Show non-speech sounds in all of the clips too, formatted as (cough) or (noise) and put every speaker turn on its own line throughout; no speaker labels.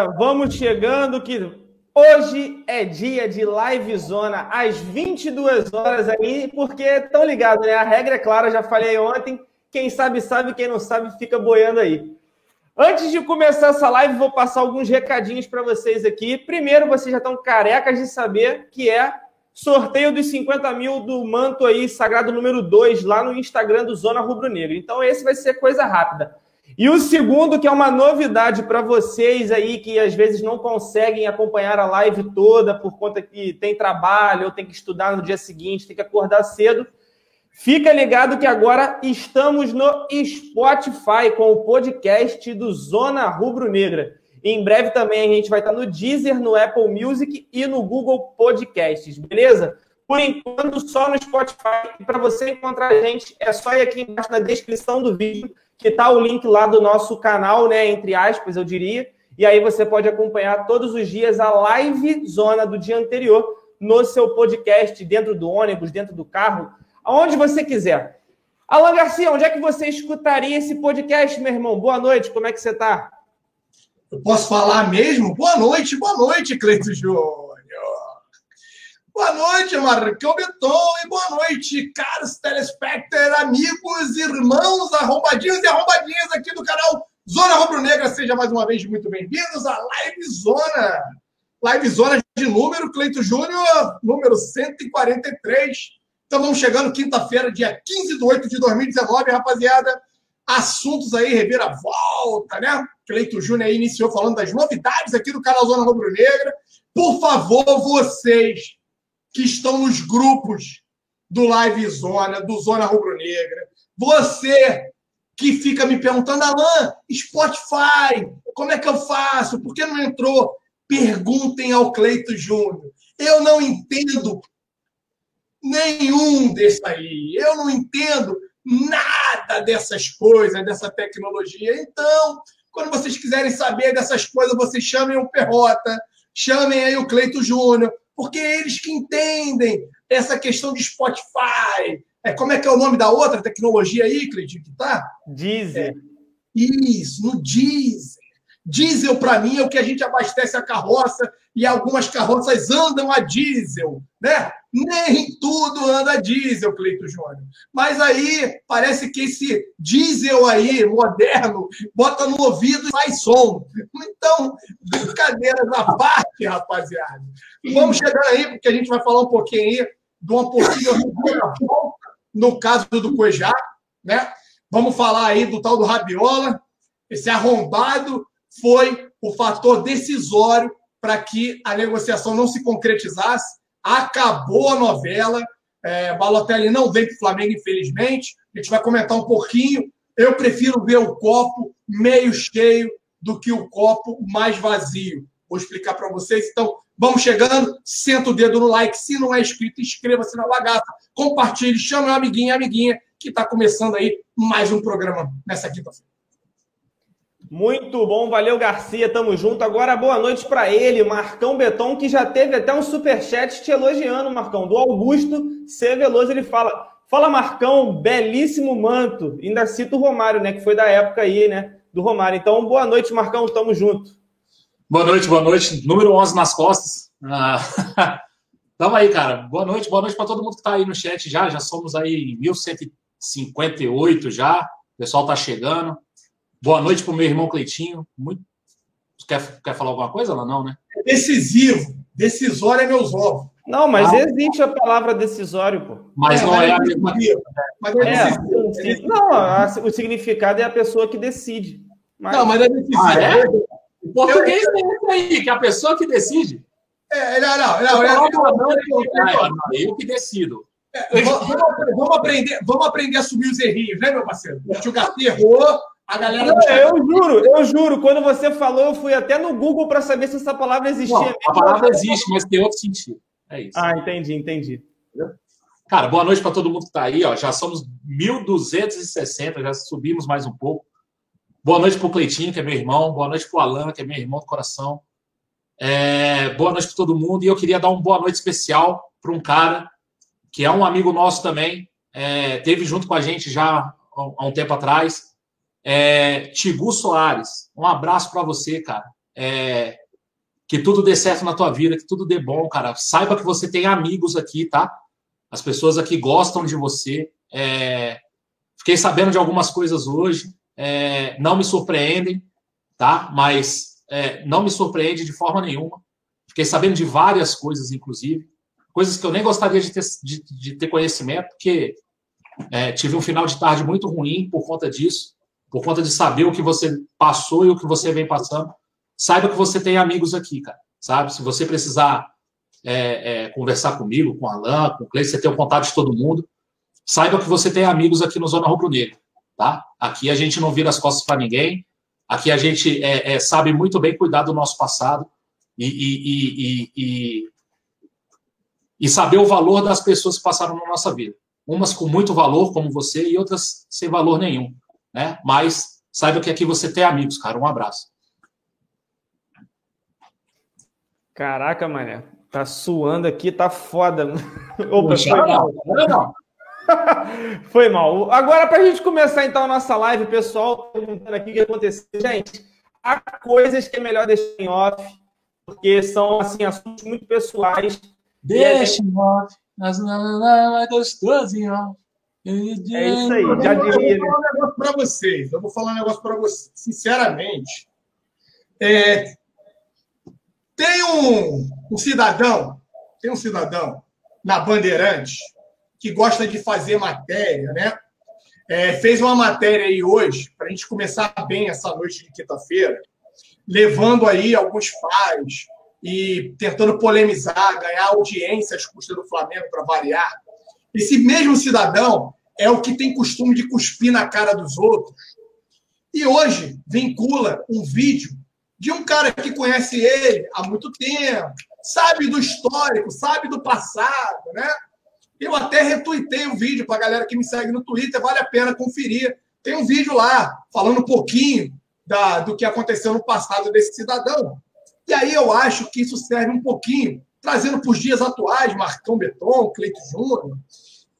Rapaziada! Vamos chegando que hoje é dia de live zona às 22 horas aí, porque estão ligados, né? A regra é clara, já falei ontem. Quem sabe, sabe, quem não sabe, fica boiando aí. Antes de começar essa live, vou passar alguns recadinhos para vocês aqui. Primeiro, vocês já estão carecas de saber que é sorteio dos 50 mil do manto aí, sagrado número 2, lá no Instagram do Zona Rubro Negro. Então, esse vai ser coisa rápida. E o segundo, que é uma novidade para vocês aí que às vezes não conseguem acompanhar a live toda por conta que tem trabalho ou tem que estudar no dia seguinte, tem que acordar cedo. Fica ligado que agora estamos no Spotify com o podcast do Zona Rubro Negra. Em breve também a gente vai estar no Deezer, no Apple Music e no Google Podcasts, beleza? Por enquanto, só no Spotify. E para você encontrar a gente, é só ir aqui embaixo na descrição do vídeo que está o link lá do nosso canal, né? Entre aspas, eu diria. E aí você pode acompanhar todos os dias a live zona do dia anterior no seu podcast, dentro do ônibus, dentro do carro, aonde você quiser. Alan Garcia, onde é que você escutaria esse podcast, meu irmão? Boa noite, como é que você está?
Eu posso falar mesmo? Boa noite, boa noite, Cleito Júnior. Boa noite, Marcão Beton, e boa noite, caros telespectadores, amigos, irmãos, arrombadinhos e arrombadinhas aqui do canal Zona Rubro Negra. Seja mais uma vez muito bem-vindos à Live Zona. Live Zona de número, Cleito Júnior, número 143. Então vamos chegando quinta-feira, dia 15 de 8 de 2019, rapaziada. Assuntos aí, reviravolta, né? Cleito Júnior aí iniciou falando das novidades aqui do canal Zona Rubro Negra. Por favor, vocês que estão nos grupos do Live Zona, do Zona Rubro Negra. Você que fica me perguntando, Alain, Spotify, como é que eu faço? Por que não entrou? Perguntem ao Cleito Júnior. Eu não entendo nenhum desse aí. Eu não entendo nada dessas coisas, dessa tecnologia. Então, quando vocês quiserem saber dessas coisas, vocês chamem o Perrota, chamem aí o Cleito Júnior, porque é eles que entendem essa questão de Spotify. É, como é que é o nome da outra tecnologia aí, Cleitinho, que tá?
Deezer. É,
isso, no Deezer. Diesel, para mim, é o que a gente abastece a carroça e algumas carroças andam a diesel, né? Nem tudo anda diesel, Cleito Júnior. Mas aí parece que esse diesel aí, moderno, bota no ouvido e faz som. Então, brincadeiras à parte, rapaziada. Vamos chegar aí, porque a gente vai falar um pouquinho aí de uma possível no caso do Cuejá, né? Vamos falar aí do tal do Rabiola, esse arrombado foi o fator decisório para que a negociação não se concretizasse. Acabou a novela. É, Balotelli não vem para o Flamengo, infelizmente. A gente vai comentar um pouquinho. Eu prefiro ver o copo meio cheio do que o copo mais vazio. Vou explicar para vocês. Então, vamos chegando. Senta o dedo no like. Se não é inscrito, inscreva-se na bagaça. Compartilhe, chame um amiguinho amiguinha que está começando aí mais um programa nessa quinta-feira.
Muito bom, valeu Garcia, tamo junto. Agora boa noite para ele, Marcão Beton, que já teve até um super chat te elogiando, Marcão, do Augusto C. Veloso, ele fala: "Fala Marcão, belíssimo manto". Ainda cita o Romário, né, que foi da época aí, né, do Romário. Então, boa noite, Marcão, tamo junto.
Boa noite, boa noite. Número 11 nas costas. Ah, (laughs) tamo aí, cara. Boa noite, boa noite para todo mundo que tá aí no chat já. Já somos aí 1158 já. O pessoal tá chegando. Boa noite para o meu irmão Cleitinho. Muito... Quer, quer falar alguma coisa? Não, não, né?
É decisivo. Decisório é meus ovos.
Não, mas ah, existe a palavra decisório, pô.
Mas é, não é, a mesma coisa.
Mas é, é decisivo. Não, a, o significado é a pessoa que decide.
Mas... Não, mas é decisivo. Ah, é? O português tem isso aí, que é a pessoa que decide.
É, não, não, não. Eu,
eu, eu que decido.
É, vamos, vamos, aprender, vamos aprender a assumir os errinhos, né, meu parceiro? O tio Garcia errou, a galera. Não,
eu juro, eu juro. Quando você falou, eu fui até no Google para saber se essa palavra existia. Não,
a palavra existe, mas tem outro sentido. É isso.
Ah, entendi, entendi.
Cara, boa noite para todo mundo que está aí. Ó. Já somos 1.260, já subimos mais um pouco. Boa noite para o Cleitinho, que é meu irmão. Boa noite para o Alan, que é meu irmão do coração. É... Boa noite para todo mundo. E eu queria dar uma boa noite especial para um cara que é um amigo nosso também. É... Teve junto com a gente já há um tempo atrás É, Tigu Soares, um abraço para você, cara. É, que tudo dê certo na tua vida, que tudo dê bom, cara. Saiba que você tem amigos aqui, tá? As pessoas aqui gostam de você. É, fiquei sabendo de algumas coisas hoje, é, não me surpreendem, tá? Mas é, não me surpreende de forma nenhuma. Fiquei sabendo de várias coisas, inclusive, coisas que eu nem gostaria de ter, de, de ter conhecimento, porque é, tive um final de tarde muito ruim por conta disso, por conta de saber o que você passou e o que você vem passando. Saiba que você tem amigos aqui, cara, sabe? Se você precisar é, é, conversar comigo, com o Alan, com o Cleiton, você tem o contato de todo mundo. Saiba que você tem amigos aqui no Zona Rubro Negro, tá? Aqui a gente não vira as costas para ninguém. Aqui a gente é, é, sabe muito bem cuidar do nosso passado e, e, e, e, saber o valor das pessoas que passaram na nossa vida. Umas com muito valor, como você, e outras sem valor nenhum, né? Mas saiba que aqui você tem amigos, cara. Um abraço.
Caraca, mané. Tá suando aqui, tá foda. (laughs) Opa, foi mal. Não, (laughs) foi mal. Agora, para a gente começar então a nossa live, pessoal perguntando aqui o que aconteceu. Gente, há coisas que é melhor deixar em off, porque são assim, assuntos muito pessoais.
Deixa em off, mas não é gostoso em
off. É isso aí, já diria.
Eu vou falar um negócio para vocês. Eu vou falar um negócio para vocês. Sinceramente, é, tem um, um cidadão, tem um cidadão na Bandeirante que gosta de fazer matéria, né? É, fez uma matéria aí hoje, para a gente começar bem essa noite de quinta-feira, levando aí alguns pais e tentando polemizar, ganhar audiência às custas do Flamengo para variar. Esse mesmo cidadão é o que tem costume de cuspir na cara dos outros. E hoje vincula um vídeo de um cara que conhece ele há muito tempo, sabe do histórico, sabe do passado, né? Eu até retuitei o vídeo para a galera que me segue no Twitter, vale a pena conferir. Tem um vídeo lá falando um pouquinho da, do que aconteceu no passado desse cidadão. E aí eu acho que isso serve um pouquinho, trazendo para os dias atuais, Marcão Beton, Cleito Júnior,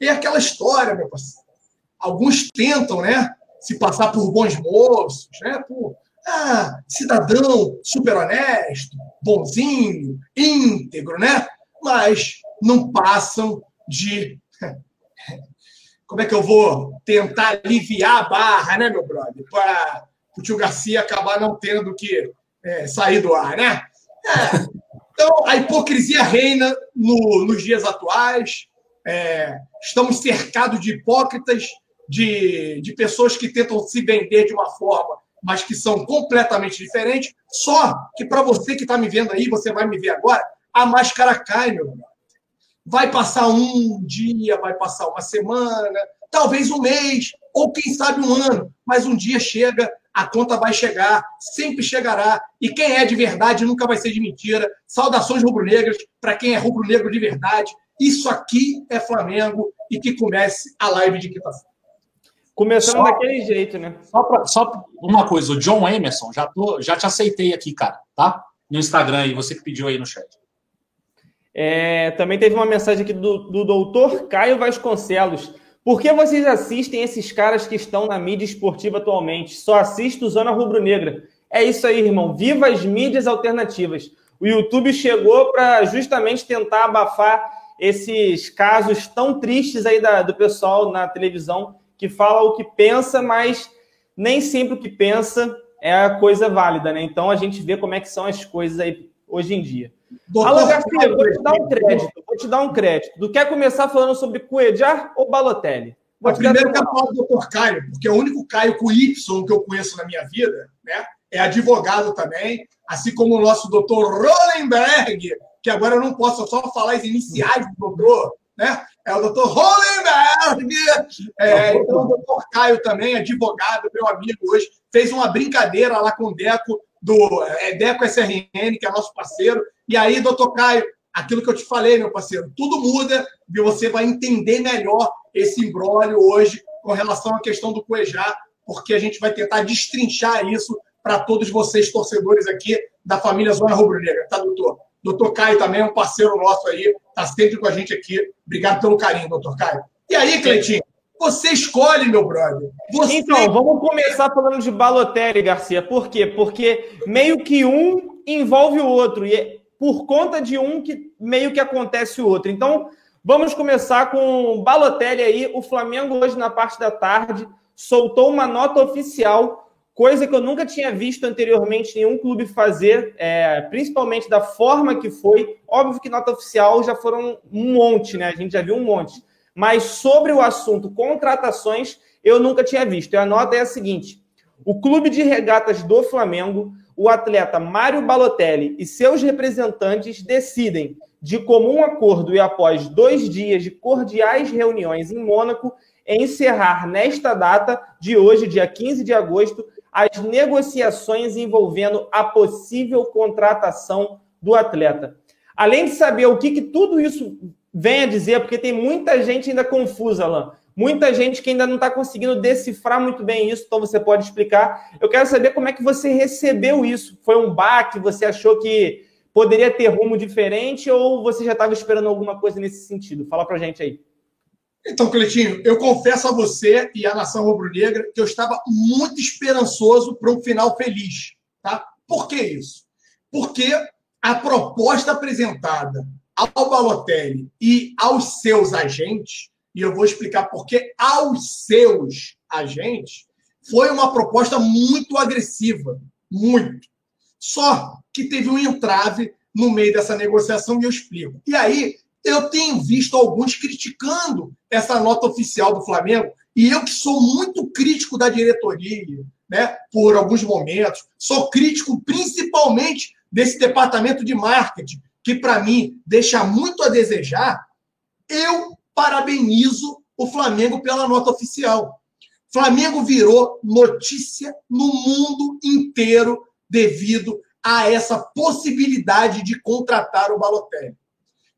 e aquela história, meu parceiro. Alguns tentam, né, se passar por bons moços, né, por ah, cidadão super honesto, bonzinho, íntegro, né? Mas não passam de. (laughs) Como é que eu vou tentar aliviar a barra, né, meu brother? Para o tio Garcia acabar não tendo que é, sair do ar, né? É. Então, a hipocrisia reina no, nos dias atuais. É, estamos cercados de hipócritas, de, de pessoas que tentam se vender de uma forma mas que são completamente diferentes. Só que para você que está me vendo aí, você vai me ver agora, a máscara cai, meu irmão. Vai passar um dia, vai passar uma semana, talvez um mês, ou quem sabe um ano, mas um dia chega, a conta vai chegar, sempre chegará. E quem é de verdade nunca vai ser de mentira. Saudações rubro-negras para quem é rubro-negro de verdade. Isso aqui é Flamengo e que comece a live de quinta-feira.
Começando só, daquele jeito, né?
Só, pra, só uma coisa, o John Emerson, já, tô, já te aceitei aqui, cara, tá? No Instagram aí, você que pediu aí no chat.
É, também teve uma mensagem aqui do, do doutor Caio Vasconcelos. Por que vocês assistem esses caras que estão na mídia esportiva atualmente? Só assisto Zona Rubro Negra. É isso aí, irmão. Viva as mídias alternativas. O YouTube chegou para justamente tentar abafar esses casos tão tristes aí da, do pessoal na televisão que fala o que pensa, mas nem sempre o que pensa é a coisa válida, né? Então a gente vê como é que são as coisas aí hoje em dia. Doutor, Garcia, vou te dar um crédito, vou te dar um crédito. Tu quer começar falando sobre Cuejar ou Balotelli?
Vou primeiro que eu falo do doutor Caio, porque é o único Caio com Y que eu conheço na minha vida, né? É advogado também, assim como o nosso doutor Rolenberg, que agora eu não posso só falar as iniciais do doutor, né? É o doutor Hollenberg. É, então, o doutor Caio também, advogado, meu amigo hoje, fez uma brincadeira lá com o Deco, do é, Deco SRN, que é nosso parceiro. E aí, doutor Caio, aquilo que eu te falei, meu parceiro, tudo muda e você vai entender melhor esse imbróglio hoje com relação à questão do Cuejá, porque a gente vai tentar destrinchar isso para todos vocês, torcedores aqui da família Zona Rubro Negra, tá, doutor? Doutor Caio também é um parceiro nosso aí, está sempre com a gente aqui. Obrigado pelo carinho, doutor Caio. E aí, Cleitinho, Você escolhe, meu brother. Você...
Então, vamos começar falando de Balotelli, Garcia. Por quê? Porque meio que um envolve o outro. E é por conta de um que meio que acontece o outro. Então, vamos começar com Balotelli aí. O Flamengo hoje, na parte da tarde, soltou uma nota oficial coisa que eu nunca tinha visto anteriormente nenhum clube fazer, é, principalmente da forma que foi. Óbvio que nota oficial já foram um monte, né? A gente já viu um monte. Mas sobre o assunto contratações, eu nunca tinha visto. E a nota é a seguinte: o clube de regatas do Flamengo, o atleta Mário Balotelli e seus representantes decidem, de comum acordo e após dois dias de cordiais reuniões em Mônaco, encerrar nesta data de hoje, dia 15 de agosto, as negociações envolvendo a possível contratação do atleta. Além de saber o que, que tudo isso vem a dizer, porque tem muita gente ainda confusa, Alain. Muita gente que ainda não está conseguindo decifrar muito bem isso, então você pode explicar. Eu quero saber como é que você recebeu isso. Foi um baque? Você achou que poderia ter rumo diferente ou você já estava esperando alguma coisa nesse sentido? Fala para gente aí.
Então, Cleitinho, eu confesso a você e à nação rubro-negra que eu estava muito esperançoso para um final feliz. Tá? Por que isso? Porque a proposta apresentada ao Balotelli e aos seus agentes, e eu vou explicar por que aos seus agentes, foi uma proposta muito agressiva. Muito. Só que teve um entrave no meio dessa negociação e eu explico. E aí, eu tenho visto alguns criticando essa nota oficial do Flamengo, e eu que sou muito crítico da diretoria, né, por alguns momentos, sou crítico principalmente desse departamento de marketing, que para mim deixa muito a desejar. Eu parabenizo o Flamengo pela nota oficial. Flamengo virou notícia no mundo inteiro devido a essa possibilidade de contratar o Balotelli.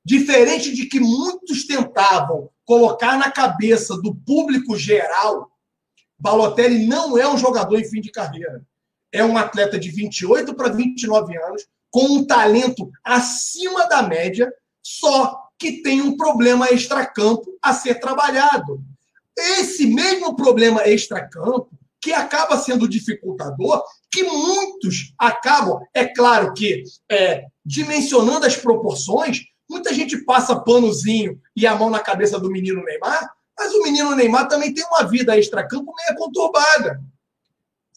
Diferente de que muitos tentavam colocar na cabeça do público geral, Balotelli não é um jogador em fim de carreira. É um atleta de 28 para 29 anos, com um talento acima da média, só que tem um problema extracampo a ser trabalhado. Esse mesmo problema extracampo, que acaba sendo dificultador, que muitos acabam, é claro que é, dimensionando as proporções, Muita gente passa panozinho e a mão na cabeça do menino Neymar, mas o menino Neymar também tem uma vida extra-campo meio conturbada.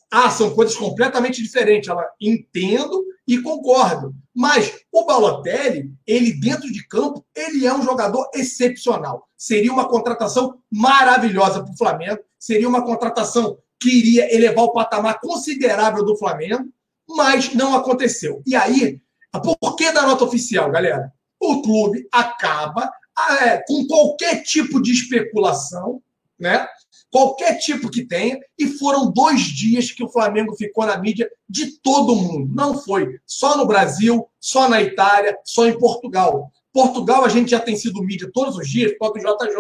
Ah, são coisas completamente diferentes. Ela entendo e concordo. Mas o Balotelli, ele dentro de campo, ele é um jogador excepcional. Seria uma contratação maravilhosa para o Flamengo. Seria uma contratação que iria elevar o patamar considerável do Flamengo, mas não aconteceu. E aí, por que da nota oficial, galera? o clube acaba é, com qualquer tipo de especulação, né? Qualquer tipo que tenha, e foram dois dias que o Flamengo ficou na mídia de todo mundo. Não foi só no Brasil, só na Itália, só em Portugal. Portugal a gente já tem sido mídia todos os dias por do JJ.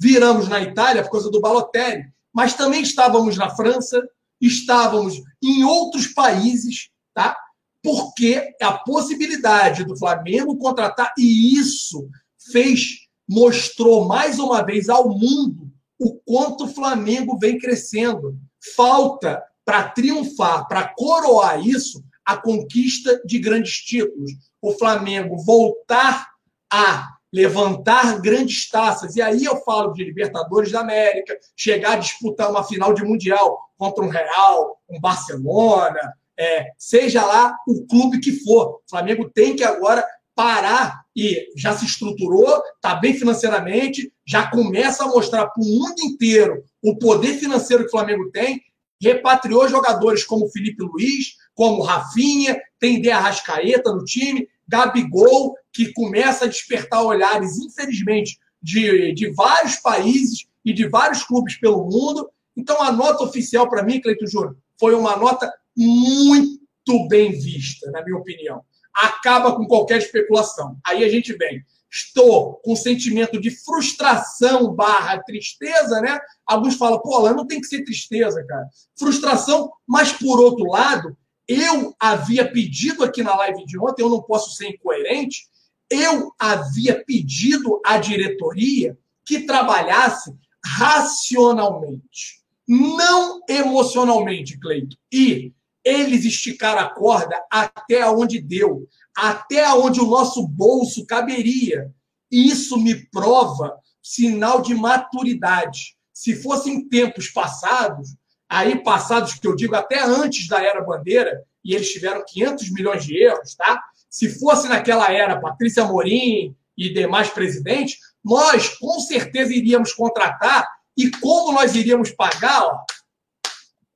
Viramos na Itália por causa do Balotelli, mas também estávamos na França, estávamos em outros países, tá? porque a possibilidade do Flamengo contratar, e isso fez, mostrou mais uma vez ao mundo o quanto o Flamengo vem crescendo. Falta para triunfar, para coroar isso, a conquista de grandes títulos. O Flamengo voltar a levantar grandes taças. E aí eu falo de Libertadores da América, chegar a disputar uma final de Mundial contra um Real, um Barcelona, é, seja lá o clube que for. O Flamengo tem que agora parar e já se estruturou, está bem financeiramente, já começa a mostrar para o mundo inteiro o poder financeiro que o Flamengo tem, repatriou jogadores como Felipe Luiz, como Rafinha, tem De Arrascaeta no time, Gabigol, que começa a despertar olhares, infelizmente, de, de vários países e de vários clubes pelo mundo. Então, a nota oficial para mim, Cleito Júnior, foi uma nota muito bem vista, na minha opinião. Acaba com qualquer especulação. Aí a gente vem. Estou com sentimento de frustração barra tristeza, né? Alguns falam, pô, não tem que ser tristeza, cara. Frustração, mas por outro lado, eu havia pedido aqui na live de ontem, eu não posso ser incoerente, eu havia pedido à diretoria que trabalhasse racionalmente, não emocionalmente, Cleito. E eles esticaram a corda até onde deu, até onde o nosso bolso caberia. Isso me prova sinal de maturidade. Se fossem tempos passados, aí passados que eu digo até antes da era Bandeira, e eles tiveram 500 milhões de erros, tá? Se fosse naquela era Patrícia Morim e demais presidentes, nós com certeza iríamos contratar e como nós iríamos pagar, ó,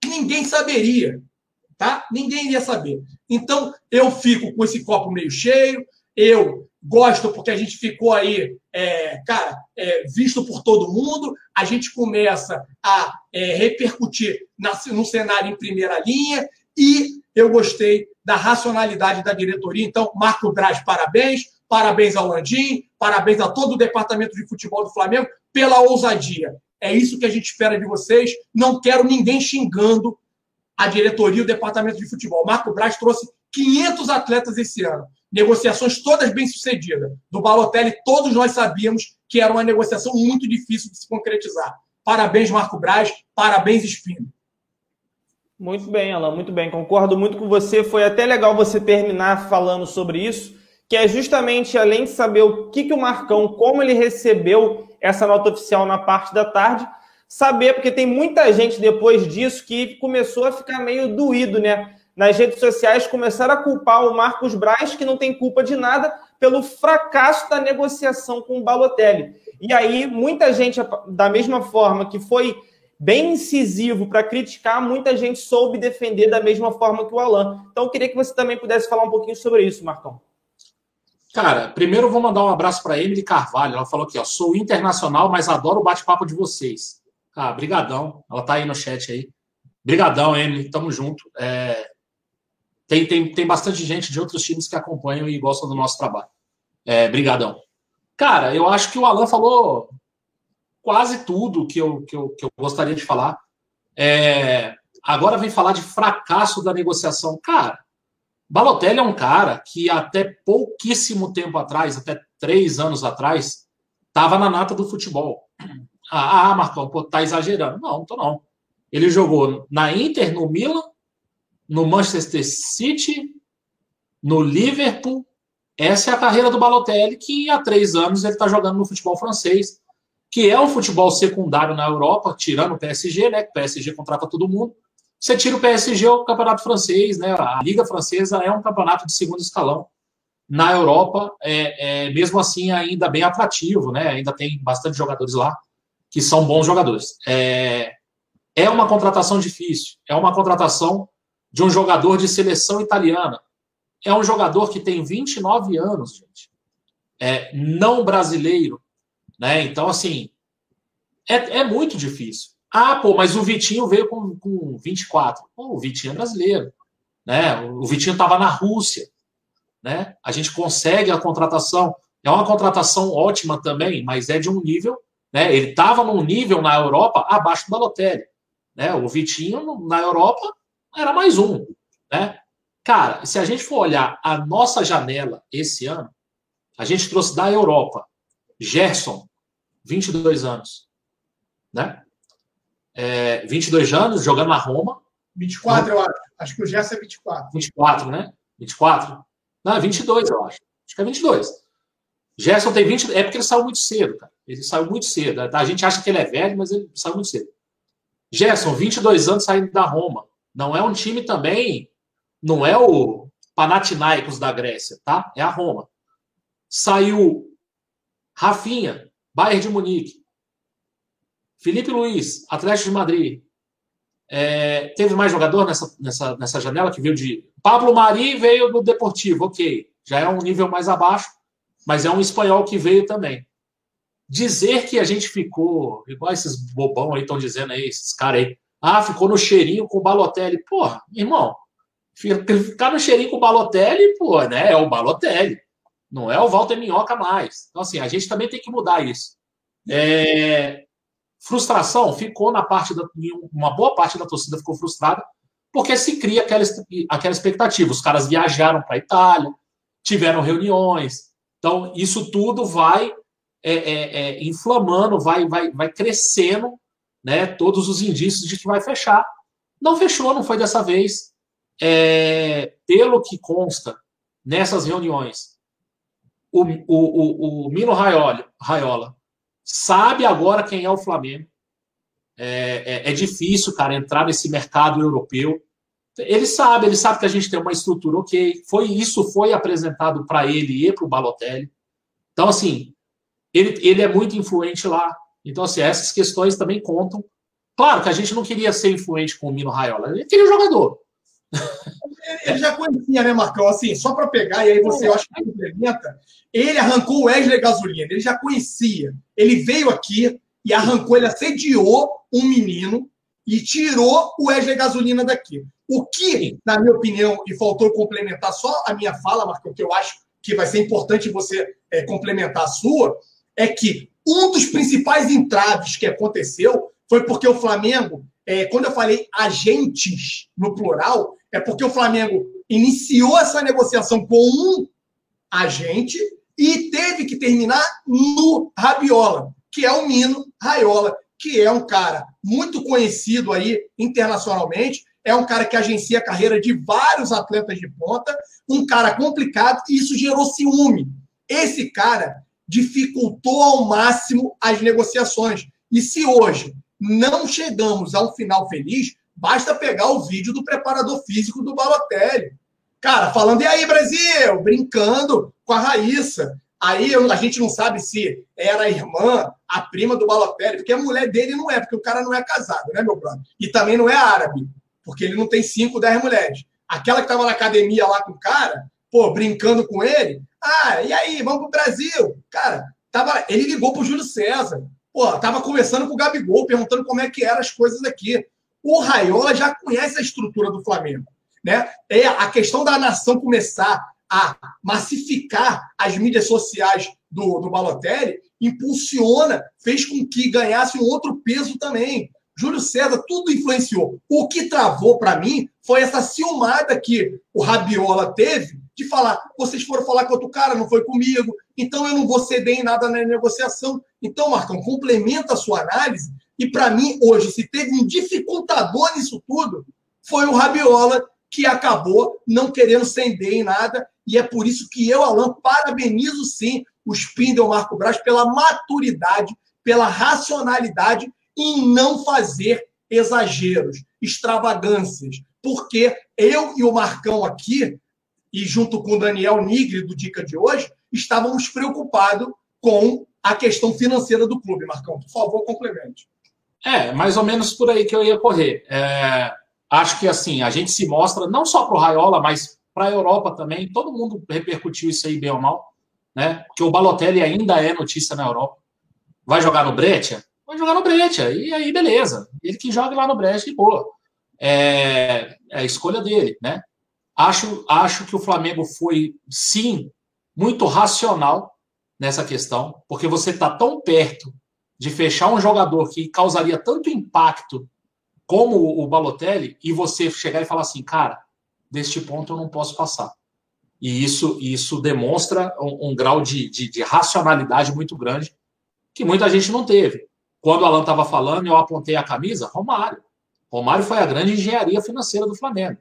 ninguém saberia, tá? Ninguém iria saber. Então, eu fico com esse copo meio cheio, eu gosto porque a gente ficou aí, é, cara, é, visto por todo mundo, a gente começa a é, repercutir na, no cenário em primeira linha e eu gostei da racionalidade da diretoria. Então, Marco Braz, parabéns. Parabéns ao Landim, parabéns a todo o departamento de futebol do Flamengo pela ousadia. É isso que a gente espera de vocês. Não quero ninguém xingando a diretoria e o departamento de futebol. Marco Braz trouxe 500 atletas esse ano. Negociações todas bem-sucedidas. Do Balotelli, todos nós sabíamos que era uma negociação muito difícil de se concretizar. Parabéns, Marco Braz. Parabéns, Espino.
Muito bem, Alan, muito bem. Concordo muito com você. Foi até legal você terminar falando sobre isso, que é justamente além de saber o que, que o Marcão, como ele recebeu essa nota oficial na parte da tarde, saber, porque tem muita gente depois disso que começou a ficar meio doído, né? Nas redes sociais começaram a culpar o Marcos Braz, que não tem culpa de nada, pelo fracasso da negociação com o Balotelli. E aí, muita gente, da mesma forma que foi bem incisivo para criticar, muita gente soube defender da mesma forma que o Alan. Então, eu queria que você também pudesse falar um pouquinho sobre isso, Marcão.
Cara, primeiro eu vou mandar um abraço para Emily Carvalho. Ela falou aqui, ó, sou internacional, mas adoro o bate-papo de vocês. Ah, brigadão. Ela tá aí no chat aí. Brigadão, Emily. Tamo junto. É... Tem, tem, tem bastante gente de outros times que acompanham e gostam do nosso trabalho. É, brigadão. Cara, eu acho que o Alan falou quase tudo que eu, que eu, que eu gostaria de falar. É, agora vem falar de fracasso da negociação. Cara, Balotelli é um cara que até pouquíssimo tempo atrás, até três anos atrás, estava na nata do futebol. Ah, ah, Marcão, pô, tá exagerando. Não, não tô não. Ele jogou na Inter, no Milan, no Manchester City, no Liverpool. Essa é a carreira do Balotelli, que há três anos ele está jogando no futebol francês que é um futebol secundário na Europa, tirando o PSG, né? Que o PSG contrata todo mundo. Você tira o PSG, o campeonato francês, né? A Liga Francesa é um campeonato de segundo escalão. Na Europa, é, é mesmo assim ainda bem atrativo, né? Ainda tem bastante jogadores lá que são bons jogadores. É, é uma contratação difícil. É uma contratação de um jogador de seleção italiana. É um jogador que tem 29 anos, gente. É não brasileiro né? Então, assim, é, é muito difícil. Ah, pô, mas o Vitinho veio com, com 24. Pô, o Vitinho é brasileiro. Né? O Vitinho estava na Rússia. Né? A gente consegue a contratação. É uma contratação ótima também, mas é de um nível. Né? Ele estava num nível na Europa abaixo do Balotelli. Né? O Vitinho na Europa era mais um. Né? Cara, se a gente for olhar a nossa janela esse ano, a gente trouxe da Europa Gerson, 22 anos. Né? É, 22 anos, jogando na Roma.
24, eu acho. Acho que o Gerson é 24.
24, né? 24? Não, 22, eu acho. Acho que é 22. Gerson tem 20. É porque ele saiu muito cedo, cara. Ele saiu muito cedo. A gente acha que ele é velho, mas ele saiu muito cedo. Gerson, 22 anos saindo da Roma. Não é um time também. Não é o Panathinaikos da Grécia, tá? É a Roma. Saiu Rafinha, Bayern de Munique. Felipe Luiz, Atlético de Madrid. É, teve mais jogador nessa, nessa, nessa janela que veio de. Pablo Mari veio do Deportivo, ok. Já é um nível mais abaixo, mas é um espanhol que veio também. Dizer que a gente ficou, igual esses bobão aí estão dizendo aí, esses caras aí, ah, ficou no cheirinho com o Balotelli. Porra, irmão, ficar no cheirinho com o Balotelli, pô, né? É o Balotelli. Não é o Walter Minhoca mais. Então, assim, a gente também tem que mudar isso. É... Frustração ficou na parte da. Uma boa parte da torcida ficou frustrada, porque se cria aquela, aquela expectativa. Os caras viajaram para a Itália, tiveram reuniões. Então, isso tudo vai é, é, é, inflamando, vai, vai, vai crescendo, né? Todos os indícios de que vai fechar. Não fechou, não foi dessa vez. É, pelo que consta nessas reuniões, o, o, o, o Mino Raiola, Raiola sabe agora quem é o Flamengo. É, é, é, difícil, cara, entrar nesse mercado europeu. Ele sabe, ele sabe que a gente tem uma estrutura ok. Foi isso foi apresentado para ele e para o Balotelli. Então, assim, ele, ele é muito influente lá. Então, assim, essas questões também contam. Claro que a gente não queria ser influente com o Mino Raiola, ele queria jogador.
Ele já conhecia, né, Marcão? Assim, só para pegar, e aí você, eu acho que complementa, ele arrancou o Wesley Gasolina, ele já conhecia. Ele veio aqui e arrancou, ele assediou um menino e tirou o Wesley Gasolina daqui. O que, na minha opinião, e faltou complementar só a minha fala, Marcão, que eu acho que vai ser importante você é, complementar a sua, é que um dos principais entraves que aconteceu foi porque o Flamengo, é, quando eu falei agentes no plural, é porque o Flamengo iniciou essa negociação com um agente e teve que terminar no Rabiola, que é o Mino Raiola, que é um cara muito conhecido aí internacionalmente, é um cara que agencia a carreira de vários atletas de ponta, um cara complicado, e isso gerou ciúme. Esse cara dificultou ao máximo as negociações. E se hoje não chegamos a um final feliz, basta pegar o vídeo do preparador físico do Balotelli. Cara, falando, e aí, Brasil? Brincando com a Raíssa. Aí a gente não sabe se era a irmã, a prima do Balotelli, porque a mulher dele não é, porque o cara não é casado, né, meu brother? E também não é árabe, porque ele não tem cinco, dez mulheres. Aquela que estava na academia lá com o cara, pô, brincando com ele. Ah, e aí, vamos pro Brasil? Cara, tava, ele ligou pro Júlio César. Pô, tava conversando com o Gabigol, perguntando como é que eram as coisas aqui. O Raiola já conhece a estrutura do Flamengo. Né? É a questão da nação começar a massificar as mídias sociais do, do Balotelli impulsiona, fez com que ganhasse um outro peso também. Júlio César, tudo influenciou. O que travou para mim foi essa ciumada que o Rabiola teve de falar: vocês foram falar com outro cara, não foi comigo, então eu não vou ceder em nada na negociação. Então, Marcão, complementa a sua análise. E para mim, hoje, se teve um dificultador nisso tudo, foi o Rabiola, que acabou não querendo ceder em nada. E é por isso que eu, Alan, parabenizo sim o Spindle Marco Braz pela maturidade, pela racionalidade em não fazer exageros, extravagâncias. Porque eu e o Marcão aqui e junto com o Daniel Nigri, do Dica de hoje, estávamos preocupados com a questão financeira do clube. Marcão, por favor, complemente.
É, mais ou menos por aí que eu ia correr. É, acho que assim, a gente se mostra, não só para o Raiola, mas para a Europa também. Todo mundo repercutiu isso aí bem ou mal, né? Porque o Balotelli ainda é notícia na Europa. Vai jogar no Breccia? Vai jogar no Breccia. E aí, beleza. Ele que joga lá no Breccia, de boa. É, é a escolha dele, né? Acho, acho que o Flamengo foi, sim, muito racional nessa questão, porque você está tão perto de fechar um jogador que causaria tanto impacto como o Balotelli e você chegar e falar assim, cara, deste ponto eu não posso passar. E isso, isso demonstra um, um grau de, de, de, racionalidade muito grande que muita gente não teve. Quando o Alan estava falando, eu apontei a camisa, Romário. Romário foi a grande engenharia financeira do Flamengo.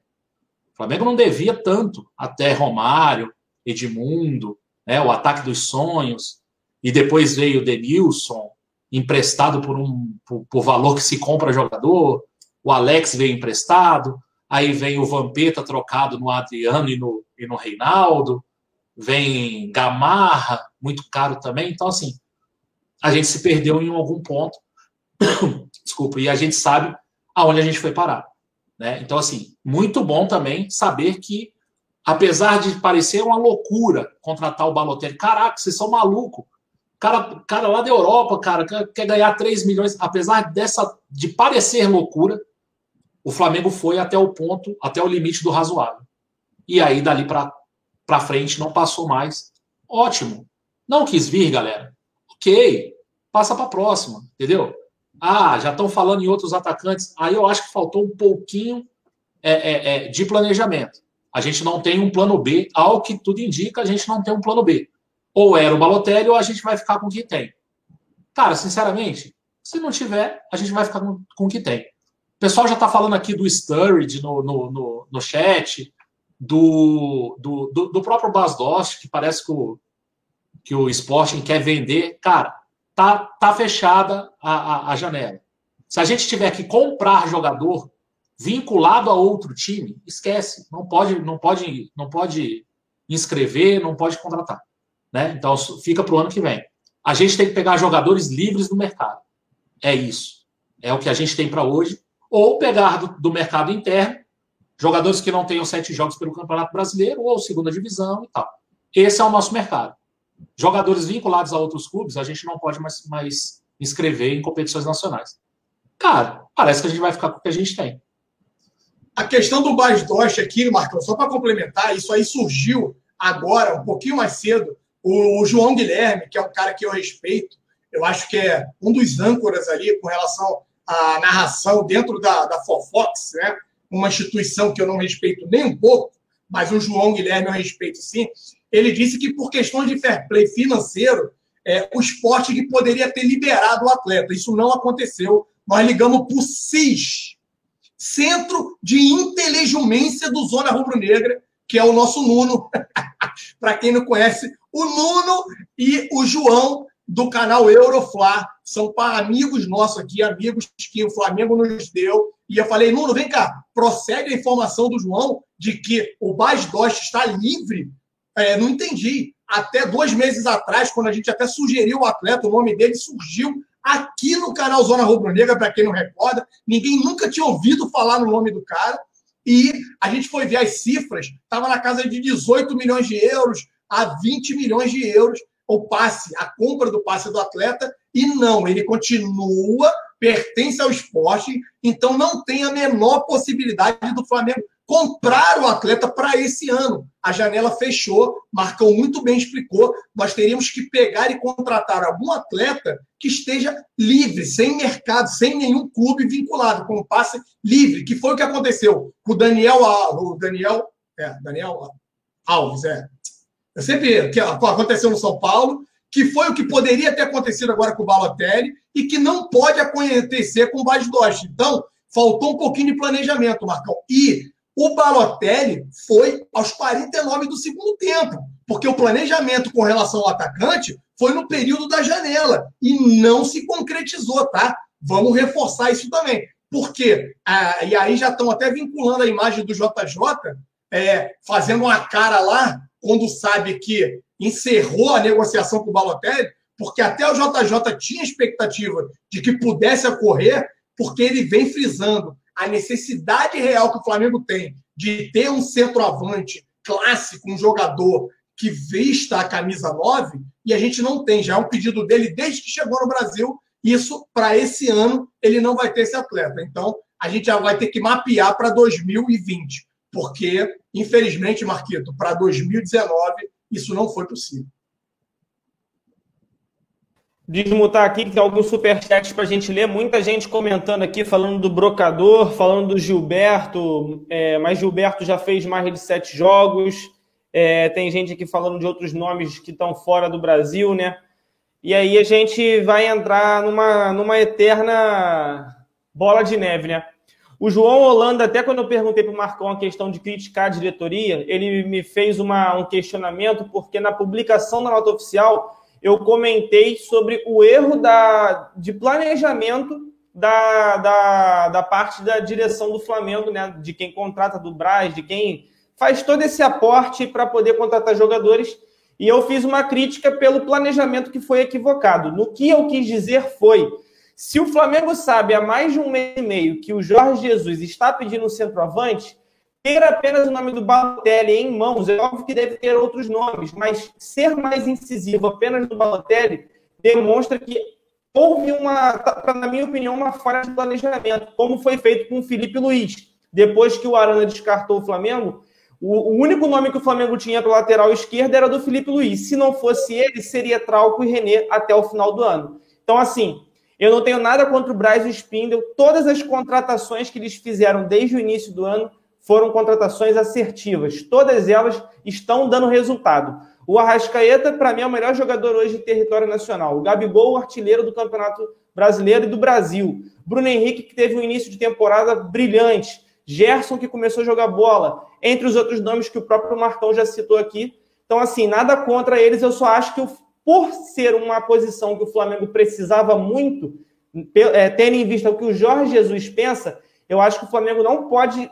O Flamengo não devia tanto até Romário, Edmundo, né, o ataque dos sonhos, e depois veio o Denilson, emprestado por um por, por, valor que se compra jogador, o Alex veio emprestado, aí vem o Vampeta trocado no Adriano e no, e no Reinaldo, vem Gamarra, muito caro também, então assim, a gente se perdeu em algum ponto, (coughs) desculpa, e a gente sabe aonde a gente foi parar. Né? Então, assim, muito bom também saber que, apesar de parecer uma loucura contratar o Balotelli, caraca, vocês são malucos. Cara, cara lá da Europa, cara, quer ganhar 3 milhões. Apesar dessa de parecer loucura, o Flamengo foi até o ponto, até o limite do razoável. E aí, dali para frente, não passou mais. Ótimo. Não quis vir, galera. Ok. Passa para a próxima, entendeu? Ah, já estão falando em outros atacantes. Aí eu acho que faltou um pouquinho é, é, é, de planejamento. A gente não tem um plano B, ao que tudo indica, a gente não tem um plano B. ou era o Balotelli ou a gente vai ficar com o que tem. Cara, sinceramente, se não tiver, a gente vai ficar com, com o que tem. Pessoal já está falando aqui do Sturridge no, no, no, no chat, do, do, do, do próprio Bas Dost, que parece que o, que o Sporting quer vender. Cara, tá, tá fechada a, a, a janela. Se a gente tiver que comprar jogador vinculado a outro time, esquece. Não pode, não pode, não pode inscrever, não pode contratar. Né? Então fica para o ano que vem. A gente tem que pegar jogadores livres do mercado. É isso. É o que a gente tem para hoje. Ou pegar do, do, mercado interno jogadores que não tenham sete jogos pelo Campeonato Brasileiro ou segunda divisão e tal. Esse é o nosso mercado. Jogadores vinculados a outros clubes, a gente não pode mais, mais inscrever em competições nacionais. Cara, parece que a gente vai ficar com o que a gente tem.
A questão do Basdoche aqui, Marcão, só para complementar, isso aí surgiu agora, um pouquinho mais cedo. O, o, João Guilherme, que é um cara que eu respeito, eu acho que é um dos âncoras ali com relação à narração dentro da, da Fofox, né? uma instituição que eu não respeito nem um pouco, mas o João Guilherme eu respeito sim. Ele disse que por questões de fair play financeiro, é, o esporte que poderia ter liberado o atleta. Isso não aconteceu. Nós ligamos para o CIS, Centro de Inteligência do Zona Rubro-Negra, que é o nosso Nuno. (laughs) Para quem não conhece, o Nuno e o João do canal Euroflá são para amigos nossos aqui, amigos que o Flamengo nos deu. E eu falei, Nuno, vem cá, procede a informação do João de que o Bas Dost está livre? É, não entendi. Até dois meses atrás, quando a gente até sugeriu o atleta, o nome dele surgiu aqui no canal Zona Rubro Negra, para quem não recorda. Ninguém nunca tinha ouvido falar no nome do cara. E a gente foi ver as cifras, estava na casa de 18 milhões de euros a 20 milhões de euros o passe, a compra do passe do atleta, e não, ele continua, pertence ao esporte, então não tem a menor possibilidade do Flamengo comprar o atleta para esse ano. A janela fechou, Marcão muito bem explicou. Nós teríamos que pegar e contratar algum atleta que esteja livre, sem mercado, sem nenhum clube vinculado, com passe livre, que foi o que aconteceu com o Daniel, o Daniel, é, Daniel Alves, é. Sempre que aconteceu no São Paulo, que foi o que poderia ter acontecido agora com o Balotelli e que não pode acontecer com o Bas Dost. Então, faltou um pouquinho de planejamento, Marcão. E o Balotelli foi aos 49 do segundo tempo, porque o planejamento com relação ao atacante foi no período da janela e não se concretizou, tá? Vamos reforçar isso também. Porque, ah, e aí já estão até vinculando a imagem do JJ, é, fazendo uma cara lá, quando sabe que encerrou a negociação com o Balotelli, porque até o JJ tinha expectativa de que pudesse ocorrer, porque ele vem frisando a necessidade real que o Flamengo tem de ter um centroavante clássico, um jogador que vista a camisa 9, e a gente não tem. Já é um pedido dele desde que chegou no Brasil. Isso, para esse ano, ele não vai ter esse atleta. Então, a gente já vai ter que mapear para 2020, porque, infelizmente, Marquito, para 2019, isso não foi possível
desmutar aqui, que tem alguns superchats para a gente ler. Muita gente comentando aqui, falando do Brocador, falando do Gilberto, é, mas Gilberto já fez mais de sete jogos. É, tem gente aqui falando de outros nomes que estão fora do Brasil, né? E aí a gente vai entrar numa, numa eterna bola de neve, né? O João Holanda, até quando eu perguntei para o Marcão a questão de criticar a diretoria, ele me fez uma, um questionamento, porque na publicação da nota oficial eu comentei sobre o erro da, de planejamento da, da, da parte da direção do Flamengo, né? De quem contrata do Braz, de quem faz todo esse aporte para poder contratar jogadores. E eu fiz uma crítica pelo planejamento que foi equivocado. No que eu quis dizer foi: se o Flamengo sabe há mais de um mês e meio que o Jorge Jesus está pedindo um centroavante, ter apenas o nome do Balotelli em mãos, é óbvio que deve ter outros nomes, mas ser mais incisivo apenas do Balotelli demonstra que houve uma, na minha opinião, uma falha de planejamento, como foi feito com o Felipe Luiz. Depois que o Arana descartou o Flamengo, o, o único nome que o Flamengo tinha para lateral esquerda era do Felipe Luiz. Se não fosse ele, seria Trauco e René até o final do ano. Então, assim, eu não tenho nada contra o Braz e o Spindle. Todas as contratações que eles fizeram desde o início do ano foram contratações assertivas. Todas elas estão dando resultado. O Arrascaeta, para mim, é o melhor jogador hoje de território nacional. O Gabigol, o artilheiro do Campeonato Brasileiro e do Brasil. Bruno Henrique, que teve um início de temporada brilhante. Gerson, que começou a jogar bola. Entre os outros nomes que o próprio Marcão já citou aqui. Então, assim, nada contra eles. Eu só acho que, por ser uma posição que o Flamengo precisava muito, é, tendo em vista o que o Jorge Jesus pensa, eu acho que o Flamengo não pode,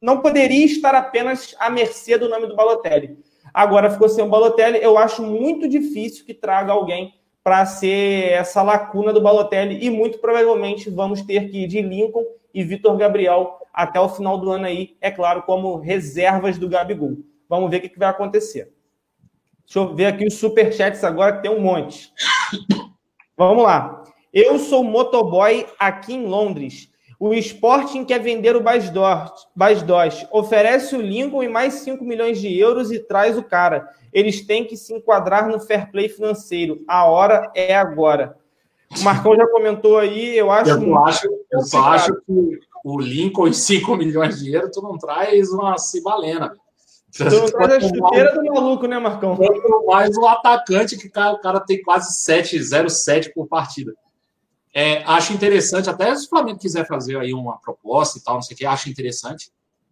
não poderia estar apenas à mercê do nome do Balotelli. Agora ficou sem o Balotelli. Eu acho muito difícil que traga alguém para ser essa lacuna do Balotelli e muito provavelmente vamos ter que ir de Lincoln e Vitor Gabriel até o final do ano aí, é claro, como reservas do Gabigol. Vamos ver o que vai acontecer. Deixa eu ver aqui os superchats agora, que tem um monte. Vamos lá. Eu sou motoboy aqui em Londres. O Sporting quer vender o Basdós, oferece o Lincoln e mais 5 milhões de euros e traz o cara. Eles têm que se enquadrar no fair play financeiro. A hora é agora. O Marcão já comentou aí, eu acho.
Eu, acho, eu só acho que o Lincoln e 5 milhões de euros, tu não traz uma cibalena.
Não traz a chuteira do maluco, né, Marcão?
Mais o atacante, que o cara tem quase 7,07 por partida. É, acho interessante, até se o Flamengo quiser fazer aí uma proposta e tal, não sei o que, acho interessante.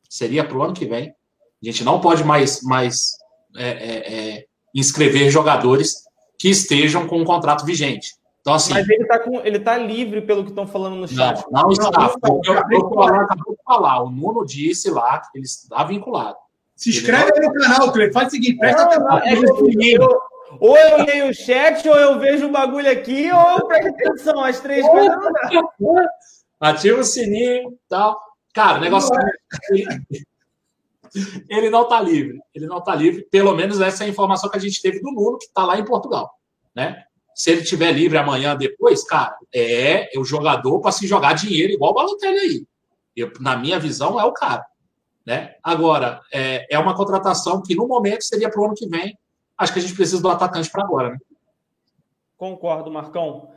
Seria para o ano que vem. A gente não pode mais, mais é, é, é, inscrever jogadores que estejam com um contrato vigente. Então, assim,
Mas ele está tá livre, pelo que estão falando no chat.
Não, não está. Não, eu, acabou de falar. O Nuno disse lá que ele está vinculado.
Se inscreve aí no canal, Cleiton. Faz o seguinte, presta atenção. É
eu, ou eu leio o chat, ou eu vejo o bagulho aqui, ou eu presto atenção. As três coisas
Ativa o sininho e tal. Cara, o negócio. Ele não está livre. Ele não está livre. Pelo menos essa é a informação que a gente teve do Nuno, que está lá em Portugal. Né? Se ele estiver livre amanhã depois, cara, é o jogador para se jogar dinheiro igual o Balotelli aí. Eu, na minha visão, é o cara. Né? Agora, é, é uma contratação que no momento seria para o ano que vem acho que a gente precisa do atacante para agora, né?
Concordo, Marcão.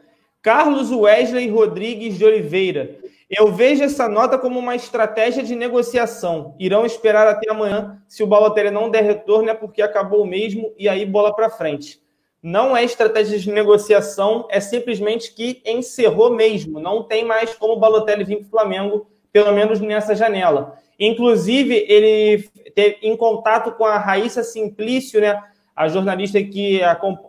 Carlos Wesley Rodrigues de Oliveira. Eu vejo essa nota como uma estratégia de negociação. Irão esperar até amanhã. Se o Balotelli não der retorno, é porque acabou mesmo e aí bola para frente. Não é estratégia de negociação, é simplesmente que encerrou mesmo. Não tem mais como o Balotelli vir para o Flamengo, pelo menos nessa janela. Inclusive, ele teve em contato com a Raíssa Simplício, né? a jornalista que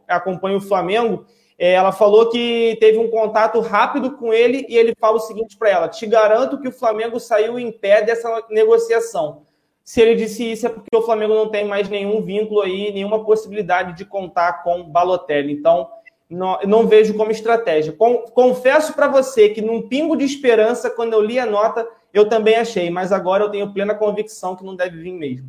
acompanha o Flamengo, é, ela falou que teve um contato rápido com ele e ele fala o seguinte para ela: Te garanto que o Flamengo saiu em pé dessa negociação. Se ele disse isso é porque o Flamengo não tem mais nenhum vínculo aí, nenhuma possibilidade de contar com Balotelli. Então, não, não vejo como estratégia. confesso para você que num pingo de esperança, quando eu li a nota, eu também achei, mas agora eu tenho plena convicção que não deve vir mesmo.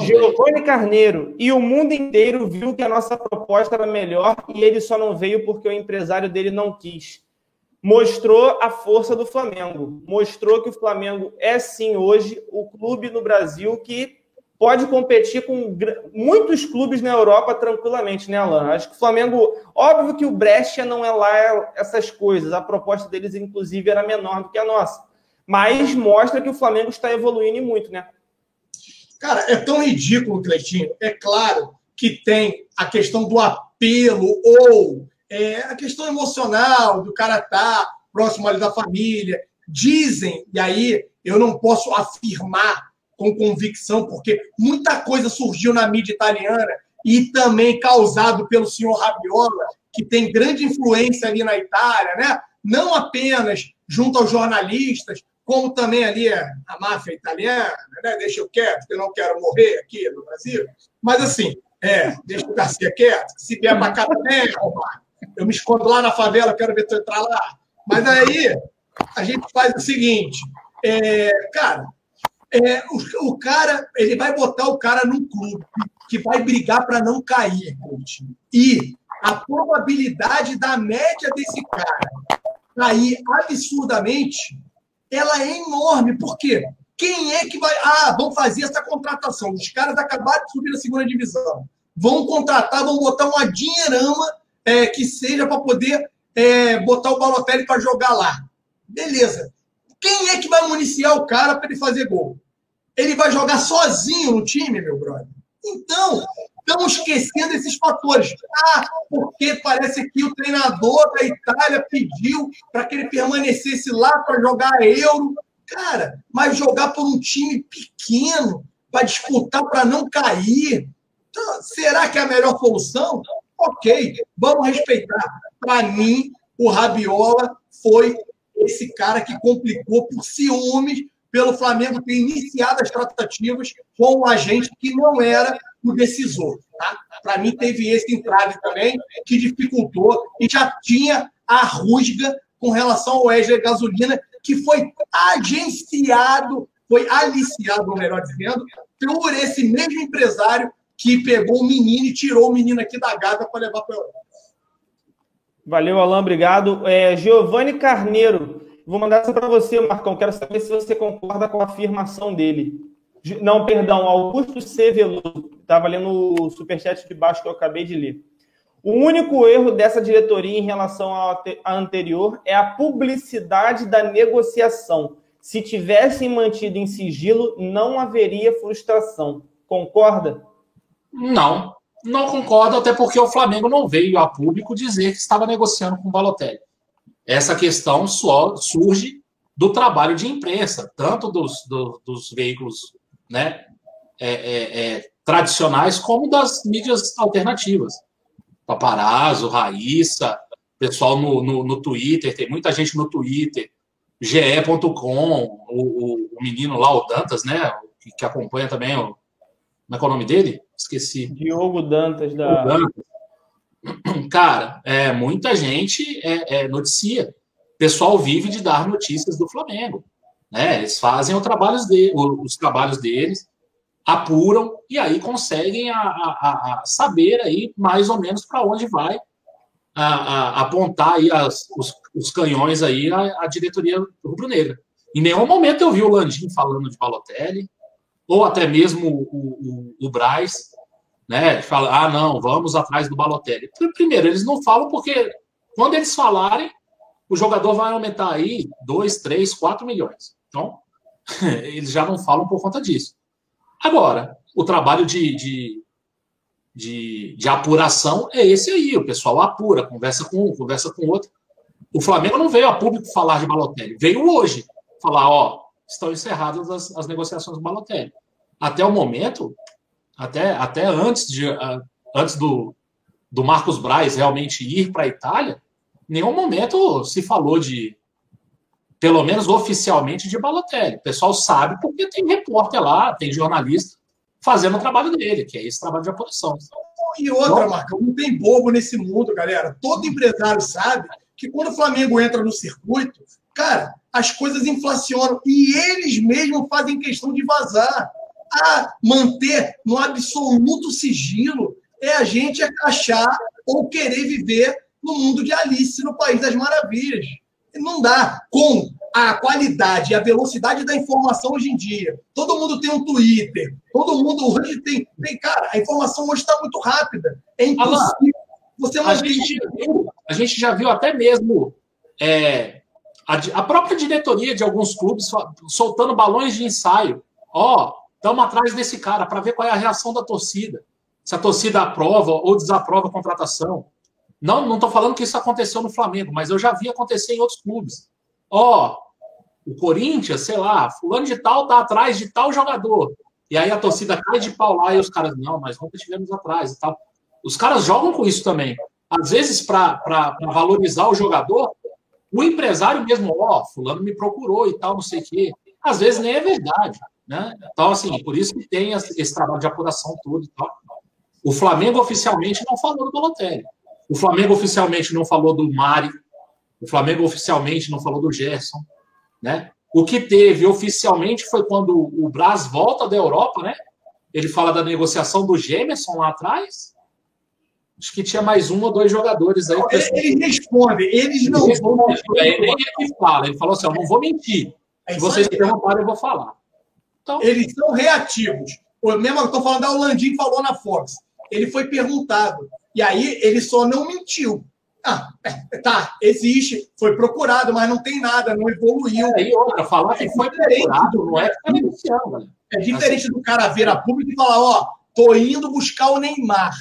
Giovanni Carneiro e o mundo inteiro viu que a nossa proposta era melhor e ele só não veio porque o empresário dele não quis. Mostrou a força do Flamengo. Mostrou que o Flamengo é sim hoje o clube no Brasil que pode competir com muitos clubes na Europa tranquilamente, né, Alan? Acho que o Flamengo, óbvio que o Brescia não é lá essas coisas. A proposta deles, inclusive, era menor do que a nossa. Mas mostra que o Flamengo está evoluindo muito, né?
Cara, é tão ridículo, Cleitinho. É claro que tem a questão do apelo ou é, a questão emocional do cara estar tá próximo ali da família. Dizem, e aí eu não posso afirmar com convicção, porque muita coisa surgiu na mídia italiana e também causado pelo senhor Rabiola, que tem grande influência ali na Itália, né? Não apenas junto aos jornalistas, como também ali a máfia italiana, né? deixa eu quieto, porque eu não quero morrer aqui no Brasil. Mas assim, é, deixa o Garcia quieto, se vier para cá também, eu me escondo lá na favela, quero ver tu entrar lá. Mas aí a gente faz o seguinte, é, cara, é, o, o, cara, ele vai botar o cara num clube que vai brigar para não cair, e a probabilidade da média desse cara cair absurdamente ela é enorme. Por quê? Quem é que vai. Ah, vão fazer essa contratação. Os caras acabaram de subir na segunda divisão. Vão contratar, vão botar uma dinheirama é, que seja para poder é, botar o Balotelli para jogar lá. Beleza. Quem é que vai municiar o cara para ele fazer gol? Ele vai jogar sozinho no time, meu brother? Então, Estão esquecendo esses fatores. Ah, porque parece que o treinador da Itália pediu para que ele permanecesse lá para jogar euro. Cara, mas jogar por um time pequeno, para disputar para não cair, então, será que é a melhor solução? Ok, vamos respeitar. Para mim, o Rabiola foi esse cara que complicou por ciúmes pelo Flamengo ter iniciado as tratativas com um agente que não era o decisor. Tá? Para mim, teve esse entrave também que dificultou e já tinha a rusga com relação ao Wesley Gasolina, que foi agenciado, foi aliciado, melhor dizendo, por esse mesmo empresário que pegou o menino e tirou o menino aqui da gata para levar para Europa.
Valeu, Alain, obrigado. É, Giovanni Carneiro, vou mandar essa para você, Marcão. Quero saber se você concorda com a afirmação dele. Não, perdão, Augusto. Veloso. Estava lendo o superchat de baixo que eu acabei de ler. O único erro dessa diretoria em relação à anterior é a publicidade da negociação. Se tivessem mantido em sigilo, não haveria frustração. Concorda?
Não, não concordo, até porque o Flamengo não veio a público dizer que estava negociando com o Balotelli. Essa questão surge do trabalho de imprensa, tanto dos, do, dos veículos né, é, é, é, tradicionais como das mídias alternativas. Paparazzo, Raíssa, pessoal no, no, no Twitter, tem muita gente no Twitter, ge.com, o, o, o, menino lá, o Dantas, né, que, que acompanha também o, como é que é o nome dele? Esqueci.
Diogo Dantas da. Dantas.
Cara, é, muita gente é, é, noticia. O pessoal vive de dar notícias do Flamengo. Né? Eles fazem trabalho os trabalhos deles, apuram e aí conseguem a, a, a saber aí mais ou menos para onde vai a, apontar aí as, os, os, canhões aí a, diretoria rubro-negra. Em nenhum momento eu vi o Landim falando de Balotelli, ou até mesmo o, o, o Braz, né? Fala, ah, não, vamos atrás do Balotelli. Primeiro, eles não falam porque quando eles falarem, o jogador vai aumentar aí 2, 3, 4 milhões. Então, (laughs) eles já não falam por conta disso. Agora, o trabalho de, de, de, de, apuração é esse aí. O pessoal apura, conversa com um, conversa com outro. O Flamengo não veio a público falar de Balotelli, veio hoje falar, ó, estão encerradas as, as negociações do Balotelli até o momento, até, até antes, de, antes do, do Marcos Braz realmente ir para a Itália, em nenhum momento se falou de, pelo menos oficialmente, de Balotelli. O pessoal sabe porque tem repórter lá, tem jornalista fazendo o trabalho dele, que é esse trabalho de apuração.
E outra, Marcão, não tem bobo nesse mundo, galera. Todo empresário sabe que quando o Flamengo entra no circuito, cara, as coisas inflacionam e eles mesmos fazem questão de vazar a manter no absoluto sigilo é a gente achar ou querer viver no mundo de Alice, no País das Maravilhas. Não dá. Com a qualidade e a velocidade da informação hoje em dia. Todo mundo tem um Twitter, todo mundo hoje tem. tem cara, a informação hoje está muito rápida. É impossível.
Você a, gente, a gente já viu até mesmo é, a, a própria diretoria de alguns clubes soltando balões de ensaio. Ó, oh, Estamos atrás desse cara para ver qual é a reação da torcida. Se a torcida aprova ou desaprova a contratação. Não, não estou falando que isso aconteceu no Flamengo, mas eu já vi acontecer em outros clubes. Ó, oh, o Corinthians, sei lá, fulano de tal tá atrás de tal jogador. E aí a torcida cai de pau lá e os caras, não, mas nunca estivemos atrás e tal. Os caras jogam com isso também. Às vezes, para valorizar o jogador, o empresário mesmo, ó, oh, fulano me procurou e tal, não sei o quê. Às vezes nem é verdade. Né? Então, assim, por isso que tem esse trabalho de apuração todo e tal. O Flamengo oficialmente não falou do Balotelli. O Flamengo oficialmente não falou do Mari. O Flamengo oficialmente não falou do Gerson. Né? O que teve oficialmente foi quando o Braz volta da Europa, né? Ele fala da negociação do Gemerson lá atrás. Acho que tinha mais um ou dois jogadores aí.
Ele, responde, eles não vão.
Ele, ele fala, ele falou assim: eu não vou mentir. É Se vocês perguntarem, eu vou falar.
Então... Eles são reativos. O mesmo que eu estou falando, o Landim falou na Fox. Ele foi perguntado. E aí ele só não mentiu. Ah, é, tá, existe, foi procurado, mas não tem nada, não evoluiu.
É, e outra, falar que foi procurado, não é
É diferente do cara ver a público e falar, ó, tô indo buscar o Neymar.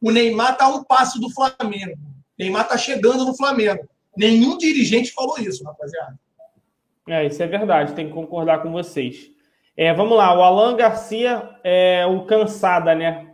O Neymar tá a um passo do Flamengo. O Neymar tá chegando no Flamengo. Nenhum dirigente falou isso, rapaziada.
É, isso é verdade, tem que concordar com vocês. É, vamos lá, o Alan Garcia, é, o cansada, né?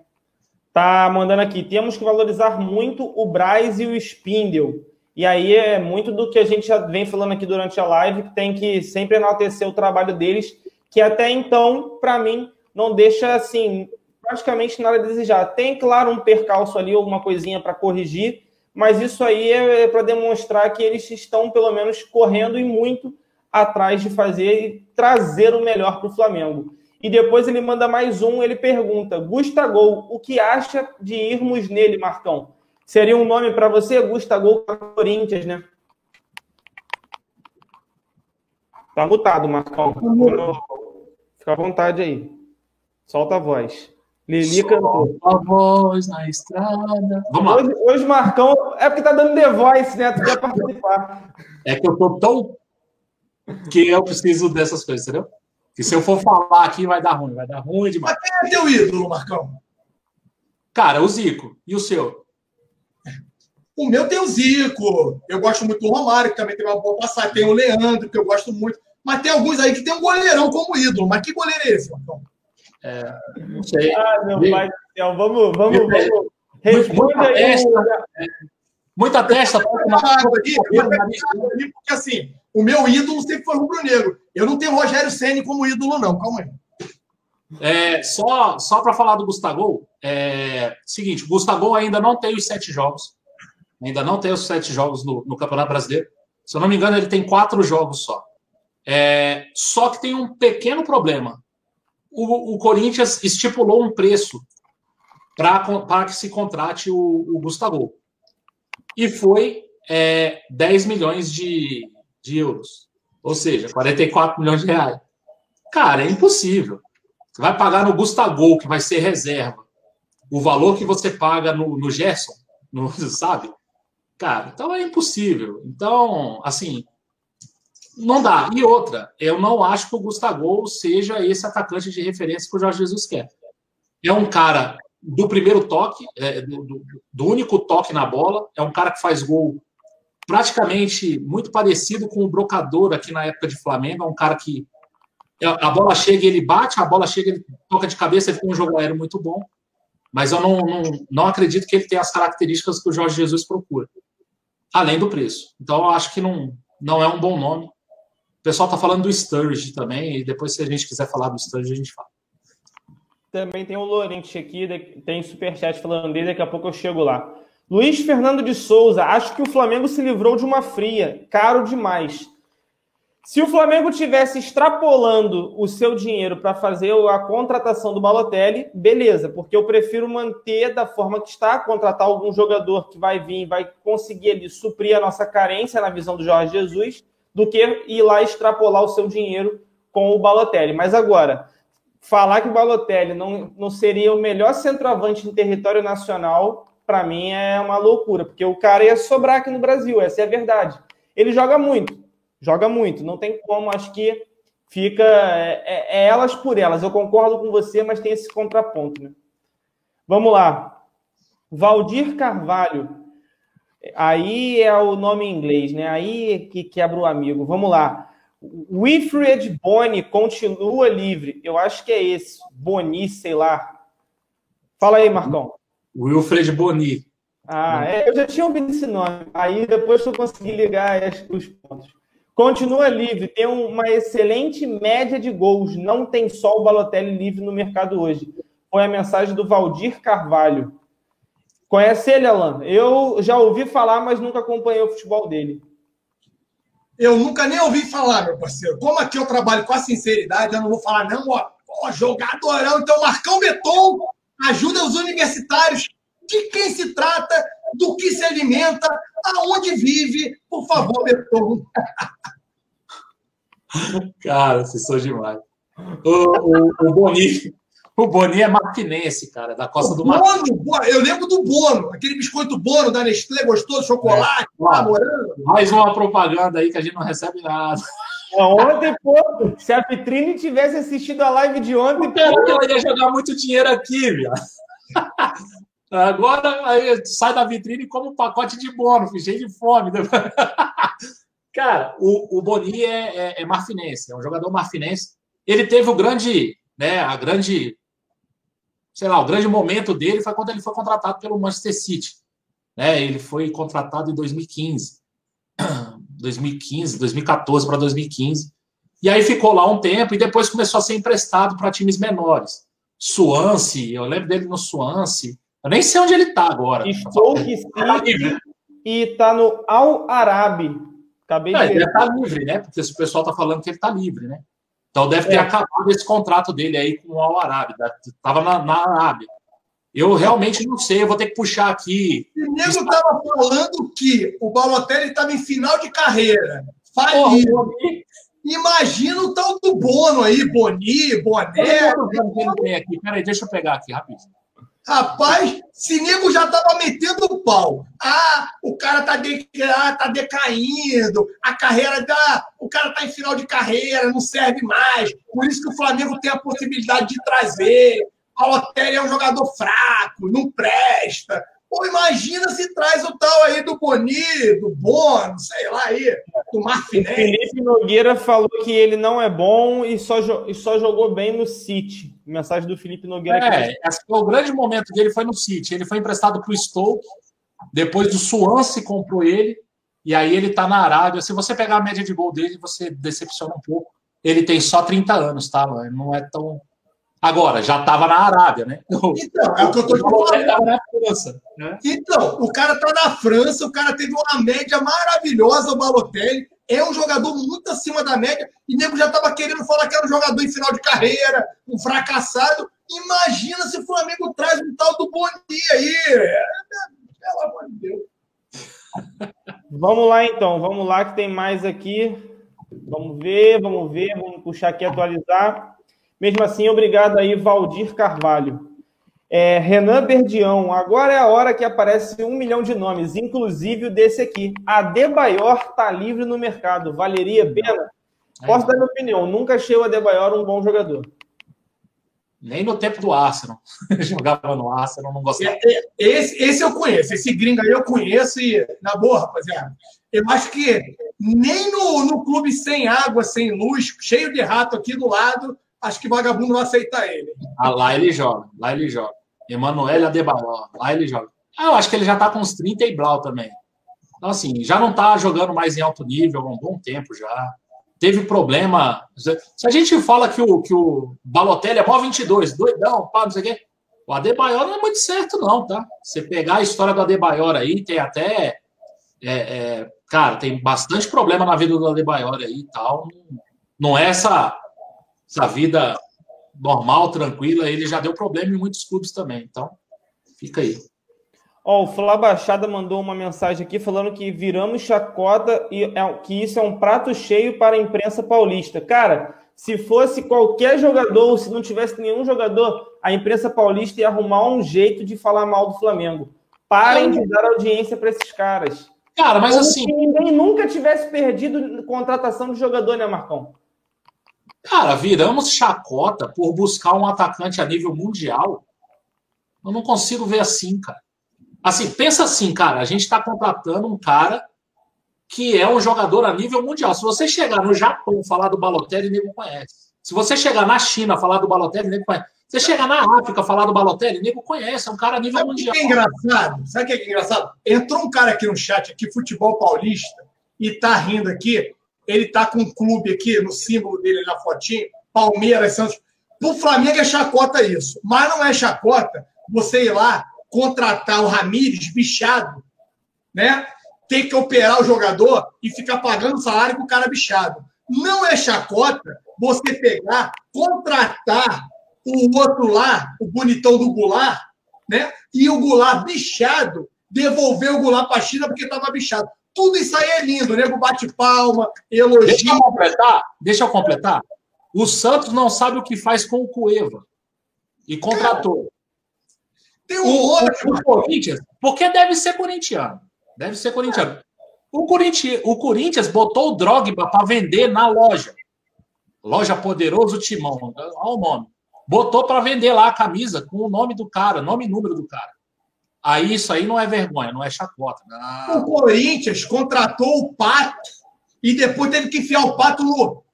Tá mandando aqui. Temos que valorizar muito o Braz e o Spindle. E aí é muito do que a gente já vem falando aqui durante a live, que tem que sempre enaltecer o trabalho deles, que até então, para mim, não deixa assim praticamente nada a desejar. Tem, claro, um percalço ali, alguma coisinha para corrigir, mas isso aí é, é para demonstrar que eles estão, pelo menos, correndo e muito atrás de fazer e trazer o melhor para o Flamengo. E depois ele manda mais um, ele pergunta: Gustavo, o que acha de irmos nele, Marcão? Seria um nome para você, Gustavo para Corinthians, né? Tá mutado, Marcão. Fica à vontade aí. Solta a voz. Lili cantou.
A voz na estrada.
Vamos lá. Hoje, hoje, Marcão, é porque tá dando The Voice, né? Tu quer participar.
É que eu tô tão. que eu preciso dessas coisas, entendeu? Que se eu for falar aqui, vai dar ruim, vai dar ruim demais.
Mas quem é teu ídolo, Marcão?
Cara, o Zico. E o seu?
O meu tem o Zico. Eu gosto muito do Romário, que também tem uma boa passagem. Tem o Leandro, que eu gosto muito. Mas tem alguns aí que tem um goleirão como ídolo. Mas que goleiro é esse, Marcão?
É, não sei.
Ah, meu pai do céu. Vamos, vamos, vamos. Responda
aí. Muita testa.
Porque assim, o meu ídolo sempre foi rubro-negro. Eu não tenho Rogério Ceni como ídolo, não. Calma aí.
É, só só para falar do Gustavo, é seguinte, o Gustavo ainda não tem os sete jogos, ainda não tem os sete jogos no, no Campeonato Brasileiro. Se eu não me engano, ele tem quatro jogos só. É, só que tem um pequeno problema. O, o Corinthians estipulou um preço para que se contrate o, o Gustavo. E foi é, 10 milhões de, de euros. Ou seja, 44 milhões de reais. Cara, é impossível. Você vai pagar no Gustavo, que vai ser reserva, o valor que você paga no, no Gerson, no, (laughs) sabe? Cara, então é impossível. Então, assim, não dá. E outra, eu não acho que o Gustavo seja esse atacante de referência que o Jorge Jesus quer. É um cara do primeiro toque, é, do, do, único toque na bola, é um cara que faz gol praticamente muito parecido com o Brocador aqui na época de Flamengo, é um cara que a bola chega e ele bate, a bola chega ele toca de cabeça, ele tem um jogo aéreo muito bom, mas eu não, não, não acredito que ele tenha as características que o Jorge Jesus procura, além do preço. Então eu acho que não, não é um bom nome. O pessoal está falando do Sturge também, e depois, se a gente quiser falar do Sturge, a gente fala.
Também tem o Lorente aqui, tem superchat falando dele, daqui a pouco eu chego lá. Luiz Fernando de Souza, acho que o Flamengo se livrou de uma fria, caro demais. Se o Flamengo tivesse extrapolando o seu dinheiro para fazer a contratação do Balotelli, beleza, porque eu prefiro manter da forma que está, contratar algum jogador que vai vir, vai conseguir ali suprir a nossa carência na visão do Jorge Jesus, do que ir lá extrapolar o seu dinheiro com o Balotelli. Mas agora, falar que o Balotelli não, não seria o melhor centroavante em território nacional, para mim é uma loucura, porque o cara ia sobrar aqui no Brasil, essa é a verdade. Ele joga muito, joga muito, não tem como, acho que fica. É, é, é elas por elas. Eu concordo com você, mas tem esse contraponto, né? Vamos lá. Valdir Carvalho. Aí é o nome em inglês, né? Aí que quebra o amigo. Vamos lá. Wilfred Boni continua livre. Eu acho que é esse. Boni, sei lá. Fala aí, Marcão.
Wilfred Boni.
Ah, é, eu já tinha ouvido esse nome. Aí depois eu consegui ligar os pontos. Continua livre, tem uma excelente média de gols. Não tem só o Balotelli livre no mercado hoje. Foi a mensagem do Valdir Carvalho. Conhece ele, Alan? Eu já ouvi falar, mas nunca acompanhei o futebol dele.
Eu nunca nem ouvi falar, meu parceiro. Como aqui eu trabalho com a sinceridade, eu não vou falar, não, ó, ó jogadorão. Então, Marcão Beton ajuda os universitários de quem se trata, do que se alimenta, aonde vive. Por favor, Beton. (laughs)
Cara, vocês são demais. O, o, o Boni, o Boni é martinense, cara, da Costa o do Mar.
Eu lembro do Bono, aquele biscoito Bono da Nestlé, gostoso, chocolate, é.
morango. Mais uma propaganda aí que a gente não recebe nada.
Ontem, pô, se a Vitrine tivesse assistido a live de ontem.
Pô, ela ia jogar muito dinheiro aqui, viu? (laughs) Agora aí, sai da vitrine e come um pacote de bônus, cheio de fome. (laughs) Cara, o, o Boni é, é, é, marfinense, é um jogador marfinense. Ele teve o grande, né, a grande, sei lá, o grande momento dele foi quando ele foi contratado pelo Manchester City. Né? Ele foi contratado em 2015. 2015, 2014 para 2015. E aí ficou lá um tempo e depois começou a ser emprestado para times menores. Swansea, eu lembro dele no Swansea. Eu nem sei onde ele está agora.
Stoke City e está no Al Arabi.
Acabei de é, Ele está livre, né? Porque o pessoal está falando que ele está livre, né? Então deve ter é. acabado esse contrato dele aí com o Al Arabi. Estava na, na Arábia. Eu realmente não sei, eu vou ter que puxar aqui.
O nego estava falando que o Balotelli estava em final de carreira. Falido. Imagina o tal do Bono aí, Boni, Boné.
Peraí, deixa eu pegar aqui rapidinho.
Rapaz, Sinego já estava metendo o pau. Ah, o cara tá, de, ah, tá decaindo, a carreira da. O cara tá em final de carreira, não serve mais. Por isso que o Flamengo tem a possibilidade de trazer. A Otélia é um jogador fraco, não presta. Pô, imagina se traz o tal aí do Boni, do Bono, sei lá aí, do Marfinelli.
Felipe Nogueira falou que ele não é bom e só, e só jogou bem no City. Mensagem do Felipe Nogueira.
É, esse foi o grande momento dele foi no City. Ele foi emprestado para o Stoke, depois do Swansea comprou ele, e aí ele está na Arábia. Se você pegar a média de gol dele, você decepciona um pouco. Ele tem só 30 anos, tá? Não é tão Agora, já estava na Arábia, né?
Então, é o que eu estou falando. na França. Né? Então, o cara está na França, o cara teve uma média maravilhosa, o Balotelli. É um jogador muito acima da média. E nego já estava querendo falar que era um jogador em final de carreira, um fracassado. Imagina se o Flamengo traz um tal do Boni aí. Pelo amor de Deus.
Vamos lá, então. Vamos lá, que tem mais aqui. Vamos ver, vamos ver. Vamos puxar aqui atualizar. Mesmo assim, obrigado aí, Valdir Carvalho. É, Renan Berdião, agora é a hora que aparece um milhão de nomes, inclusive o desse aqui. Adebayor está livre no mercado. Valeria pena? Posso é. dar minha opinião. Nunca achei o Adebayor um bom jogador.
Nem no tempo do Arsenal. (laughs) Jogava no Arsenal, não gostava. É,
é, esse, esse eu conheço. Esse gringo aí eu conheço e, na boa, rapaziada, eu acho que nem no, no clube sem água, sem luz, cheio de rato aqui do lado, acho que vagabundo não aceita ele.
Ah, lá ele joga, lá ele joga. Emanuel Adebayor, lá ele joga. Ah, eu acho que ele já está com uns 30 e blau também. Então, assim, já não está jogando mais em alto nível há um bom tempo já. Teve problema. Se a gente fala que o, que o Balotelli é mó 22, doidão, pá, não sei o quê. O Adebayor não é muito certo, não, tá? Você pegar a história do Adebayor aí, tem até. É, é, cara, tem bastante problema na vida do Adebayor aí e tal. Não é essa essa vida normal, tranquila, ele já deu problema em muitos clubes também. Então, fica aí.
Ó, o Flá Baixada mandou uma mensagem aqui falando que viramos chacota e é, que isso é um prato cheio para a imprensa paulista. Cara, se fosse qualquer jogador, ou se não tivesse nenhum jogador, a imprensa paulista ia arrumar um jeito de falar mal do Flamengo. Parem de dar audiência para esses caras.
Cara, mas Como assim. Se
ninguém nunca tivesse perdido contratação de jogador, né, Marcão?
Cara, viramos chacota por buscar um atacante a nível mundial. Eu não consigo ver assim, cara. Assim, pensa assim, cara, a gente está contratando um cara que é um jogador a nível mundial. Se você chegar no Japão falar do Balotelli, nego conhece. Se você chegar na China falar do Balotelli, nego conhece. Se você chegar na África falar do Balotelli, nego conhece, é um cara a nível
Sabe
mundial.
Que é engraçado? Sabe o que é engraçado? Entrou um cara aqui no chat, aqui, futebol paulista, e tá rindo aqui. Ele tá com um clube aqui, no símbolo dele na fotinho, Palmeiras, Santos. Pro Flamengo é chacota isso. Mas não é chacota você ir lá contratar o Ramires bichado, né? Ter que operar o jogador e ficar pagando salário com o cara bichado. Não é chacota você pegar, contratar o outro lá, o bonitão do Goulart, né? E o Goulart bichado devolver o Goulart para a China porque estava bichado. Tudo isso aí é lindo, o nego bate palma, elogia.
Deixa eu completar, deixa eu completar. O Santos não sabe o que faz com o Cueva. E contratou. Tem um o, outro. O, Corinthians, porque deve ser corintiano. Deve ser corintiano. O Corinthians, o Corinthians botou o Drogba para vender na loja. Loja Poderoso Timão. Olha o nome. Botou para vender lá a camisa com o nome do cara, nome e número do cara. Aí isso aí não é vergonha, não é chacota.
Não. O Corinthians contratou o Pato e depois teve que enfiar o Pato no.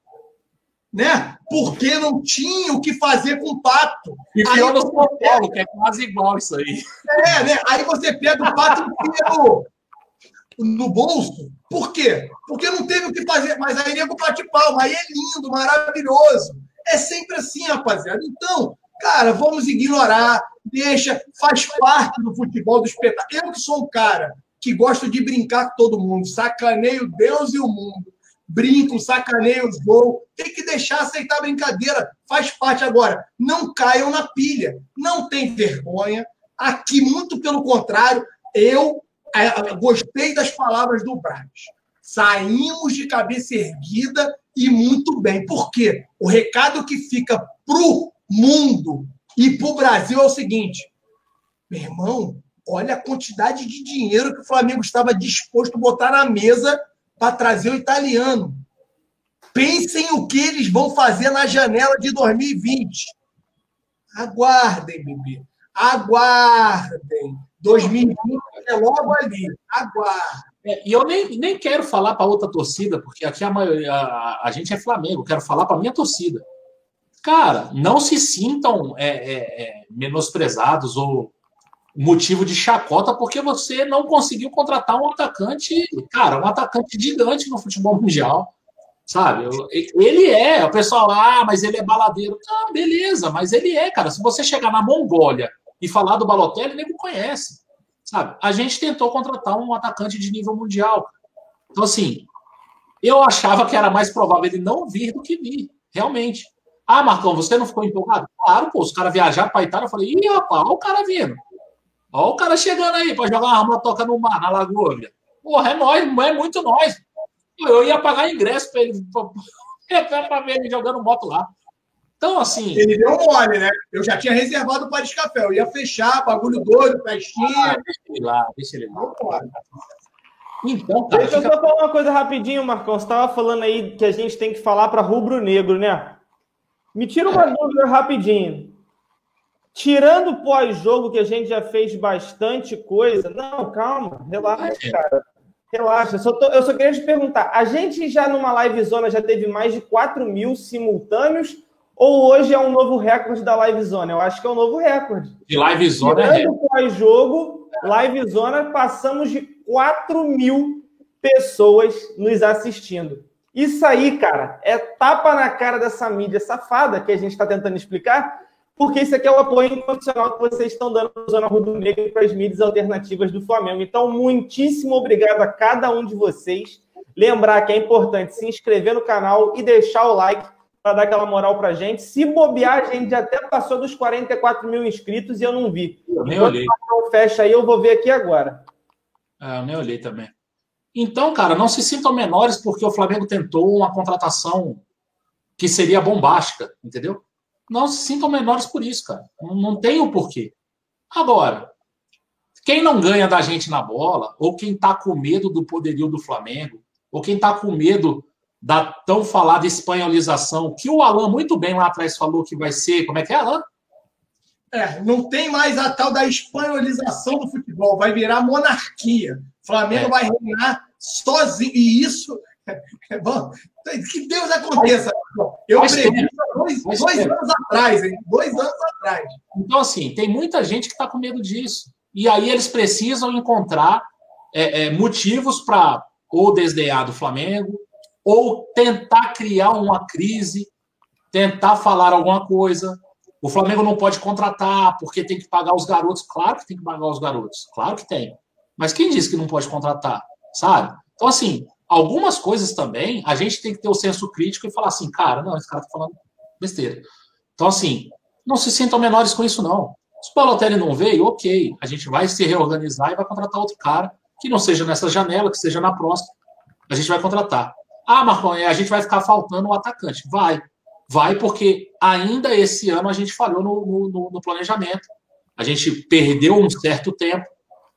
Né? Porque não tinha o que fazer com o Pato.
E pior no São Paulo, que é quase igual isso aí.
É, né? Aí você pega o Pato e no, no bolso. Por quê? Porque não teve o que fazer. Mas aí nego bate palma. Aí é lindo, maravilhoso. É sempre assim, rapaziada. Então, cara, vamos ignorar deixa, faz parte do futebol do espetáculo. Eu que sou um cara que gosto de brincar com todo mundo, sacaneio Deus e o mundo, brinco, sacaneio os gols, tem que deixar aceitar a brincadeira, faz parte agora. Não caiam na pilha, não tem vergonha. Aqui, muito pelo contrário, eu é, gostei das palavras do Braz. Saímos de cabeça erguida e muito bem. Por quê? O recado que fica pro mundo e para o Brasil é o seguinte: meu irmão, olha a quantidade de dinheiro que o Flamengo estava disposto a botar na mesa para trazer o italiano. Pensem o que eles vão fazer na janela de 2020. Aguardem, bebê. Aguardem. 2020 é logo ali. Aguardem.
É, e eu nem, nem quero falar para outra torcida, porque aqui a maioria, a, a gente é Flamengo, quero falar para minha torcida. Cara, não se sintam é, é, é, menosprezados ou motivo de chacota porque você não conseguiu contratar um atacante, cara, um atacante gigante no futebol mundial, sabe? Ele é, o pessoal, ah, mas ele é baladeiro. Ah, beleza, mas ele é, cara. Se você chegar na Mongólia e falar do Balotelli, ele conhece, sabe? A gente tentou contratar um atacante de nível mundial. Então, assim, eu achava que era mais provável ele não vir do que vir, realmente. Ah, Marcão, você não ficou empolgado? Claro, pô, os caras viajaram para Itália. Eu falei, ih, rapaz, olha o cara vindo. Olha o cara chegando aí para jogar uma motoca no mar, na lagoa. Viu? Porra, é nós, é muito nós. Eu ia pagar ingresso para ele, para (laughs) ver ele jogando moto lá. Então, assim.
Ele deu mole, né? Eu já tinha reservado o Paris Café. Eu ia fechar, bagulho doido, festinha. Ah,
deixa ele lá, deixa ele lá.
Então, cara, Deixa eu só falar uma coisa rapidinho, Marcão. Você estava falando aí que a gente tem que falar para rubro-negro, né? Me tira uma dúvida rapidinho. Tirando o pós-jogo, que a gente já fez bastante coisa. Não, calma, relaxa, cara. Relaxa. Só tô, eu só queria te perguntar: a gente já numa live zona já teve mais de 4 mil simultâneos? Ou hoje é um novo recorde da live zona? Eu acho que é um novo recorde.
De live zona é
Tirando é pós-jogo, live zona, passamos de 4 mil pessoas nos assistindo. Isso aí, cara, é tapa na cara dessa mídia safada que a gente está tentando explicar, porque isso aqui é o apoio incondicional que vocês estão dando na Zona Rubro Negra para as mídias alternativas do Flamengo. Então, muitíssimo obrigado a cada um de vocês. Lembrar que é importante se inscrever no canal e deixar o like para dar aquela moral para a gente. Se bobear, a gente até passou dos 44 mil inscritos e eu não vi.
Eu nem olhei.
Fecha aí, eu vou ver aqui agora.
É, eu nem olhei também. Então, cara, não se sintam menores porque o Flamengo tentou uma contratação que seria bombástica, entendeu? Não se sintam menores por isso, cara. Não, não tem o porquê. Agora, quem não ganha da gente na bola, ou quem tá com medo do poderio do Flamengo, ou quem tá com medo da tão falada espanholização, que o Alan muito bem lá atrás falou que vai ser. Como é que é, Alan?
É, não tem mais a tal da espanholização do futebol, vai virar monarquia. Flamengo é. vai reinar sozinho. E isso. É bom. Que Deus aconteça. Eu previ dois, dois anos atrás, hein? Dois anos atrás.
Então, assim, tem muita gente que está com medo disso. E aí eles precisam encontrar é, é, motivos para ou desdenhar do Flamengo, ou tentar criar uma crise, tentar falar alguma coisa. O Flamengo não pode contratar porque tem que pagar os garotos. Claro que tem que pagar os garotos. Claro que tem. Mas quem disse que não pode contratar? Sabe? Então, assim, algumas coisas também a gente tem que ter o senso crítico e falar assim, cara, não, esse cara tá falando besteira. Então, assim, não se sintam menores com isso, não. Se o Balotelli não veio, ok, a gente vai se reorganizar e vai contratar outro cara, que não seja nessa janela, que seja na próxima. A gente vai contratar. Ah, Marcão, é, a gente vai ficar faltando um atacante. Vai. Vai, porque ainda esse ano a gente falhou no, no, no planejamento. A gente perdeu um certo tempo.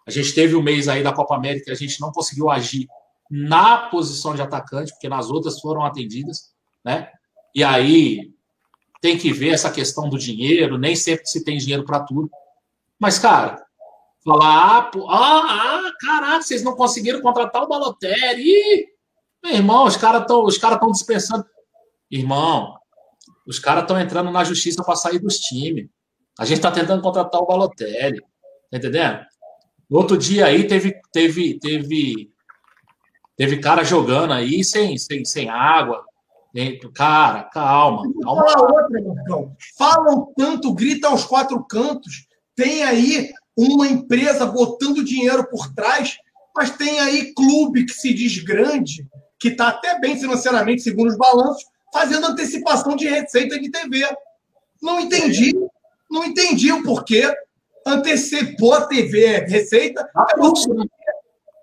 A gente teve o um mês aí da Copa América, a gente não conseguiu agir na posição de atacante, porque nas outras foram atendidas, né? E aí tem que ver essa questão do dinheiro, nem sempre se tem dinheiro para tudo. Mas, cara, falar, ah, pô, ah, ah, caraca, vocês não conseguiram contratar o Balotelli. Ih, meu irmão, os caras estão os cara dispensando. Irmão, os caras estão entrando na justiça para sair dos times. A gente está tentando contratar o Balotelli. Tá entendendo? No outro dia aí teve, teve, teve, teve cara jogando aí sem, sem, sem água. Cara, calma. calma.
Outra, Falam tanto, gritam aos quatro cantos. Tem aí uma empresa botando dinheiro por trás, mas tem aí clube que se diz grande, que está até bem financeiramente, segundo os balanços, fazendo antecipação de receita de TV. Não entendi, não entendi o porquê. Antecipou a TV receita,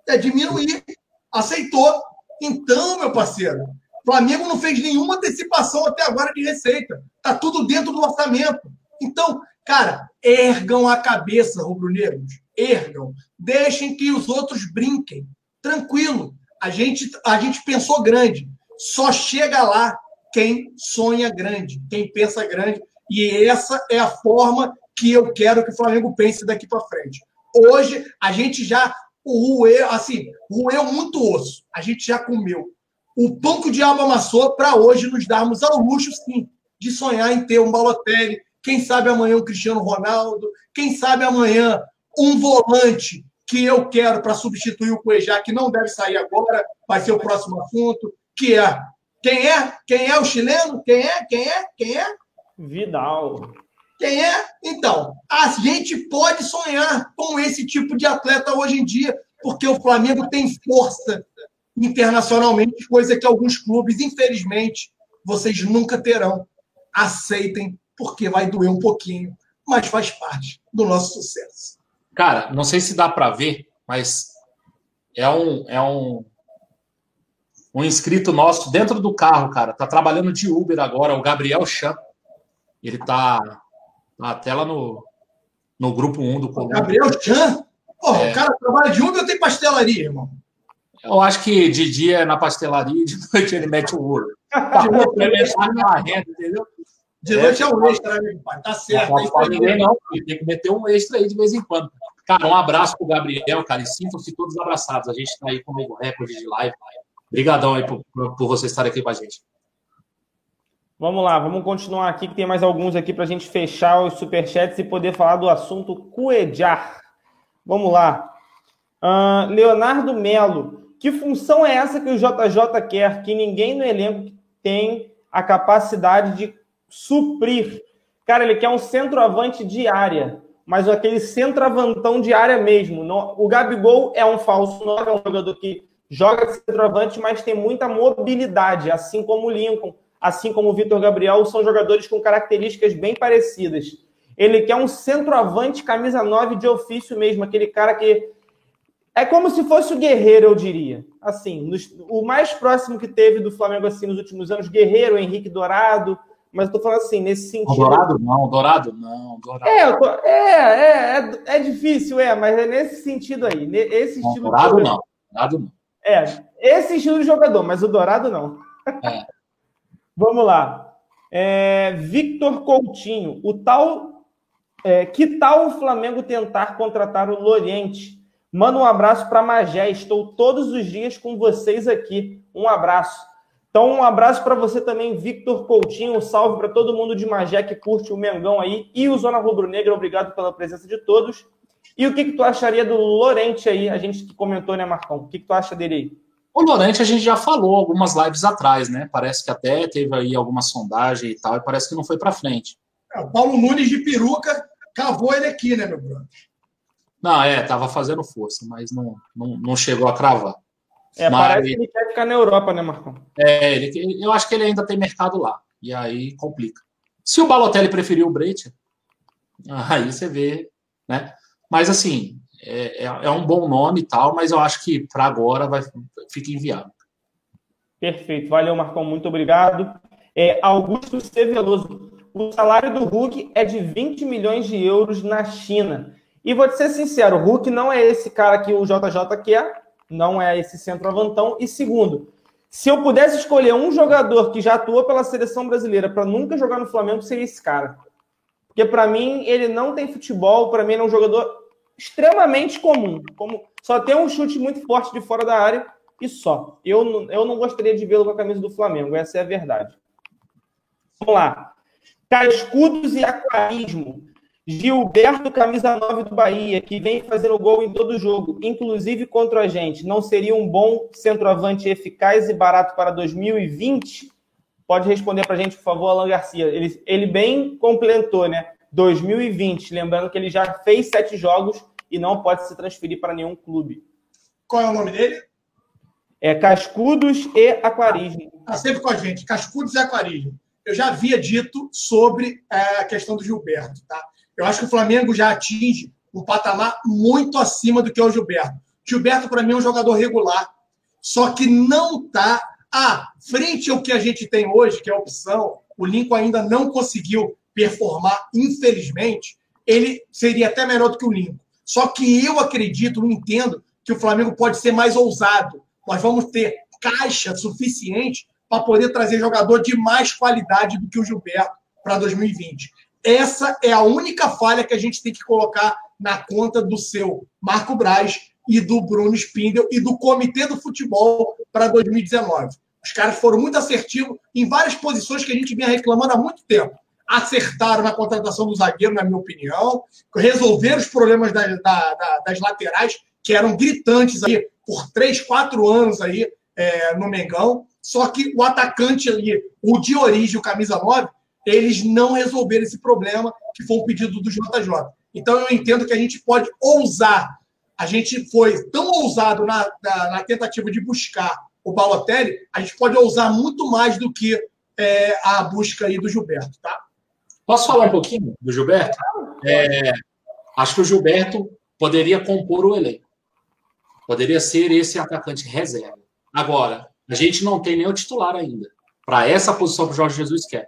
é, é diminuir. Aceitou. Então, meu parceiro, Flamengo não fez nenhuma antecipação até agora de receita. Está tudo dentro do orçamento. Então, cara, ergam a cabeça, rubro-negros. Ergam. Deixem que os outros brinquem. Tranquilo. A gente, a gente pensou grande. Só chega lá quem sonha grande, quem pensa grande. E essa é a forma que eu quero que o Flamengo pense daqui para frente. Hoje, a gente já roeu, assim, roeu muito osso. A gente já comeu. O pão que o diabo amassou para hoje nos darmos ao luxo, sim, de sonhar em ter um Balotelli. Quem sabe amanhã um Cristiano Ronaldo. Quem sabe amanhã um volante que eu quero para substituir o Cuejá, que não deve sair agora, vai ser o próximo assunto, que é quem é? Quem é o chileno? Quem é? Quem é? Quem é?
Vidal.
Quem é? Então, a gente pode sonhar com esse tipo de atleta hoje em dia, porque o Flamengo tem força internacionalmente, coisa que alguns clubes, infelizmente, vocês nunca terão. Aceitem, porque vai doer um pouquinho, mas faz parte do nosso sucesso.
Cara, não sei se dá para ver, mas é um, é um um inscrito nosso dentro do carro, cara. Tá trabalhando de Uber agora, o Gabriel Chan. Ele tá, até lá no, no grupo 1 do
Colombo. Gabriel Chan? Porra, é. o cara trabalha de Uber ou tem pastelaria, irmão?
Eu acho que de dia é na pastelaria e de noite ele mete o ouro. Tá
aquela renda, entendeu? De noite é, é um extra, né, pai? Tá certo. Não
pode ninguém, não. Tem que meter um extra aí de vez em quando. Cara, um abraço pro Gabriel, cara, e sintam-se todos abraçados. A gente tá aí com o recorde de live. Obrigadão aí por, por você estar aqui com a gente.
Vamos lá, vamos continuar aqui, que tem mais alguns aqui para a gente fechar os superchats e poder falar do assunto Cuejar. Vamos lá. Uh, Leonardo Melo, que função é essa que o JJ quer? Que ninguém no elenco tem a capacidade de suprir. Cara, ele quer um centroavante de área, mas aquele centroavantão de área mesmo. O Gabigol é um falso 9, é um jogador que joga de centroavante, mas tem muita mobilidade, assim como o Lincoln, assim como o Vitor Gabriel, são jogadores com características bem parecidas. Ele quer um centroavante camisa 9 de ofício mesmo, aquele cara que é como se fosse o Guerreiro, eu diria. Assim, nos, o mais próximo que teve do Flamengo assim nos últimos anos, Guerreiro, Henrique Dourado, mas eu tô falando assim, nesse sentido.
Dourado não, Dourado não, Dourado.
É, tô, é, é, é, é, difícil, é, mas é nesse sentido aí, esse estilo.
Dourado não, Dourado não.
É, esse estilo de jogador, mas o Dourado não. É. Vamos lá. É, Victor Coutinho, o tal. É, que tal o Flamengo tentar contratar o Loriente? Manda um abraço para Magé. Estou todos os dias com vocês aqui. Um abraço. Então, um abraço para você também, Victor Coutinho. Um salve para todo mundo de Magé que curte o Mengão aí e o Zona Rubro Negra. Obrigado pela presença de todos. E o que, que tu acharia do Lorente aí? A gente que comentou, né, Marcão? O que, que tu acha dele aí?
O Lorente a gente já falou algumas lives atrás, né? Parece que até teve aí alguma sondagem e tal, e parece que não foi para frente.
É, o Paulo Nunes de peruca cavou ele aqui, né, meu brother?
Não, é, tava fazendo força, mas não, não, não chegou a cravar.
É, mas... parece que ele quer ficar na Europa, né, Marcão?
É, ele, eu acho que ele ainda tem mercado lá. E aí complica. Se o Balotelli preferiu o Brecht, (laughs) aí você vê, né? Mas, assim, é, é, é um bom nome e tal, mas eu acho que para agora vai, fica inviável.
Perfeito. Valeu, Marcão. Muito obrigado. É, Augusto C. Veloso. O salário do Hulk é de 20 milhões de euros na China. E vou te ser sincero, o Hulk não é esse cara que o JJ quer, não é esse centroavantão. E segundo, se eu pudesse escolher um jogador que já atuou pela seleção brasileira para nunca jogar no Flamengo, seria esse cara. Porque para mim ele não tem futebol, para mim ele é um jogador extremamente comum. Como só tem um chute muito forte de fora da área e só. Eu, eu não gostaria de vê-lo com a camisa do Flamengo, essa é a verdade. Vamos lá. Cascudos e aquarismo. Gilberto, camisa 9 do Bahia, que vem fazendo gol em todo jogo, inclusive contra a gente. Não seria um bom centroavante eficaz e barato para 2020? Pode responder para a gente, por favor, Alan Garcia. Ele, ele bem completou, né? 2020. Lembrando que ele já fez sete jogos e não pode se transferir para nenhum clube.
Qual é o nome dele?
É Cascudos e Aquarismo.
Está sempre com a gente. Cascudos e Aquarismo. Eu já havia dito sobre é, a questão do Gilberto, tá? Eu acho que o Flamengo já atinge um patamar muito acima do que é o Gilberto. Gilberto, para mim, é um jogador regular, só que não está à frente ao que a gente tem hoje, que é a opção. O Lincoln ainda não conseguiu performar, infelizmente. Ele seria até melhor do que o Lincoln. Só que eu acredito, entendo, que o Flamengo pode ser mais ousado. Nós vamos ter caixa suficiente para poder trazer jogador de mais qualidade do que o Gilberto para 2020. Essa é a única falha que a gente tem que colocar na conta do seu Marco Braz e do Bruno Spindel e do Comitê do Futebol para 2019. Os caras foram muito assertivos em várias posições que a gente vinha reclamando há muito tempo. Acertaram na contratação do zagueiro, na minha opinião, resolveram os problemas das, das laterais, que eram gritantes aí por três, quatro anos aí é, no Mengão. Só que o atacante ali, o de origem, o camisa 9, eles não resolveram esse problema, que foi um pedido do JJ. Então, eu entendo que a gente pode ousar. A gente foi tão ousado na, na, na tentativa de buscar o Balotelli, a gente pode ousar muito mais do que é, a busca aí do Gilberto, tá?
Posso falar um pouquinho do Gilberto? É, acho que o Gilberto poderia compor o elenco. Poderia ser esse atacante reserva. Agora, a gente não tem nem o titular ainda. Para essa posição que o Jorge Jesus quer.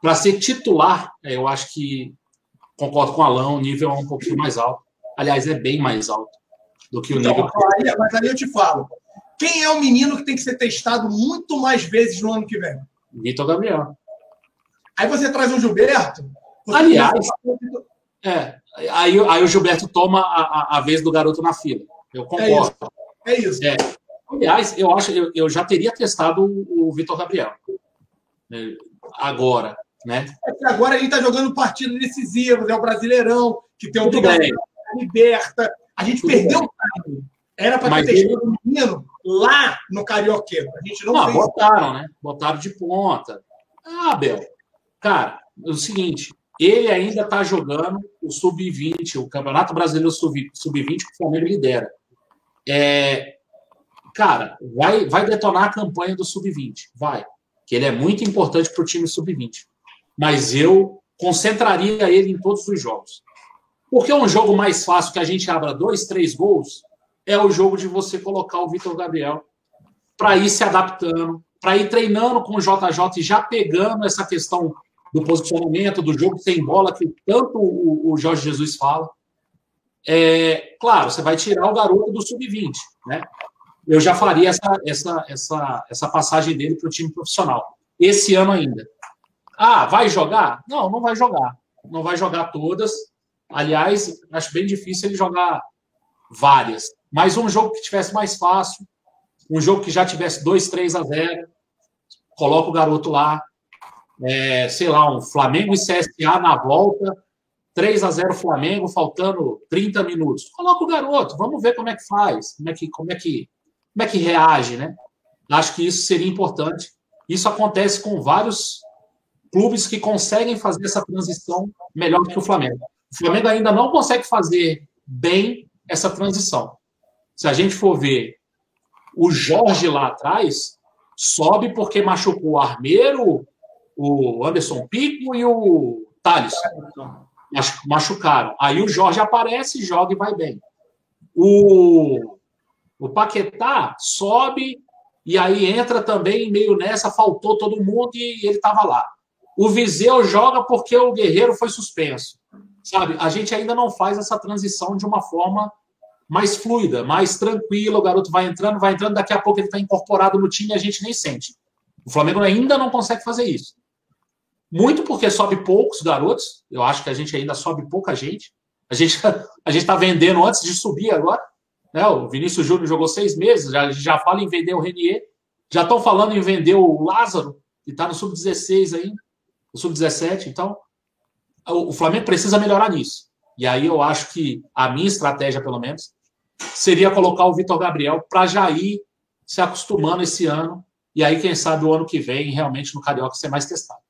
Para ser titular, é, eu acho que concordo com o Alain, o nível é um pouquinho mais alto. Aliás, é bem mais alto do que o então, nível.
Aí, mas aí eu te falo. Quem é o menino que tem que ser testado muito mais vezes no ano que vem?
Vitor Gabriel.
Aí você traz um Gilberto.
Aliás, é, aí, aí o Gilberto toma a, a, a, vez do garoto na fila. Eu é concordo.
É isso. É isso.
É. Aliás, eu acho eu, eu já teria testado o, o Vitor Gabriel. É, agora né?
É agora gente está jogando partidas decisivas, é o Brasileirão, que tem obrigação, liberta. A gente Tudo perdeu bem. o time. Era para ter testado o menino lá no Carioqueiro. A gente não, não
fez. botaram, né? Botaram de ponta. Ah, Bel, cara, é o seguinte, ele ainda está jogando o Sub-20, o Campeonato Brasileiro Sub-20 que o Flamengo lidera. É, cara, vai, vai detonar a campanha do Sub-20, vai. Que ele é muito importante para o time Sub-20 mas eu concentraria ele em todos os jogos. Porque um jogo mais fácil que a gente abra dois, três gols é o jogo de você colocar o Vitor Gabriel para ir se adaptando, para ir treinando com o JJ e já pegando essa questão do posicionamento, do jogo sem bola, que tanto o, o Jorge Jesus fala. É, claro, você vai tirar o garoto do sub-20, né? Eu já faria essa, essa, essa, essa passagem dele para o time profissional. Esse ano ainda. Ah, vai jogar? Não, não vai jogar. Não vai jogar todas. Aliás, acho bem difícil ele jogar várias. Mas um jogo que tivesse mais fácil, um jogo que já tivesse 2, 3 a 0, coloca o garoto lá. É, sei lá, um Flamengo e CSA na volta, 3 a 0 Flamengo, faltando 30 minutos. Coloca o garoto, vamos ver como é que faz, como é que, como é que, como é que reage, né? Acho que isso seria importante. Isso acontece com vários clubes que conseguem fazer essa transição melhor que o Flamengo. O Flamengo ainda não consegue fazer bem essa transição. Se a gente for ver o Jorge lá atrás, sobe porque machucou o Armeiro, o Anderson Pico e o Thales. Machucaram. Aí o Jorge aparece, joga e vai bem. O, o Paquetá sobe e aí entra também meio nessa, faltou todo mundo e ele estava lá. O Viseu joga porque o Guerreiro foi suspenso. Sabe? A gente ainda não faz essa transição de uma forma mais fluida, mais tranquila. O garoto vai entrando, vai entrando, daqui a pouco ele está incorporado no time e a gente nem sente. O Flamengo ainda não consegue fazer isso. Muito porque sobe poucos garotos. Eu acho que a gente ainda sobe pouca gente. A gente (laughs) a gente está vendendo antes de subir agora. Né? O Vinícius Júnior jogou seis meses, já, já fala em vender o Renier. Já estão falando em vender o Lázaro, que está no sub-16 ainda, no sub-17. Então, o Flamengo precisa melhorar nisso. E aí eu acho que a minha estratégia, pelo menos, seria colocar o Vitor Gabriel para já ir se acostumando esse ano. E aí, quem sabe, o ano que vem, realmente no Carioca ser mais testado.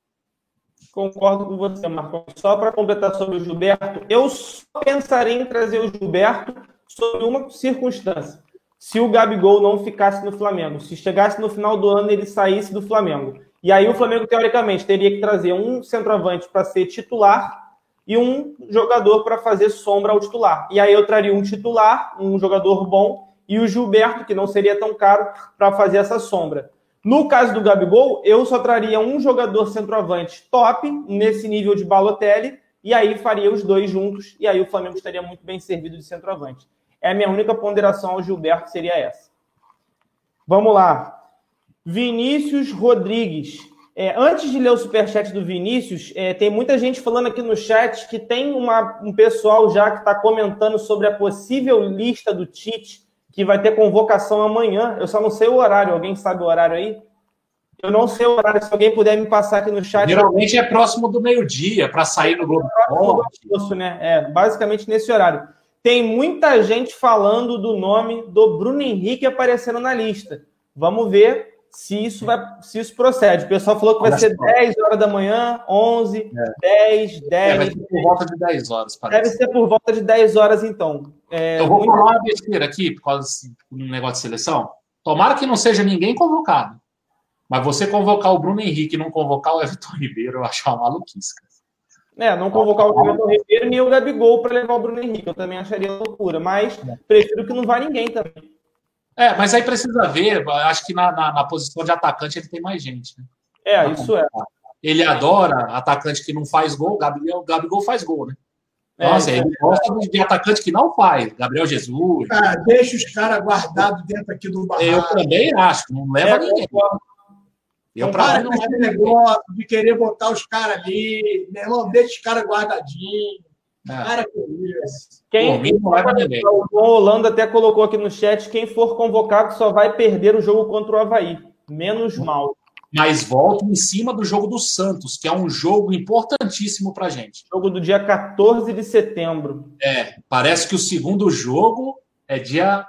Concordo com você, Marcos. Só para completar sobre o Gilberto, eu só pensaria em trazer o Gilberto sob uma circunstância. Se o Gabigol não ficasse no Flamengo, se chegasse no final do ano ele saísse do Flamengo. E aí o Flamengo, teoricamente, teria que trazer um centroavante para ser titular e um jogador para fazer sombra ao titular. E aí eu traria um titular, um jogador bom, e o Gilberto, que não seria tão caro, para fazer essa sombra. No caso do Gabigol, eu só traria um jogador centroavante top, nesse nível de Balotelli, e aí faria os dois juntos, e aí o Flamengo estaria muito bem servido de centroavante. É a minha única ponderação ao Gilberto, seria essa. Vamos lá. Vinícius Rodrigues. É, antes de ler o superchat do Vinícius, é, tem muita gente falando aqui no chat que tem uma, um pessoal já que está comentando sobre a possível lista do Tite que vai ter convocação amanhã. Eu só não sei o horário. Alguém sabe o horário aí? Eu não sei o horário. Se alguém puder me passar aqui no chat.
Geralmente é próximo do meio-dia, para sair no Globo.
Almoço, né? É, basicamente nesse horário. Tem muita gente falando do nome do Bruno Henrique aparecendo na lista. Vamos ver se isso, vai, se isso procede. O pessoal falou que vai Olha ser só. 10 horas da manhã, 11, é. 10, 10. É, vai
ser por volta de 10 horas,
parece. Deve ser por volta de 10 horas, então.
É, eu vou muito... falar uma besteira aqui, por causa do negócio de seleção. Tomara que não seja ninguém convocado. Mas você convocar o Bruno Henrique e não convocar o Everton (laughs) Ribeiro, eu acho uma maluquice.
É, não convocar o Everton Ribeiro nem o Gabigol para levar o Bruno Henrique. Eu também acharia loucura. Mas é. prefiro que não vá ninguém também.
É, mas aí precisa ver. Acho que na, na, na posição de atacante ele tem mais gente. Né?
É, então, isso é.
Ele adora atacante que não faz gol. Gabriel, Gabigol faz gol, né? É, Nossa, é, ele gosta de atacante que não faz. Gabriel Jesus.
Ah, deixa os caras guardados dentro aqui do
barraco. Eu também acho, não leva é, ninguém.
Eu, para não é negócio de querer botar os caras ali. Meu irmão, deixa os caras guardadinhos. Cara, que isso.
Quem. O Holanda até colocou aqui no chat: quem for convocado só vai perder o jogo contra o Havaí. Menos mal.
Mas volta em cima do jogo do Santos, que é um jogo importantíssimo pra gente.
Jogo do dia 14 de setembro.
É, parece que o segundo jogo é dia.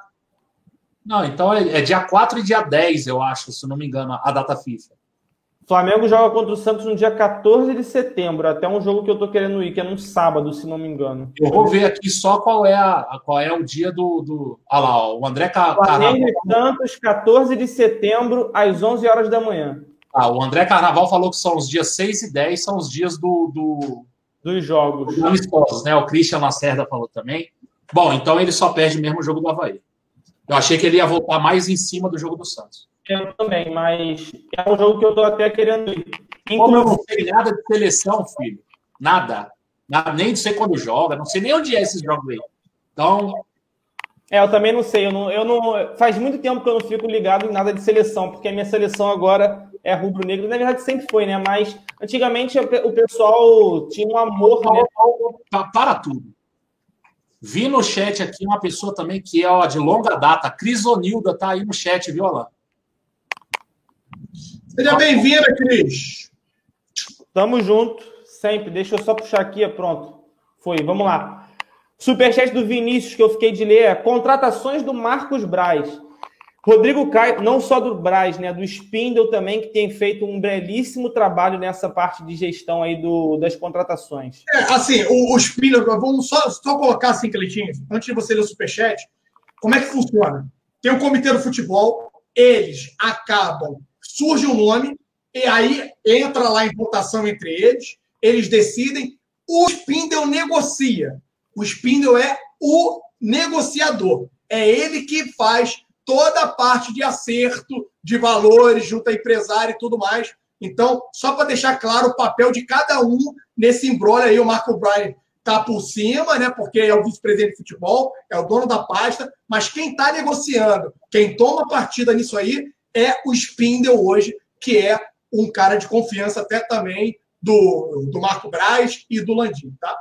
Não, então é, é dia 4 e dia 10, eu acho, se não me engano, a data FIFA.
Flamengo joga contra o Santos no dia 14 de setembro, até um jogo que eu tô querendo ir, que é num sábado, se não me engano.
Eu vou ver aqui só qual é, a, qual é o dia do. do... Olha lá, ó, o André Carnaval.
Flamengo e Santos, 14 de setembro, às 11 horas da manhã.
Ah, o André Carnaval falou que são os dias 6 e 10, são os dias do. do...
Dos jogos.
Amistosos, né? O Christian Lacerda falou também. Bom, então ele só perde mesmo o jogo do Havaí. Eu achei que ele ia voltar mais em cima do jogo do Santos.
Eu também, mas é um jogo que eu tô até querendo ir.
Como eu não sei nada de seleção, filho. Nada. nada. Nem sei quando joga, não sei nem onde é esses jogos aí. Então.
É, eu também não sei. Eu não, eu não, faz muito tempo que eu não fico ligado em nada de seleção, porque a minha seleção agora é rubro-negro. Na verdade, sempre foi, né? Mas antigamente o pessoal tinha um amor, né?
Para tudo. Vi no chat aqui uma pessoa também que é ó, de longa data, Crisonilda, tá aí no chat, viu, Alain?
Seja bem-vinda, Cris.
Tamo junto, sempre. Deixa eu só puxar aqui, é pronto. Foi, vamos lá. Superchat do Vinícius, que eu fiquei de ler, é contratações do Marcos Braz. Rodrigo Caio, não só do Braz, né, do Spindle também, que tem feito um belíssimo trabalho nessa parte de gestão aí do, das contratações.
É, assim, o, o Spindle, vamos só, só colocar assim, Cleitinho, antes de você ler o superchat, como é que funciona? Tem o comitê do futebol, eles acabam surge um nome, e aí entra lá em votação entre eles, eles decidem, o Spindle negocia. O Spindle é o negociador. É ele que faz toda a parte de acerto de valores junto a empresário e tudo mais. Então, só para deixar claro o papel de cada um nesse embrolho aí, o Marco Bryan tá por cima, né? Porque é o vice-presidente de futebol, é o dono da pasta, mas quem está negociando, quem toma partida nisso aí é o Spindel hoje, que é um cara de confiança até também do, do Marco Braz e do Landim, tá?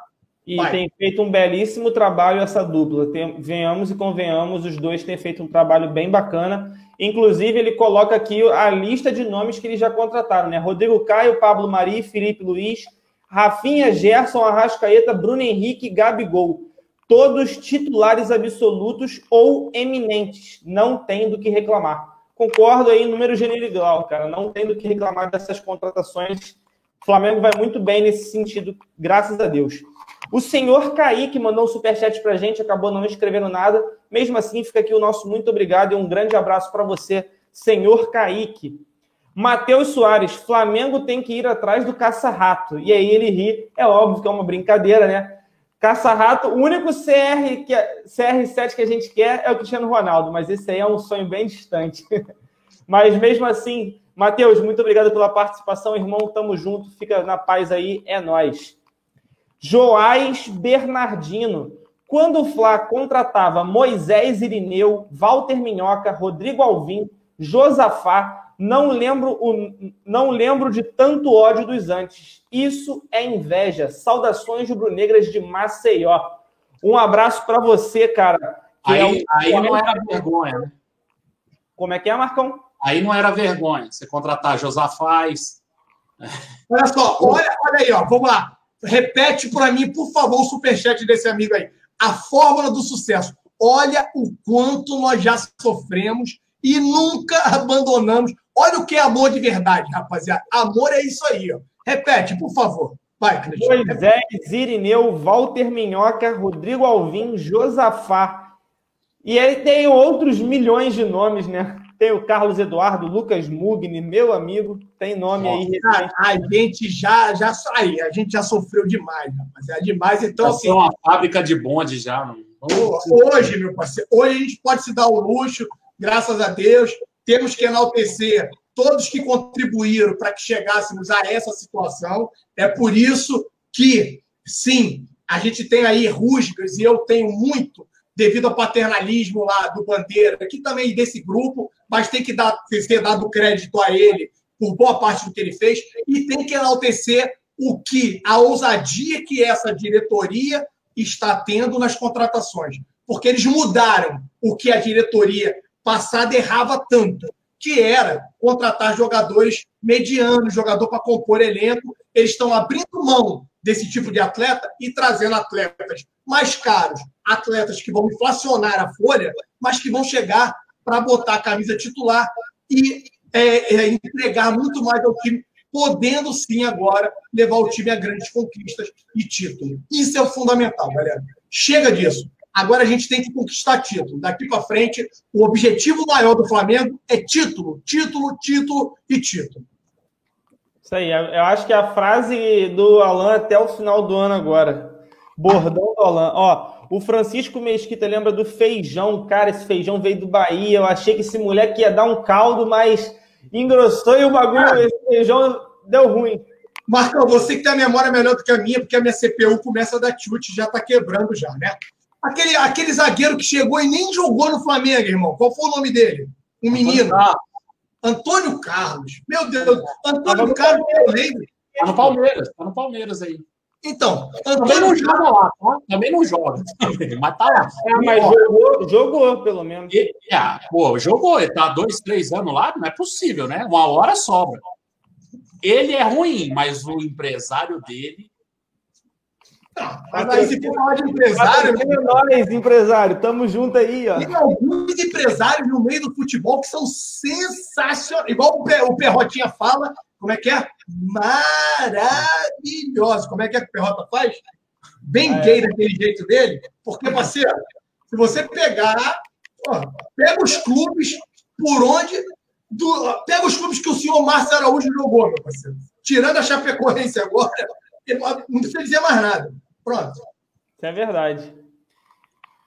E Vai. tem feito um belíssimo trabalho essa dupla. Tem, venhamos e convenhamos, os dois têm feito um trabalho bem bacana. Inclusive, ele coloca aqui a lista de nomes que eles já contrataram, né? Rodrigo Caio, Pablo Mari, Felipe Luiz, Rafinha, Gerson, Arrascaeta, Bruno Henrique, Gabigol. Todos titulares absolutos ou eminentes. Não tem do que reclamar. Concordo aí, número general, cara. Não tem do que reclamar dessas contratações. O Flamengo vai muito bem nesse sentido, graças a Deus. O senhor Kaique mandou um superchat pra gente, acabou não escrevendo nada. Mesmo assim, fica aqui o nosso muito obrigado e um grande abraço para você, senhor Kaique. Matheus Soares, Flamengo tem que ir atrás do caça-rato. E aí ele ri, é óbvio que é uma brincadeira, né? Caça-rato, o único CR que, é, CR7 que a gente quer é o Cristiano Ronaldo, mas esse aí é um sonho bem distante. (laughs) mas mesmo assim, Matheus, muito obrigado pela participação, irmão. Tamo junto, fica na paz aí, é nós. Joás Bernardino. Quando o Fla contratava Moisés Irineu, Walter Minhoca, Rodrigo Alvim, Josafá, não lembro, o, não lembro de tanto ódio dos antes. Isso é inveja. Saudações rubro-negras de Maceió. Um abraço para você, cara.
aí, é um... aí não era vergonha, né?
Como é que é, Marcão?
Aí não era vergonha. Você contratar Josafás.
Olha só, olha, olha aí, ó. Vamos lá. Repete para mim, por favor, o superchat desse amigo aí. A fórmula do sucesso. Olha o quanto nós já sofremos e nunca abandonamos. Olha o que é amor de verdade, rapaziada. Amor é isso aí, ó. Repete, por favor. Vai,
Cristiano. Moisés, Irineu, Walter Minhoca, Rodrigo Alvim, Josafá. E aí tem outros milhões de nomes, né? Tem o Carlos Eduardo, Lucas Mugni, meu amigo, tem nome aí.
Cara, a gente já, já saiu, a gente já sofreu demais, rapaziada. Demais, então
assim. uma fábrica de bonde já, mano.
Hoje, meu parceiro, hoje a gente pode se dar o luxo, graças a Deus. Temos que enaltecer todos que contribuíram para que chegássemos a essa situação. É por isso que, sim, a gente tem aí rusgas, e eu tenho muito, devido ao paternalismo lá do Bandeira, que também desse grupo, mas tem que dar, ser dado crédito a ele por boa parte do que ele fez, e tem que enaltecer o que, a ousadia que essa diretoria está tendo nas contratações. Porque eles mudaram o que a diretoria passada errava tanto, que era contratar jogadores medianos, jogador para compor elenco. Eles estão abrindo mão desse tipo de atleta e trazendo atletas mais caros, atletas que vão inflacionar a folha, mas que vão chegar para botar a camisa titular e é, é, entregar muito mais ao time, podendo sim agora levar o time a grandes conquistas e título. Isso é o fundamental, galera. Chega disso. Agora a gente tem que conquistar título. Daqui para frente, o objetivo maior do Flamengo é título, título, título e título.
Isso aí. Eu acho que é a frase do Alan até o final do ano agora. Bordão do Alan. Ó, o Francisco Mesquita lembra do feijão. Cara, esse feijão veio do Bahia. Eu achei que esse moleque ia dar um caldo, mas engrossou e o bagulho, esse feijão deu ruim.
Marcão, você que tem a memória melhor do que a minha, porque a minha CPU começa a dar chute, já tá quebrando já, né? Aquele, aquele zagueiro que chegou e nem jogou no Flamengo, irmão. Qual foi o nome dele? Um menino. Antônio Carlos. Meu Deus. Antônio Carlos, eu lembro.
Tá no Palmeiras, tá no Palmeiras aí.
Então,
também não joga lá, tá? Também não joga. (laughs) mas tá lá.
É, mas jogou, jogou, pelo menos.
E, é, pô, jogou. Ele tá dois, três anos lá, não é possível, né? Uma hora sobra. Ele é ruim, mas o empresário dele.
Não, mas aí, se for falar de empresário.
Nós, empresário, tamo junto aí, ó.
Tem alguns empresários no meio do futebol que são sensacionais. Igual o Perrotinha fala, como é que é? Maravilhoso. Como é que é que o Perrota faz? Bem é. gay daquele jeito dele. Porque, parceiro, se você pegar, ó, pega os clubes por onde. Do, pega os clubes que o senhor Márcio Araújo jogou, meu parceiro. Tirando a Chapecoense agora, não precisa dizer mais nada. Pronto.
Isso é verdade.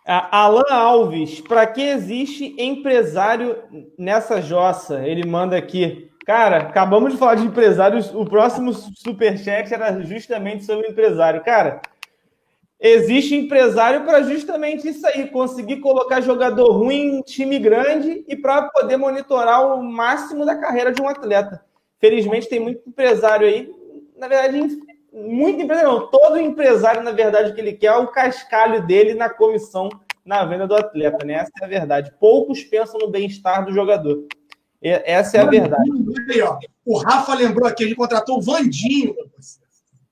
Alan Alves, para que existe empresário nessa jossa? Ele manda aqui. Cara, acabamos de falar de empresários. O próximo superchat era justamente sobre empresário. Cara, Existe empresário para justamente isso aí, conseguir colocar jogador ruim em time grande e para poder monitorar o máximo da carreira de um atleta. Felizmente tem muito empresário aí, na verdade, muito empresário, não, todo empresário, na verdade, que ele quer é o cascalho dele na comissão na venda do atleta, né? Essa é a verdade. Poucos pensam no bem-estar do jogador. Essa é a verdade.
Aí, ó. O Rafa lembrou aqui, ele contratou o Vandinho.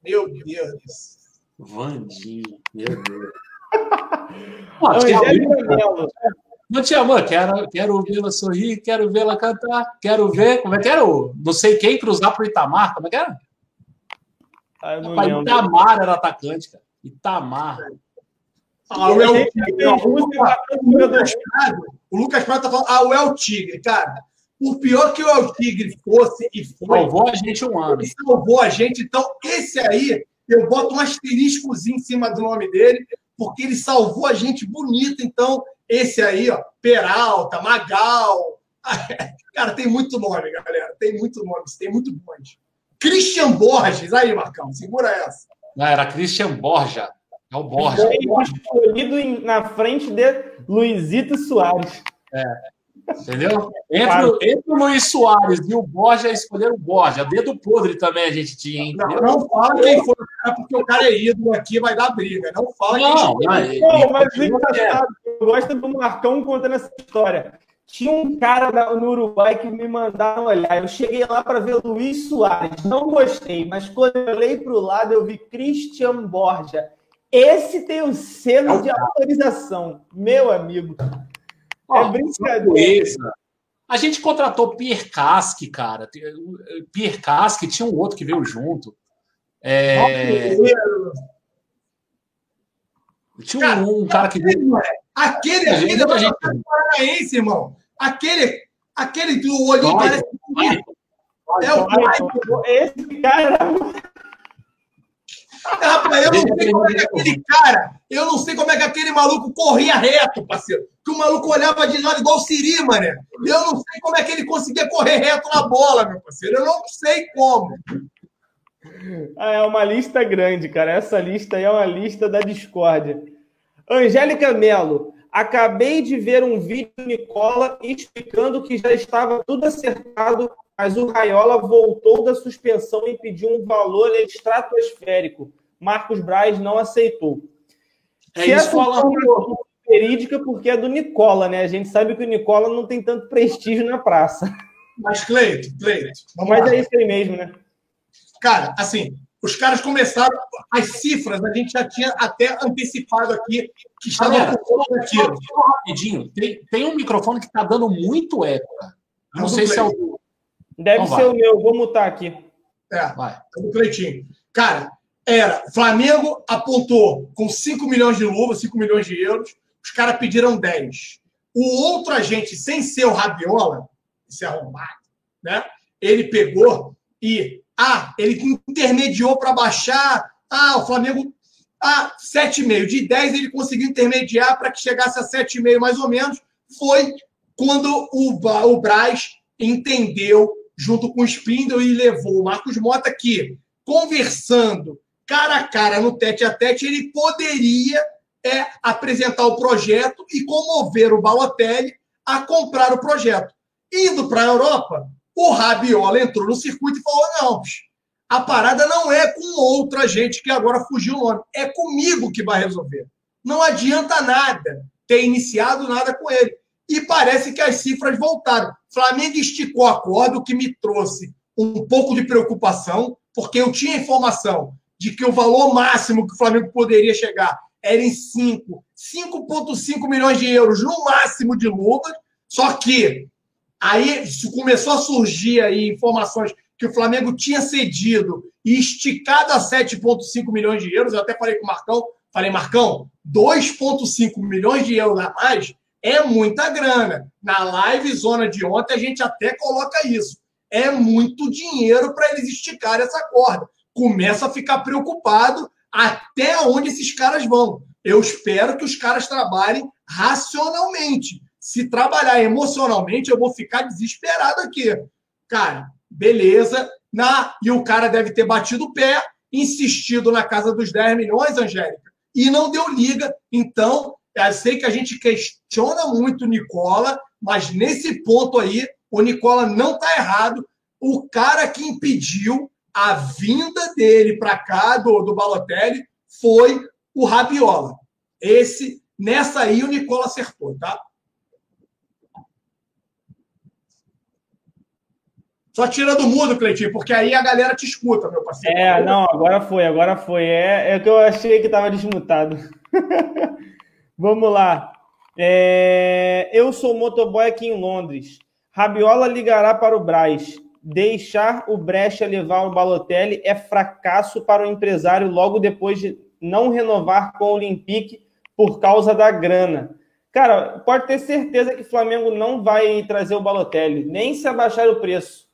Meu Deus.
Vandinho, meu Deus. (laughs) Pô, não te amor, quero, quero vê-la sorrir, quero vê-la cantar, quero ver. Como é que era? O, não sei quem cruzar pro Itamar, como é que era? Ah, Rapaz, Itamar era atacante, cara. Itamar.
Ah, o, El Tigre, o Lucas Prado tá falando, ah, o El Tigre, cara. Por pior que o El Tigre fosse e foi.
Salvou a gente um ano.
Salvou a gente. Então, esse aí eu boto um asteriscozinho em cima do nome dele, porque ele salvou a gente bonito. Então, esse aí, ó, Peralta, Magal. (laughs) Cara, tem muito nome, galera. Tem muito nome, tem muito bonde. Christian Borges, aí, Marcão, segura essa.
Não, era Christian Borja. É o Borja.
escolhido na frente de Luizito Soares.
É. Entendeu? Entre, entre o Luiz Soares e o Borja, escolheram o Borja. Dedo podre também a gente tinha, hein?
Não, não fala quem foi o cara, porque o cara é ídolo aqui, vai dar briga. Não fala não, quem
foi. Não, não, mas engraçado, eu gosto do Marcão contando essa história. Tinha um cara no Uruguai que me mandaram olhar. Eu cheguei lá para ver o Luiz Soares. Não gostei, mas quando eu olhei para o lado, eu vi Christian Borja. Esse tem o selo é de autorização, meu amigo
é brincadeira. A gente contratou Pierre Casque, cara. Pierre Casque, tinha um outro que veio junto. É...
Tinha cara, um, um, cara que veio. Aquele, aquele é gente... paranaense, irmão. Aquele, aquele do olhinho parece.
É o Esse cara
Rapaz, eu não sei como é que aquele cara, eu não sei como é que aquele maluco corria reto, parceiro. Que o maluco olhava de lado igual o Siri, mané. Eu não sei como é que ele conseguia correr reto na bola, meu parceiro. Eu não sei como.
Ah, é uma lista grande, cara. Essa lista aí é uma lista da discórdia. Angélica Melo, acabei de ver um vídeo do Nicola explicando que já estava tudo acertado mas o Raiola voltou da suspensão e pediu um valor estratosférico. Marcos Braz não aceitou. É Se isso falando verídica porque é do Nicola, né? A gente sabe que o Nicola não tem tanto prestígio na praça.
Mas, Cleito, Cleito.
Mas lá. é isso aí mesmo, né?
Cara, assim, os caras começaram. As cifras a gente já tinha até antecipado aqui que estava
aqui. Rapidinho, tem, tem um microfone que está dando muito eco. Não, não sei se é o
Deve então ser vai. o meu, vou mutar aqui.
É, vai. É do Cleitinho. Cara, era. Flamengo apontou com 5 milhões de luvas, 5 milhões de euros. Os caras pediram 10. O outro agente, sem ser o Rabiola, esse arrombado, né? Ele pegou e. Ah, ele intermediou para baixar. Ah, o Flamengo. Ah, 7,5. De 10 ele conseguiu intermediar para que chegasse a 7,5 mais ou menos. Foi quando o, o Braz entendeu junto com o Spindle e levou o Marcos Mota que, conversando cara a cara no tete a tete, ele poderia é, apresentar o projeto e comover o Balotelli a comprar o projeto. Indo para a Europa, o Rabiola entrou no circuito e falou: não, a parada não é com outra gente que agora fugiu o nome, é comigo que vai resolver. Não adianta nada ter iniciado nada com ele e parece que as cifras voltaram. Flamengo esticou a corda, o que me trouxe um pouco de preocupação, porque eu tinha informação de que o valor máximo que o Flamengo poderia chegar era em 5, 5,5 milhões de euros no máximo de luvas, só que aí começou a surgir aí informações que o Flamengo tinha cedido e esticado a 7,5 milhões de euros. Eu até falei com o Marcão, falei, Marcão, 2,5 milhões de euros a mais é muita grana. Na live zona de ontem, a gente até coloca isso. É muito dinheiro para eles esticarem essa corda. Começa a ficar preocupado até onde esses caras vão. Eu espero que os caras trabalhem racionalmente. Se trabalhar emocionalmente, eu vou ficar desesperado aqui. Cara, beleza. Na, e o cara deve ter batido o pé, insistido na casa dos 10 milhões, Angélica, e não deu liga. Então, eu sei que a gente questiona muito o Nicola, mas nesse ponto aí, o Nicola não está errado. O cara que impediu a vinda dele para cá, do, do Balotelli, foi o Rabiola. Esse, nessa aí, o Nicola acertou, tá? Só tira do mudo, Cleitinho, porque aí a galera te escuta, meu parceiro.
É, não, agora foi, agora foi. É, é que eu achei que estava desmutado. (laughs) Vamos lá. É, eu sou motoboy aqui em Londres. Rabiola ligará para o Braz. Deixar o Brecha levar o Balotelli é fracasso para o empresário logo depois de não renovar com o Olympique por causa da grana. Cara, pode ter certeza que o Flamengo não vai trazer o Balotelli, nem se abaixar o preço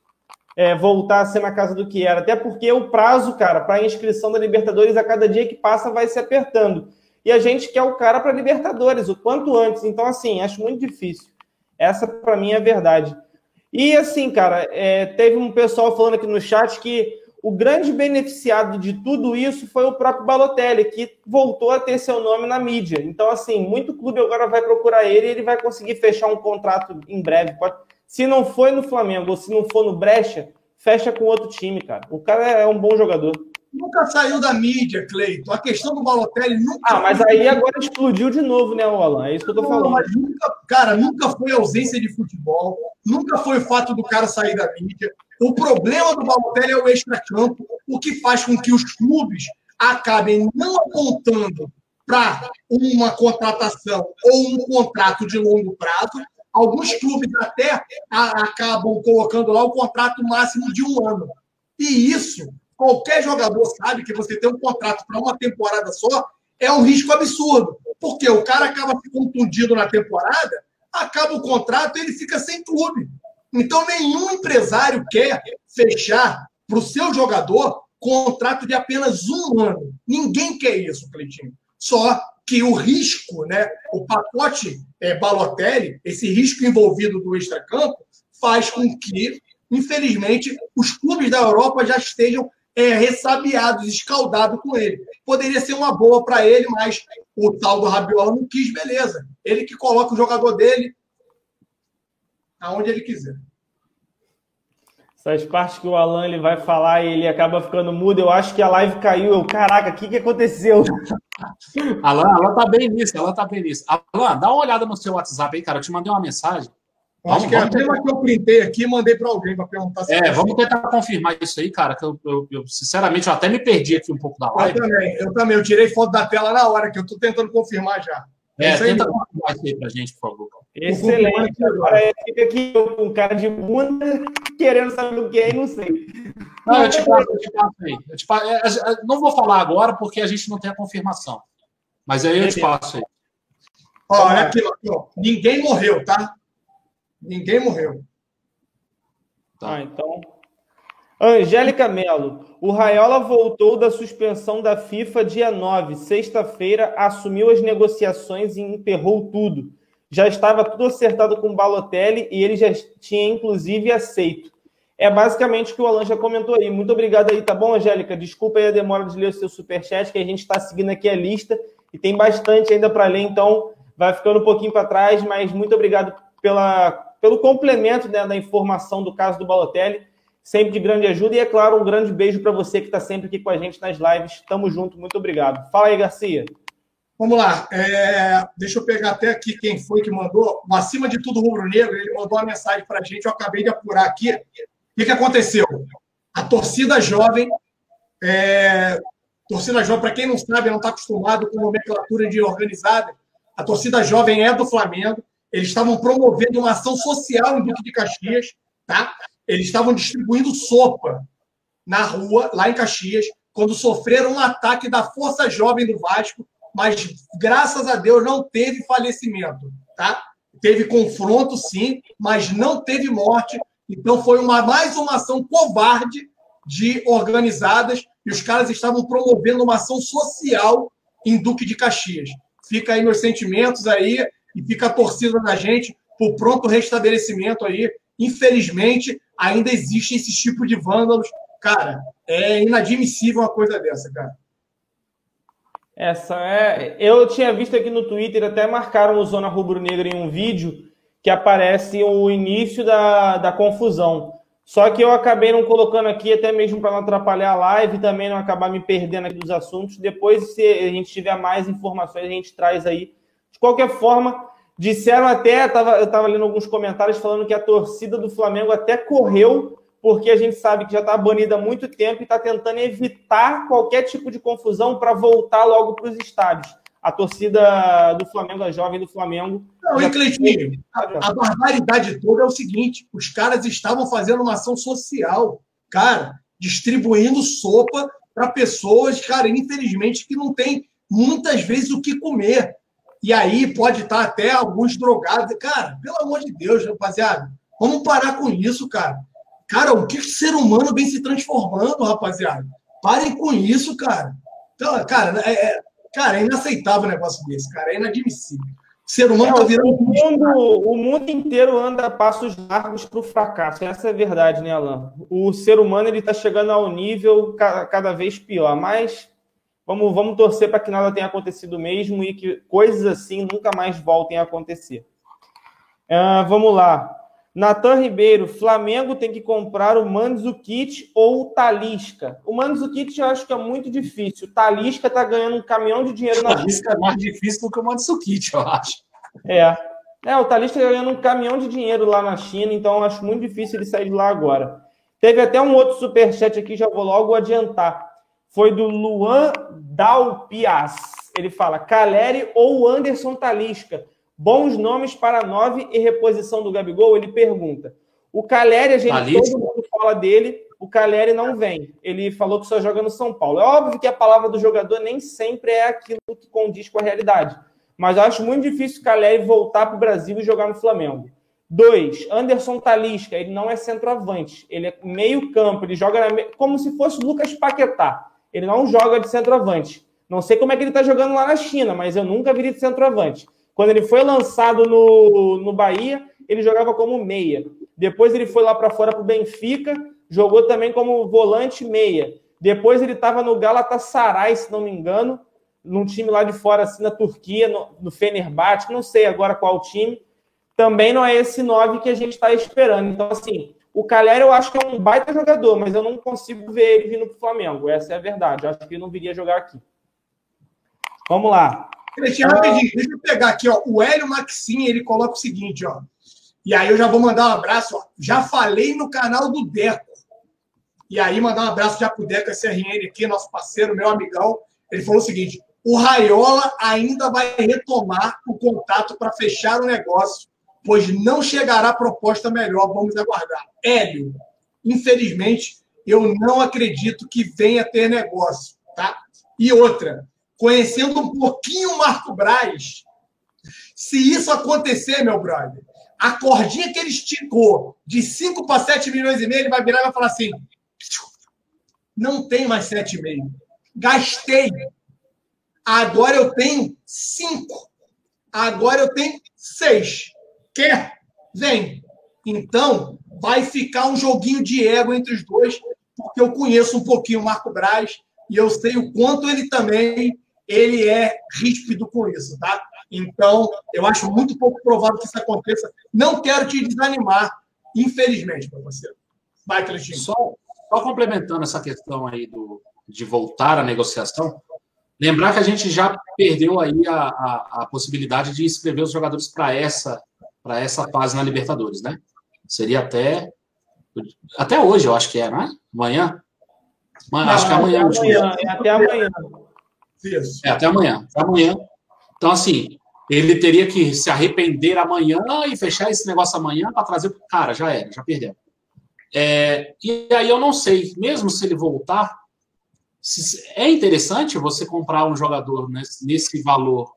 é, voltar a ser na casa do que era. Até porque o prazo, cara, para a inscrição da Libertadores a cada dia que passa vai se apertando. E a gente quer o cara para Libertadores o quanto antes. Então, assim, acho muito difícil. Essa, para mim, é a verdade. E, assim, cara, é, teve um pessoal falando aqui no chat que o grande beneficiado de tudo isso foi o próprio Balotelli, que voltou a ter seu nome na mídia. Então, assim, muito clube agora vai procurar ele e ele vai conseguir fechar um contrato em breve. Pode se não foi no Flamengo ou se não for no Brecha, fecha com outro time, cara. O cara é um bom jogador.
Nunca saiu da mídia, Cleiton. A questão do Balotelli nunca.
Ah, mas aí agora explodiu de novo, né, Alan? É isso que eu tô falando. Não,
nunca, cara, nunca foi ausência de futebol, nunca foi o fato do cara sair da mídia. O problema do Balotelli é o extra-campo, o que faz com que os clubes acabem não apontando para uma contratação ou um contrato de longo prazo, Alguns clubes até acabam colocando lá o contrato máximo de um ano. E isso, qualquer jogador sabe que você tem um contrato para uma temporada só é um risco absurdo. Porque o cara acaba se contundido na temporada, acaba o contrato e ele fica sem clube. Então, nenhum empresário quer fechar para o seu jogador contrato de apenas um ano. Ninguém quer isso, Cleitinho. Só que o risco, né, o pacote é, Balotelli, esse risco envolvido do extracampo, faz com que, infelizmente, os clubes da Europa já estejam é, ressabiados, escaldados com ele. Poderia ser uma boa para ele, mas o tal do Rabiola não quis, beleza. Ele que coloca o jogador dele aonde ele quiser.
Essas partes que o Alan ele vai falar e ele acaba ficando mudo, eu acho que a live caiu. Eu, caraca, o que, que aconteceu? (laughs)
Alan, Alan tá bem nisso, Alan tá bem nisso. Alan, dá uma olhada no seu WhatsApp aí, cara. Eu te mandei uma mensagem.
Vamos, acho que é a mesma que eu printei aqui e mandei para alguém para perguntar
se É, vamos tentar confirmar isso aí, cara. Que eu, eu, eu, sinceramente, eu até me perdi aqui um pouco da live.
Eu também, eu também. Eu tirei foto da tela na hora, que eu estou tentando confirmar já.
É, é tenta confirmar isso aí pra gente, por favor.
Excelente. Agora fica aqui com cara de bunda, (laughs) querendo saber o que é e não sei.
Não, eu te passo, eu te passo aí. Eu te passo, é, é, não vou falar agora porque a gente não tem a confirmação. Mas aí eu te passo aí.
Olha aqui, aqui ó. Ninguém morreu, tá? Ninguém morreu.
Tá, então. Angélica Melo. O Raiola voltou da suspensão da FIFA dia 9, sexta-feira, assumiu as negociações e emperrou tudo já estava tudo acertado com o Balotelli e ele já tinha, inclusive, aceito. É basicamente o que o Alan já comentou aí. Muito obrigado aí, tá bom, Angélica? Desculpa aí a demora de ler o seu superchat, que a gente está seguindo aqui a lista e tem bastante ainda para ler, então vai ficando um pouquinho para trás, mas muito obrigado pela, pelo complemento né, da informação do caso do Balotelli. Sempre de grande ajuda e, é claro, um grande beijo para você que está sempre aqui com a gente nas lives. Tamo junto, muito obrigado. Fala aí, Garcia.
Vamos lá. É, deixa eu pegar até aqui quem foi que mandou. Acima de Tudo Rubro Negro, ele mandou uma mensagem para a gente. Eu acabei de apurar aqui. O que, que aconteceu? A torcida jovem. É, torcida jovem, para quem não sabe, não está acostumado com nomenclatura de organizada. A torcida jovem é do Flamengo. Eles estavam promovendo uma ação social em Duque de Caxias. Tá? Eles estavam distribuindo sopa na rua, lá em Caxias, quando sofreram um ataque da Força Jovem do Vasco mas graças a Deus não teve falecimento, tá? Teve confronto, sim, mas não teve morte. Então foi uma mais uma ação covarde de organizadas e os caras estavam promovendo uma ação social em Duque de Caxias. Fica aí meus sentimentos aí e fica a torcida da gente por pronto restabelecimento aí. Infelizmente, ainda existe esse tipo de vândalos. Cara, é inadmissível uma coisa dessa, cara.
Essa é. Eu tinha visto aqui no Twitter, até marcaram o Zona Rubro Negra em um vídeo que aparece o início da, da confusão. Só que eu acabei não colocando aqui, até mesmo para não atrapalhar a live, também não acabar me perdendo aqui dos assuntos. Depois, se a gente tiver mais informações, a gente traz aí. De qualquer forma, disseram até, eu estava lendo alguns comentários falando que a torcida do Flamengo até correu, porque a gente sabe que já está banida há muito tempo e está tentando evitar qualquer tipo de confusão para voltar logo para os estádios a torcida do Flamengo, a jovem do Flamengo.
Não, e Cleitinho, a, a barbaridade toda é o seguinte: os caras estavam fazendo uma ação social, cara, distribuindo sopa para pessoas, cara, infelizmente, que não tem muitas vezes o que comer. E aí pode estar até alguns drogados. Cara, pelo amor de Deus, rapaziada, vamos parar com isso, cara. Cara, o que o ser humano vem se transformando, rapaziada? Parem com isso, cara. Então, cara, é, é Cara, é inaceitável um negócio desse, cara. É inadmissível. O ser humano está é, virando.
O mundo, o mundo inteiro anda a passos largos para o fracasso. Essa é a verdade, né, Alan? O ser humano ele está chegando a um nível cada vez pior. Mas vamos, vamos torcer para que nada tenha acontecido mesmo e que coisas assim nunca mais voltem a acontecer. Uh, vamos lá. Natan Ribeiro, Flamengo tem que comprar o Mandzukic ou o Talisca. O Mandzukic eu acho que é muito difícil. O Talisca tá ganhando um caminhão de dinheiro
na Talisca é mais difícil do que o Mandzukic, eu acho.
É. É, o Talisca tá ganhando um caminhão de dinheiro lá na China, então eu acho muito difícil ele sair de lá agora. Teve até um outro superchat aqui, já vou logo adiantar. Foi do Luan Dalpias. Ele fala: Caleri ou Anderson Talisca? Bons nomes para nove e reposição do Gabigol? Ele pergunta. O Caleri, a gente, todo mundo fala dele, o Caleri não vem. Ele falou que só joga no São Paulo. É óbvio que a palavra do jogador nem sempre é aquilo que condiz com a realidade. Mas eu acho muito difícil o Caleri voltar para o Brasil e jogar no Flamengo. Dois, Anderson Talisca, ele não é centroavante, ele é meio campo, ele joga na... como se fosse Lucas Paquetá. Ele não joga de centroavante. Não sei como é que ele está jogando lá na China, mas eu nunca vi de centroavante. Quando ele foi lançado no, no Bahia, ele jogava como meia. Depois ele foi lá para fora para o Benfica, jogou também como volante meia. Depois ele estava no Galatasaray, se não me engano, num time lá de fora, assim, na Turquia, no, no Fenerbahçe, não sei agora qual time. Também não é esse 9 que a gente está esperando. Então, assim, o Calera eu acho que é um baita jogador, mas eu não consigo ver ele vindo para o Flamengo. Essa é a verdade. Eu acho que ele não viria jogar aqui. Vamos lá.
Cristina, rapidinho, deixa eu pegar aqui, ó. O Hélio Maxim, ele coloca o seguinte, ó. E aí eu já vou mandar um abraço, ó. Já falei no canal do Deco. E aí, mandar um abraço já pro Deco SRN aqui, nosso parceiro, meu amigão. Ele falou o seguinte: o Raiola ainda vai retomar o contato para fechar o negócio, pois não chegará proposta melhor. Vamos aguardar. Hélio, infelizmente, eu não acredito que venha ter negócio, tá? E outra, conhecendo um pouquinho o Marco Braz, se isso acontecer, meu brother, a cordinha que ele esticou de 5 para 7 milhões e meio, ele vai virar e vai falar assim: não tem mais 7,5. Gastei. Agora eu tenho 5. Agora eu tenho 6. Quer? Vem. Então, vai ficar um joguinho de ego entre os dois, porque eu conheço um pouquinho o Marco Braz e eu sei o quanto ele também ele é ríspido com isso, tá? Então, eu acho muito pouco provável que isso aconteça. Não quero te desanimar, infelizmente, para você.
Vai, Cleitinho. Só, só complementando essa questão aí do, de voltar à negociação, lembrar que a gente já perdeu aí a, a, a possibilidade de inscrever os jogadores para essa, para essa fase na Libertadores, né? Seria até até hoje, eu acho que é, não é? Amanhã?
Não, acho que é amanhã. amanhã é até amanhã.
Isso. É, até amanhã. Até amanhã. Então, assim, ele teria que se arrepender amanhã e fechar esse negócio amanhã para trazer. Cara, já era, já perdeu. É, e aí eu não sei, mesmo se ele voltar, se, é interessante você comprar um jogador nesse, nesse valor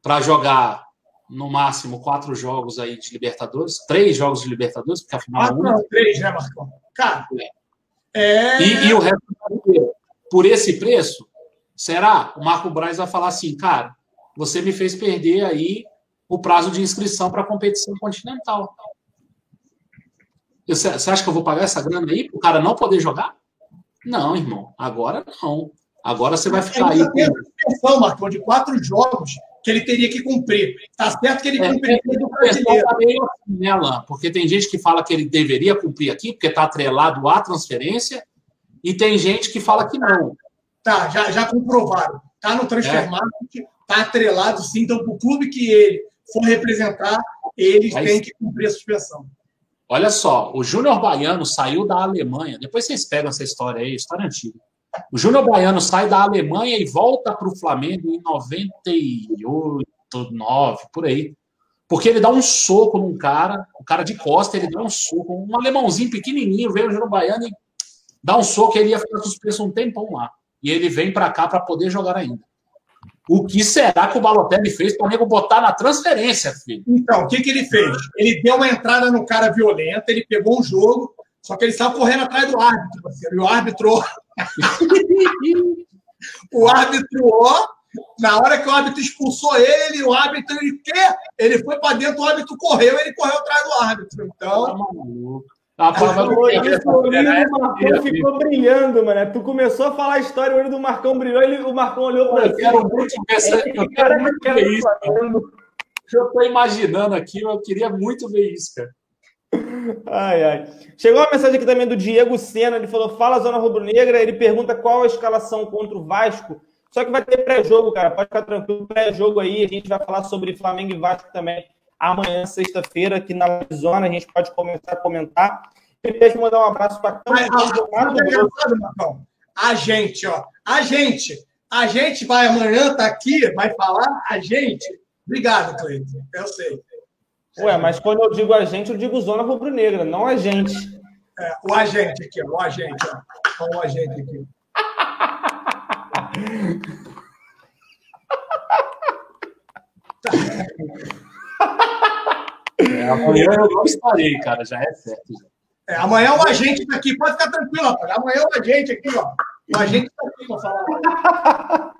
para jogar no máximo quatro jogos aí de Libertadores, três jogos de Libertadores, porque afinal.
Quatro, não, três, né, Marcão? Cara.
É. é... E, e o resto por esse preço, Será? O Marco Braz vai falar assim, cara, você me fez perder aí o prazo de inscrição para a competição continental. Você acha que eu vou pagar essa grana aí para o cara não poder jogar? Não, irmão, agora não. Agora você vai ficar aí.
Tem suspensão, Marcão, de quatro jogos que ele teria que cumprir. Tá certo que ele é, cumpriria
é, do brasileiro. Tá meio assim, né, Alain? Porque tem gente que fala que ele deveria cumprir aqui, porque está atrelado à transferência, e tem gente que fala que não.
Tá, já, já comprovaram. Tá no transfer é. tá atrelado sim. Então, para o clube que ele for representar, eles Aí, têm que cumprir a suspensão.
Olha só, o Júnior Baiano saiu da Alemanha. Depois vocês pegam essa história aí, história antiga. O Júnior Baiano sai da Alemanha e volta para o Flamengo em 98, 9, por aí. Porque ele dá um soco num cara, o cara de costa, ele dá um soco, um alemãozinho pequenininho, veio o Júnior Baiano e dá um soco, ele ia ficar suspenso um tempão lá. E ele vem para cá para poder jogar ainda. O que será que o Balotelli fez para o nego botar na transferência, filho?
Então, o que, que ele fez? Ele deu uma entrada no cara violenta, ele pegou um jogo, só que ele estava correndo atrás do árbitro, parceiro. E o árbitro. (laughs) o árbitro, ó, na hora que o árbitro expulsou ele, o árbitro, ele quer? Ele foi para dentro, o árbitro correu, ele correu atrás do árbitro. Então. Tá maluco.
A prova do o Marcão ficou brilhando, mano. Tu começou a falar a história, o olho do Marcão brilhou, ele, o Marcão olhou para
Eu quero muito ver essa. Eu quero muito ver isso. Eu estou imaginando aqui, eu queria muito ver isso, cara.
Ai, ai. Chegou uma mensagem aqui também do Diego Sena. Ele falou: Fala, Zona Rubro-Negra. Ele pergunta qual a escalação contra o Vasco. Só que vai ter pré-jogo, cara. Pode ficar tranquilo. Pré-jogo aí. A gente vai falar sobre Flamengo e Vasco também amanhã, sexta-feira, aqui na Zona. A gente pode começar a comentar. Eu queria mandar um abraço para
todos. A gente, ó. A gente. A gente vai amanhã, tá aqui, vai falar. A gente. Obrigado, Cleiton. Eu sei.
Ué, mas quando eu digo a gente, eu digo zona rubro-negra, não a gente.
É, o agente aqui, ó, o agente, ó. O agente aqui. (laughs)
É, amanhã eu não estarei, cara, já é certo.
É, amanhã o agente está aqui, pode ficar tranquilo, rapaz. Amanhã o agente aqui, ó. O agente está aqui falar.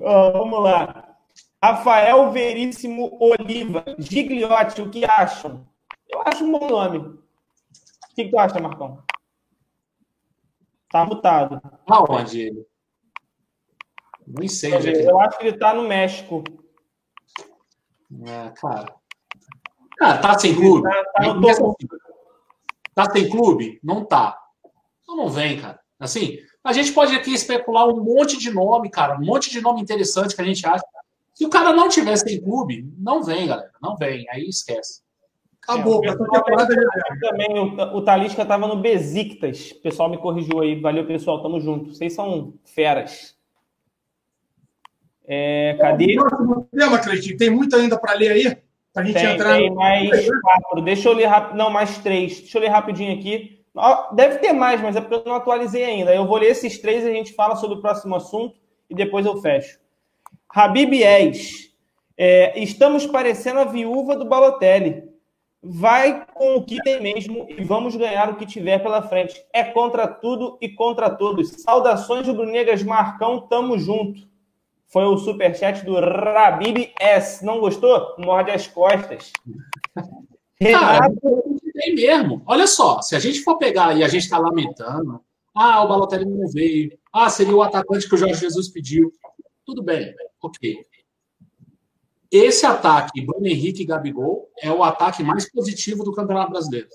oh, vamos lá. Rafael Veríssimo Oliva. Gigliotti, o que acham? Eu acho um bom nome. O que, tu acha, Marcão? Tá mutado.
Aonde ele? Não sei onde
é Eu acho que ele tá no México.
É, cara. Cara, tá sem clube? Tá, tá, tá sem clube? Não tá. Então não vem, cara. Assim, a gente pode aqui especular um monte de nome, cara. Um monte de nome interessante que a gente acha. Se o cara não tivesse em clube, não vem, galera. Não vem. Aí esquece.
Acabou. É, o também, o, o Talisca estava no Besiktas. O pessoal me corrigiu aí. Valeu, pessoal. Tamo junto. Vocês são feras. É, cadê?
Tema, Cleitinho. Tem muito ainda para ler aí? Para a gente
tem,
entrar.
Tem mais quatro. Deixa eu ler rápido. Não, mais três. Deixa eu ler rapidinho aqui. Deve ter mais, mas é porque eu não atualizei ainda. Eu vou ler esses três e a gente fala sobre o próximo assunto e depois eu fecho. Habib Es, é, estamos parecendo a viúva do Balotelli. Vai com o que tem mesmo e vamos ganhar o que tiver pela frente. É contra tudo e contra todos. Saudações rubro-negras Marcão, tamo junto. Foi o superchat do Rabib S. Não gostou? Morde as costas.
Cara, tem mesmo. Olha só, se a gente for pegar e a gente está lamentando, ah, o Balotelli não veio, ah, seria o atacante que o Jorge Jesus pediu. Tudo bem, ok. Esse ataque, Bruno Henrique e Gabigol, é o ataque mais positivo do Campeonato Brasileiro.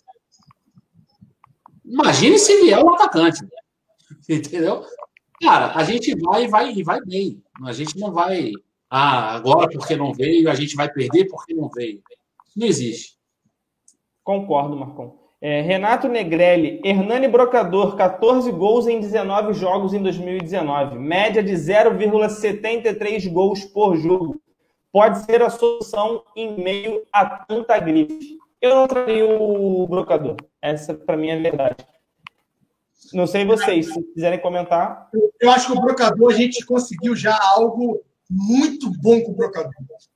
Imagine se vier o atacante. Entendeu? Cara, a gente vai e vai, vai bem. A gente não vai. Ah, agora porque não veio, a gente vai perder porque não veio. Não existe.
Concordo, Marcon. É, Renato Negrelli, Hernani Brocador, 14 gols em 19 jogos em 2019, média de 0,73 gols por jogo. Pode ser a solução em meio a tanta gripe. Eu não traria o Brocador. Essa, para mim, é a verdade. Não sei vocês, se quiserem comentar.
Eu acho que o Brocador, a gente conseguiu já algo muito bom com o Brocador.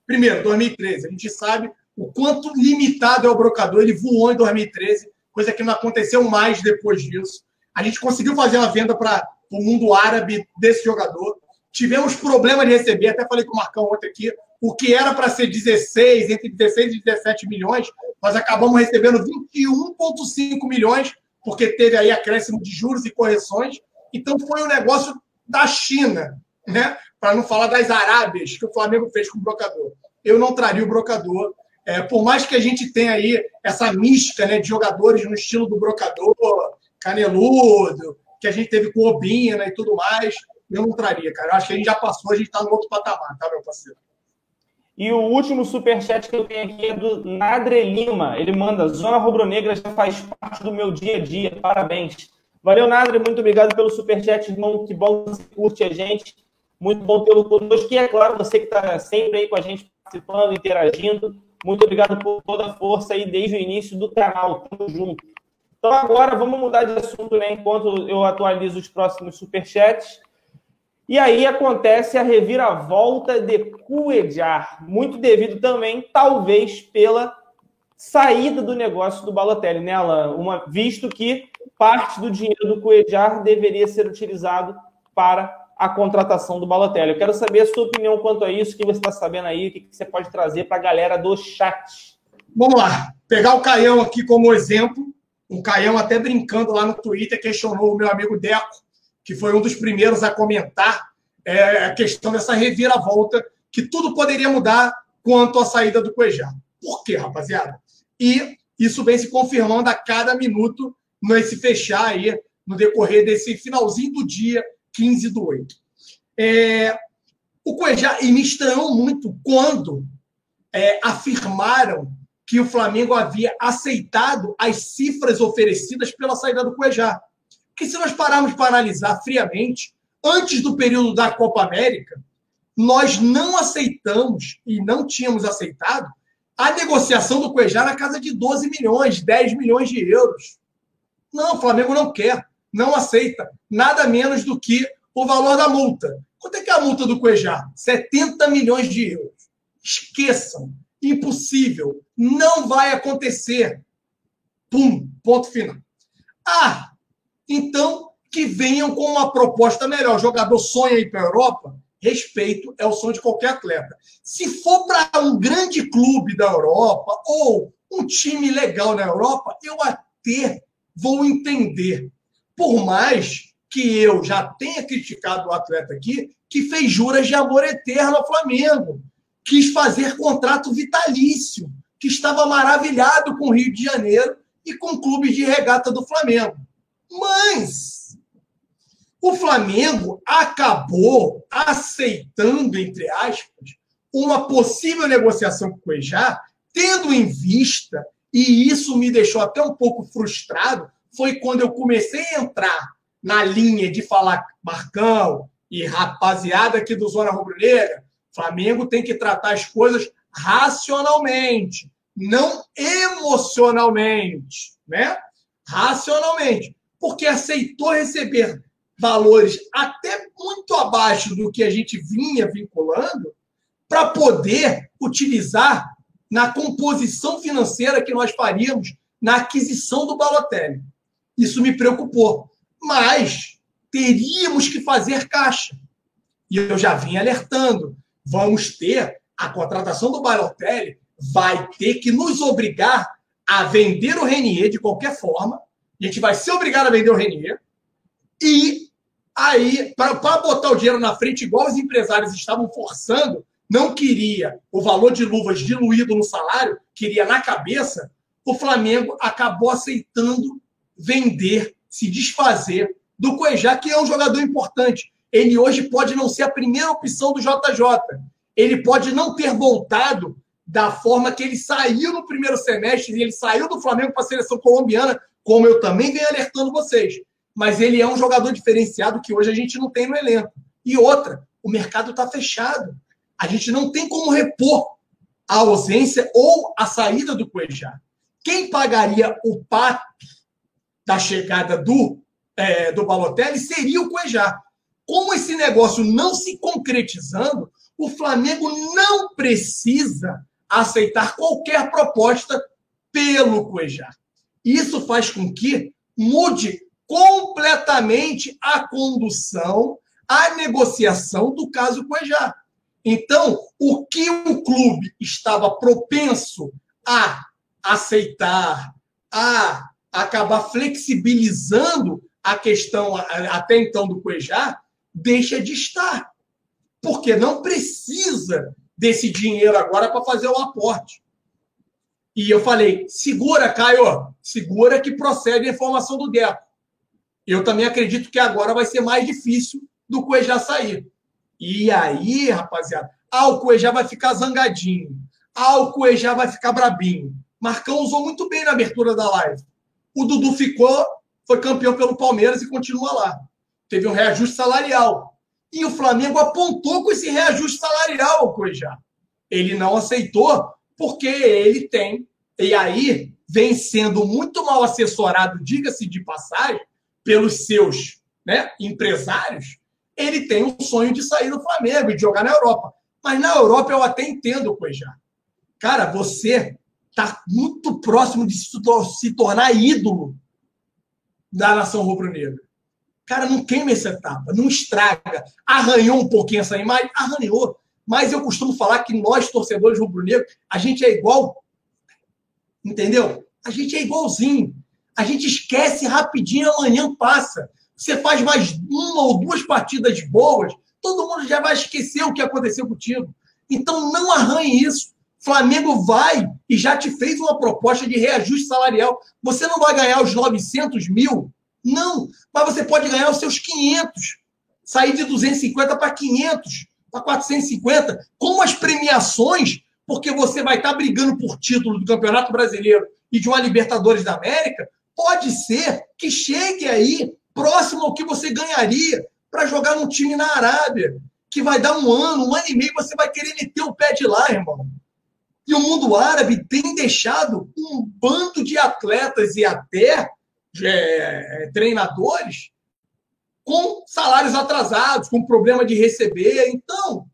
Primeiro, 2013. A gente sabe o quanto limitado é o Brocador. Ele voou em 2013 coisa que não aconteceu mais depois disso. A gente conseguiu fazer uma venda para o mundo árabe desse jogador. Tivemos problema de receber, até falei com o Marcão ontem aqui, o que era para ser 16, entre 16 e 17 milhões, nós acabamos recebendo 21,5 milhões, porque teve aí acréscimo de juros e correções, Então foi um negócio da China, né? Para não falar das Arábias que o Flamengo fez com o brocador. Eu não traria o brocador. É, por mais que a gente tenha aí essa mística né, de jogadores no estilo do brocador, caneludo, que a gente teve com Obina e tudo mais, eu não traria, cara. Eu acho que a gente já passou, a gente está no outro patamar, tá, meu parceiro?
E o último superchat que eu tenho aqui é do Nadre Lima. Ele manda: Zona Rubro-Negra já faz parte do meu dia a dia. Parabéns. Valeu, Nadre. Muito obrigado pelo superchat, irmão. Que bom que você curte a gente. Muito bom tê-lo conosco. E é claro, você que está sempre aí com a gente participando, interagindo. Muito obrigado por toda a força aí desde o início do canal. Tamo junto. Então agora vamos mudar de assunto, né? Enquanto eu atualizo os próximos superchats. E aí acontece a reviravolta de Cuejar, muito devido também, talvez, pela saída do negócio do Balotelli, né, Alan? Uma, visto que parte do dinheiro do Cuejar deveria ser utilizado para a contratação do Balotelli. Eu quero saber a sua opinião quanto a isso, o que você está sabendo aí, o que você pode trazer para a galera do chat.
Vamos lá, pegar o Caião aqui como exemplo. O Caião até brincando lá no Twitter questionou o meu amigo Deco que foi um dos primeiros a comentar é, a questão dessa reviravolta, que tudo poderia mudar quanto à saída do Cuejá. Por quê, rapaziada? E isso vem se confirmando a cada minuto nesse fechar aí, no decorrer desse finalzinho do dia 15 do 8. É, o Cuejá, e me estranhou muito quando é, afirmaram que o Flamengo havia aceitado as cifras oferecidas pela saída do Cuejá. Porque se nós pararmos para analisar friamente, antes do período da Copa América, nós não aceitamos e não tínhamos aceitado a negociação do Cuejá na casa de 12 milhões, 10 milhões de euros. Não, o Flamengo não quer, não aceita nada menos do que o valor da multa. Quanto é que é a multa do Cuejá? 70 milhões de euros. Esqueçam. Impossível. Não vai acontecer. Pum, ponto final. Ah, então, que venham com uma proposta melhor. O jogador sonha ir para a Europa, respeito, é o sonho de qualquer atleta. Se for para um grande clube da Europa ou um time legal na Europa, eu até vou entender. Por mais que eu já tenha criticado o atleta aqui, que fez juras de amor eterno ao Flamengo, quis fazer contrato vitalício, que estava maravilhado com o Rio de Janeiro e com o clube de regata do Flamengo. Mas o Flamengo acabou aceitando, entre aspas, uma possível negociação com o Cuejá, tendo em vista, e isso me deixou até um pouco frustrado, foi quando eu comecei a entrar na linha de falar Marcão e rapaziada aqui do Zona Rubro Negra, Flamengo tem que tratar as coisas racionalmente, não emocionalmente, né? Racionalmente porque aceitou receber valores até muito abaixo do que a gente vinha vinculando para poder utilizar na composição financeira que nós faríamos na aquisição do Balotelli. Isso me preocupou. Mas teríamos que fazer caixa. E eu já vim alertando. Vamos ter a contratação do Balotelli vai ter que nos obrigar a vender o Renier de qualquer forma a gente vai ser obrigado a vender o Renier. E aí, para botar o dinheiro na frente, igual os empresários estavam forçando, não queria o valor de luvas diluído no salário, queria na cabeça, o Flamengo acabou aceitando vender, se desfazer do Cuejá, que é um jogador importante. Ele hoje pode não ser a primeira opção do JJ. Ele pode não ter voltado da forma que ele saiu no primeiro semestre, ele saiu do Flamengo para a seleção colombiana como eu também venho alertando vocês. Mas ele é um jogador diferenciado que hoje a gente não tem no elenco. E outra, o mercado está fechado. A gente não tem como repor a ausência ou a saída do Cuejá. Quem pagaria o pato da chegada do, é, do Balotelli seria o Cuejá. Como esse negócio não se concretizando, o Flamengo não precisa aceitar qualquer proposta pelo Cuejá. Isso faz com que mude completamente a condução, a negociação do caso Cuejá. Então, o que o clube estava propenso a aceitar, a acabar flexibilizando a questão até então do Cuejá deixa de estar. Porque não precisa desse dinheiro agora para fazer o aporte. E eu falei: segura, Caio, segura que procede a informação do Deco. Eu também acredito que agora vai ser mais difícil do Cuejá sair. E aí, rapaziada, ah, o Cuejá vai ficar zangadinho. Ah, o Cuejá vai ficar brabinho. Marcão usou muito bem na abertura da live. O Dudu ficou, foi campeão pelo Palmeiras e continua lá. Teve um reajuste salarial. E o Flamengo apontou com esse reajuste salarial ao Cuejá. Ele não aceitou porque ele tem, e aí vem sendo muito mal assessorado, diga-se de passagem, pelos seus né, empresários, ele tem um sonho de sair do Flamengo e de jogar na Europa. Mas na Europa eu até entendo Cuejá. Cara, você está muito próximo de se tornar ídolo da nação rubro-negra. Cara, não queima essa etapa, não estraga. Arranhou um pouquinho essa imagem? Arranhou. Mas eu costumo falar que nós, torcedores rubro-negros, a gente é igual. Entendeu? A gente é igualzinho. A gente esquece rapidinho, amanhã passa. Você faz mais uma ou duas partidas boas, todo mundo já vai esquecer o que aconteceu contigo. Então não arranhe isso. Flamengo vai e já te fez uma proposta de reajuste salarial. Você não vai ganhar os 900 mil? Não, mas você pode ganhar os seus 500. Sair de 250 para 500, para 450, com as premiações, porque você vai estar brigando por título do Campeonato Brasileiro e de uma Libertadores da América, pode ser que chegue aí próximo ao que você ganharia para jogar num time na Arábia, que vai dar um ano, um ano e meio, você vai querer meter o pé de lá, irmão. E o mundo árabe tem deixado um bando de atletas e até é, treinadores com salários atrasados, com problema de receber. Então,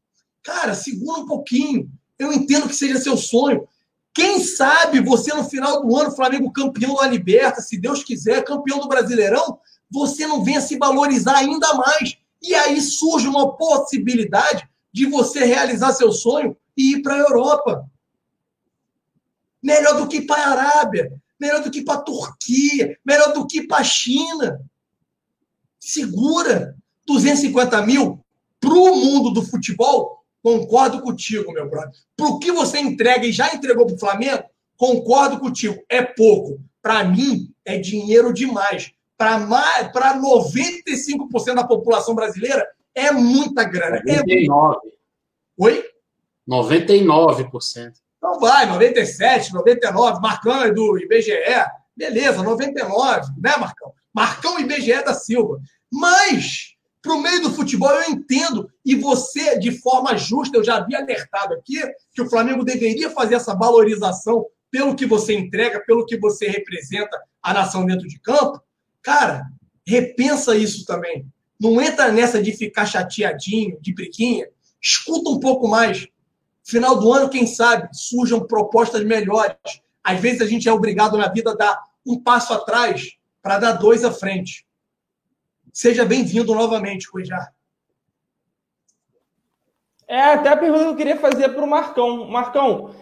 cara, segura um pouquinho. Eu entendo que seja seu sonho. Quem sabe você no final do ano, Flamengo campeão da Liberta, se Deus quiser, campeão do Brasileirão, você não venha se valorizar ainda mais. E aí surge uma possibilidade de você realizar seu sonho e ir para a Europa. Melhor do que para a Arábia, melhor do que para a Turquia, melhor do que para a China. Segura 250 mil para o mundo do futebol. Concordo contigo, meu brother. Para o que você entrega e já entregou para o Flamengo, concordo contigo. É pouco. Para mim, é dinheiro demais para 95% da população brasileira, é muita grana.
99%.
É... Oi?
99%.
Então vai, 97, 99, Marcão é do IBGE. Beleza, 99, né, Marcão? Marcão IBGE da Silva. Mas, para o meio do futebol, eu entendo, e você, de forma justa, eu já havia alertado aqui, que o Flamengo deveria fazer essa valorização pelo que você entrega, pelo que você representa a nação dentro de campo. Cara, repensa isso também. Não entra nessa de ficar chateadinho, de briquinha. Escuta um pouco mais. Final do ano, quem sabe, surjam propostas melhores. Às vezes a gente é obrigado na vida a dar um passo atrás para dar dois à frente. Seja bem-vindo novamente, Cuijar.
É, até a pergunta que eu queria fazer para o Marcão. Marcão,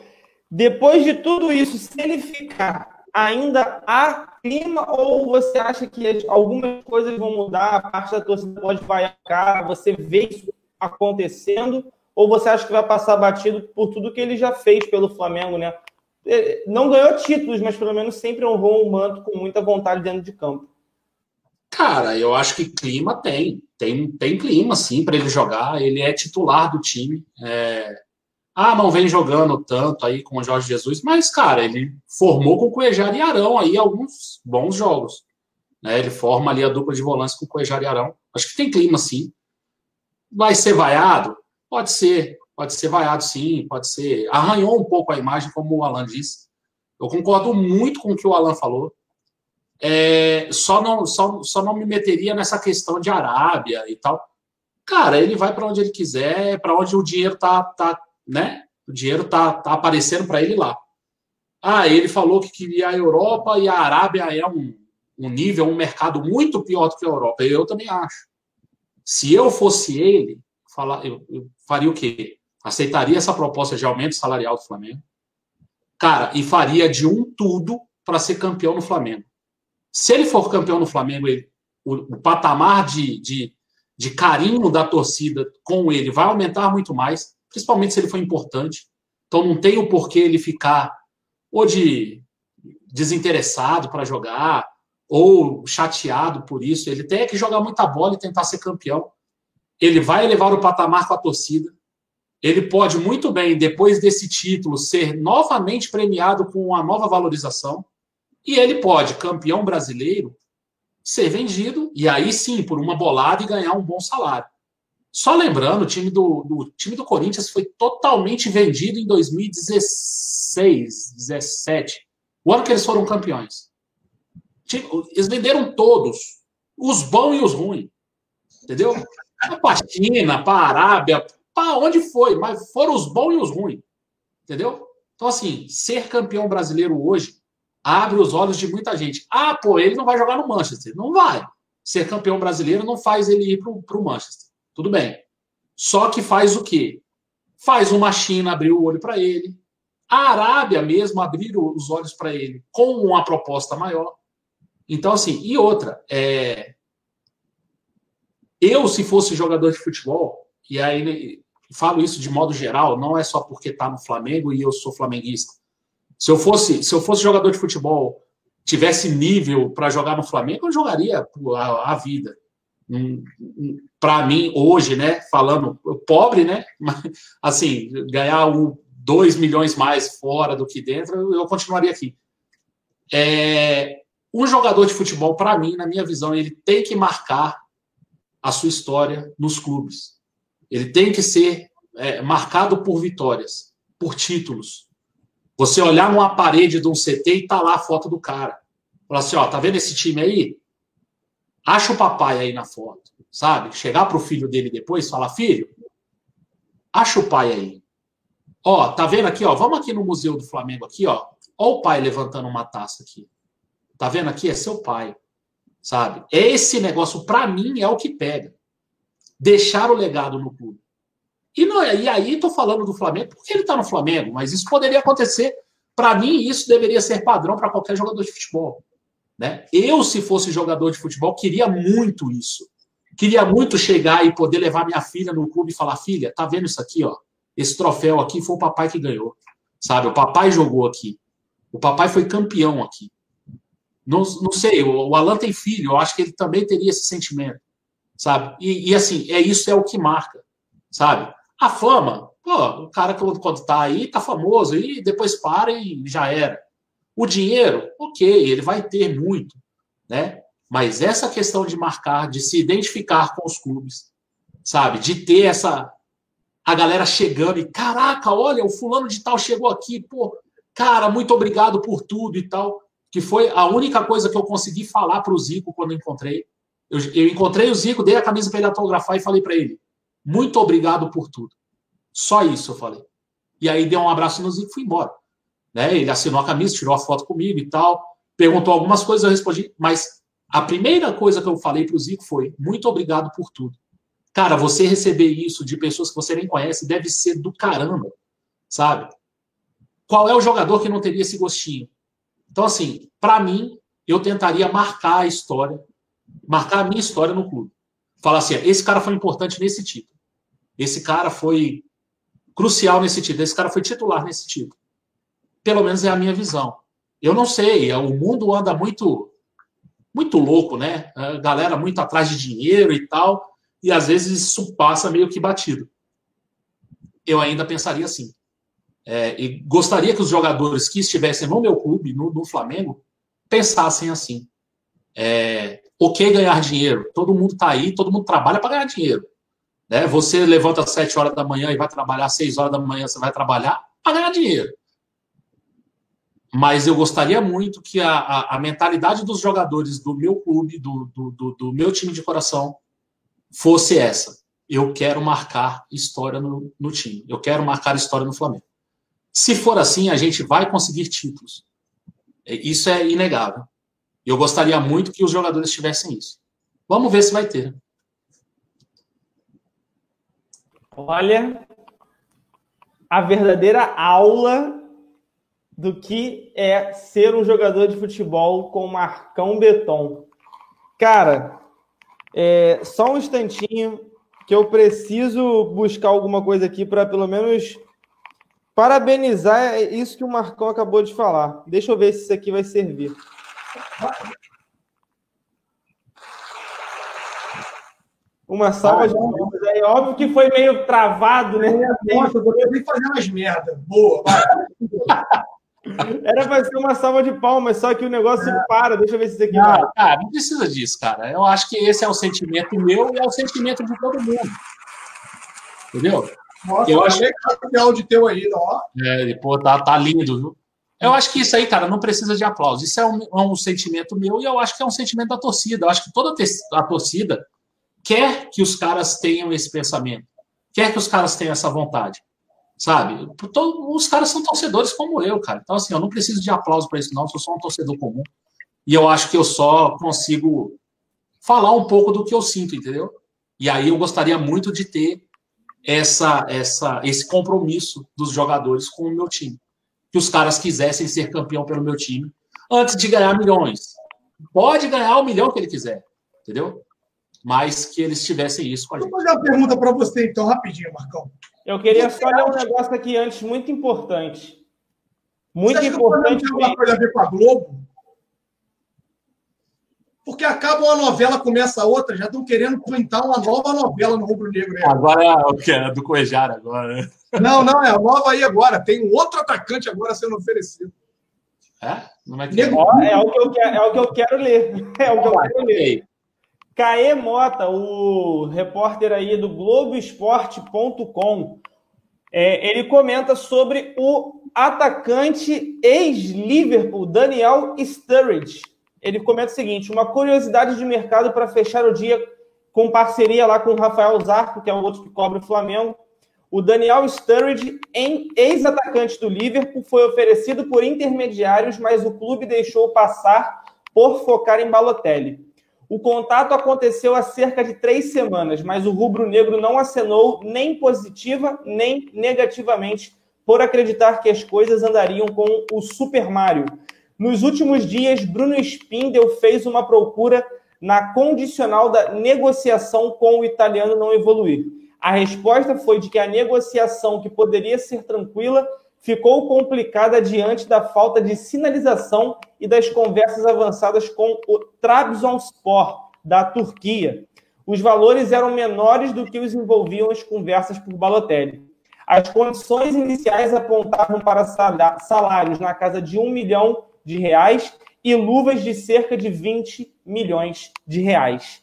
depois de tudo isso, se ele ficar ainda há clima ou você acha que algumas coisas vão mudar, a parte da torcida pode vaiar, você vê isso acontecendo, ou você acha que vai passar batido por tudo que ele já fez pelo Flamengo, né? Não ganhou títulos, mas pelo menos sempre honrou um manto com muita vontade dentro de campo.
Cara, eu acho que clima tem. Tem, tem clima, sim, para ele jogar. Ele é titular do time. É ah, não vem jogando tanto aí com o Jorge Jesus, mas, cara, ele formou com o Cuejar e Arão aí alguns bons jogos. Né? Ele forma ali a dupla de volantes com o Cuejar e Arão. Acho que tem clima, sim. Vai ser vaiado? Pode ser. Pode ser vaiado, sim. Pode ser. Arranhou um pouco a imagem, como o Alan disse. Eu concordo muito com o que o Alan falou. É, só, não, só, só não me meteria nessa questão de Arábia e tal. Cara, ele vai para onde ele quiser, para onde o dinheiro tá, tá, né? O dinheiro tá, tá aparecendo para ele lá. Ah, ele falou que queria a Europa e a Arábia é um, um nível, um mercado muito pior do que a Europa. Eu também acho. Se eu fosse ele, falar, eu, eu faria o quê? Aceitaria essa proposta de aumento salarial do Flamengo? Cara, e faria de um tudo para ser campeão no Flamengo. Se ele for campeão no Flamengo, ele, o, o patamar de, de, de carinho da torcida com ele vai aumentar muito mais, principalmente se ele for importante. Então não tem o porquê ele ficar ou de desinteressado para jogar, ou chateado por isso. Ele tem que jogar muita bola e tentar ser campeão. Ele vai elevar o patamar com a torcida. Ele pode muito bem, depois desse título, ser novamente premiado com uma nova valorização. E ele pode, campeão brasileiro, ser vendido, e aí sim, por uma bolada e ganhar um bom salário. Só lembrando, o time do, do, time do Corinthians foi totalmente vendido em 2016, 17, o ano que eles foram campeões. Eles venderam todos, os bons e os ruins. Entendeu? Para a China, para a Arábia, para onde foi, mas foram os bons e os ruins. Entendeu? Então, assim, ser campeão brasileiro hoje abre os olhos de muita gente. Ah, pô, ele não vai jogar no Manchester. Não vai. Ser campeão brasileiro não faz ele ir para o Manchester. Tudo bem. Só que faz o quê? Faz uma China abrir o olho para ele, a Arábia mesmo abrir os olhos para ele com uma proposta maior. Então, assim, e outra, é... eu, se fosse jogador de futebol, e aí falo isso de modo geral, não é só porque está no Flamengo e eu sou flamenguista. Se eu fosse, se eu fosse jogador de futebol, tivesse nível para jogar no Flamengo, eu jogaria a, a vida para mim, hoje, né, falando pobre, né, (laughs) assim, ganhar um, 2 milhões mais fora do que dentro, eu continuaria aqui. É, um jogador de futebol, para mim, na minha visão, ele tem que marcar a sua história nos clubes. Ele tem que ser é, marcado por vitórias, por títulos. Você olhar numa parede de um CT e tá lá a foto do cara. Falar assim, ó, tá vendo esse time aí? Acha o papai aí na foto, sabe? Chegar pro filho dele depois e falar: filho, acha o pai aí. Ó, tá vendo aqui, ó? Vamos aqui no Museu do Flamengo aqui, ó. Ó o pai levantando uma taça aqui. Tá vendo aqui? É seu pai. Sabe? Esse negócio, para mim, é o que pega. Deixar o legado no clube. E, não, e aí, tô falando do Flamengo, porque ele tá no Flamengo, mas isso poderia acontecer. Para mim, isso deveria ser padrão para qualquer jogador de futebol. Né? Eu, se fosse jogador de futebol, queria muito isso. Queria muito chegar e poder levar minha filha no clube e falar: filha, tá vendo isso aqui, ó? Esse troféu aqui foi o papai que ganhou. Sabe? O papai jogou aqui. O papai foi campeão aqui. Não, não sei, o, o Alan tem filho, eu acho que ele também teria esse sentimento. Sabe? E, e assim, é isso é o que marca. Sabe? A fama, pô, o cara quando tá aí, tá famoso, e depois para e já era. O dinheiro, ok, ele vai ter muito, né? Mas essa questão de marcar, de se identificar com os clubes, sabe? De ter essa a galera chegando e caraca, olha, o fulano de tal chegou aqui, pô, cara, muito obrigado por tudo e tal. Que foi a única coisa que eu consegui falar para o Zico quando encontrei. Eu, eu, encontrei o Zico, dei a camisa para ele autografar e falei para ele: muito obrigado por tudo. Só isso eu falei. E aí dei um abraço no Zico e fui embora. Né? Ele assinou a camisa, tirou a foto comigo e tal, perguntou algumas coisas, eu respondi, mas a primeira coisa que eu falei para o Zico foi: muito obrigado por tudo. Cara, você receber isso de pessoas que você nem conhece deve ser do caramba, sabe? Qual é o jogador que não teria esse gostinho? Então, assim, para mim, eu tentaria marcar a história, marcar a minha história no clube. Falar assim: esse cara foi importante nesse título. Esse cara foi crucial nesse título. Esse cara foi titular nesse título. Pelo menos é a minha visão. Eu não sei, é, o mundo anda muito muito louco, né? A galera muito atrás de dinheiro e tal, e às vezes isso passa meio que batido. Eu ainda pensaria assim. É, e gostaria que os jogadores que estivessem no meu clube, no, no Flamengo, pensassem assim. É, ok ganhar dinheiro, todo mundo está aí, todo mundo trabalha para ganhar dinheiro. Né? Você levanta às 7 horas da manhã e vai trabalhar às 6 horas da manhã, você vai trabalhar para ganhar dinheiro. Mas eu gostaria muito que a, a, a mentalidade dos jogadores do meu clube, do, do, do, do, meu time de coração, fosse essa. Eu quero marcar história no, no time. Eu quero marcar história no Flamengo. Se for assim, a gente vai conseguir títulos. É, isso é inegável. Eu gostaria muito que os jogadores tivessem isso. Vamos ver se vai ter.
Olha, a verdadeira aula do que é ser um jogador de futebol com Marcão Beton. Cara, É, só um instantinho que eu preciso buscar alguma coisa aqui para pelo menos parabenizar isso que o Marcão acabou de falar. Deixa eu ver se isso aqui vai servir. Uma salva de palmas aí. Óbvio que foi meio travado, né?
Nossa, eu que fazer umas merda. Boa. (laughs)
Era para ser uma salva de palmas, só que o negócio é. para. Deixa eu ver se isso aqui não, vai.
Cara, não precisa disso, cara. Eu acho que esse é o sentimento meu e é o sentimento de todo mundo. Entendeu?
Nossa, eu acho que é de teu aí, ó.
É, pô, tá, tá lindo, viu? Eu acho que isso aí, cara, não precisa de aplauso. Isso é um, é um sentimento meu e eu acho que é um sentimento da torcida. Eu acho que toda a torcida quer que os caras tenham esse pensamento, quer que os caras tenham essa vontade, sabe? Os caras são torcedores como eu, cara. Então, assim, eu não preciso de aplauso para isso, não. Eu sou só um torcedor comum. E eu acho que eu só consigo falar um pouco do que eu sinto, entendeu? E aí eu gostaria muito de ter essa, essa, esse compromisso dos jogadores com o meu time. Que os caras quisessem ser campeão pelo meu time antes de ganhar milhões. Pode ganhar o milhão que ele quiser, entendeu? Mas que eles tivessem isso com a gente.
Vou fazer uma pergunta para você, então, rapidinho, Marcão.
Eu queria só ler um negócio aqui antes, muito importante. Muito você importante.
Tem alguma coisa a ver com a Globo? Porque acaba uma novela, começa outra, já estão querendo pintar uma nova novela no Rubro Negro. Né?
Agora é o que? É do Coejar agora, né?
Não, não, é a nova aí agora. Tem um outro atacante agora sendo oferecido.
É? Não é, que... é, é, o que eu quero, é o que eu quero ler. (laughs) É o que eu quero ler. Caê Mota, o repórter aí do Globoesporte.com, é, ele comenta sobre o atacante ex-Liverpool, Daniel Sturridge. Ele comenta o seguinte: uma curiosidade de mercado para fechar o dia com parceria lá com o Rafael Zarco, que é o outro que cobre o Flamengo. O Daniel Sturridge, ex-atacante do Liverpool, foi oferecido por intermediários, mas o clube deixou passar por focar em Balotelli. O contato aconteceu há cerca de três semanas, mas o rubro-negro não acenou nem positiva nem negativamente por acreditar que as coisas andariam com o Super Mario. Nos últimos dias, Bruno Spindel fez uma procura na condicional da negociação com o italiano não evoluir. A resposta foi de que a negociação, que poderia ser tranquila, ficou complicada diante da falta de sinalização e das conversas avançadas com o Trabzonspor, da Turquia. Os valores eram menores do que os envolviam as conversas por Balotelli. As condições iniciais apontavam para salários na casa de um milhão de reais e luvas de cerca de 20 milhões de reais.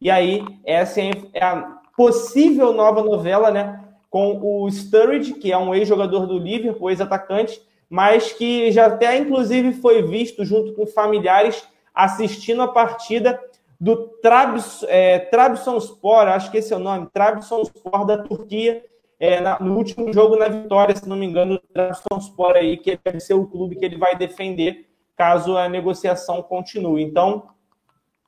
E aí, essa é a possível nova novela, né? Com o Sturridge, que é um ex-jogador do Liverpool, ex-atacante, mas que já até inclusive foi visto junto com familiares assistindo a partida do Trabs, é, Trabzonspor, acho que esse é o nome, Trabzonspor da Turquia, é, na, no último jogo na vitória, se não me engano, do Trabzonspor aí, que deve ser o clube que ele vai defender caso a negociação continue. Então,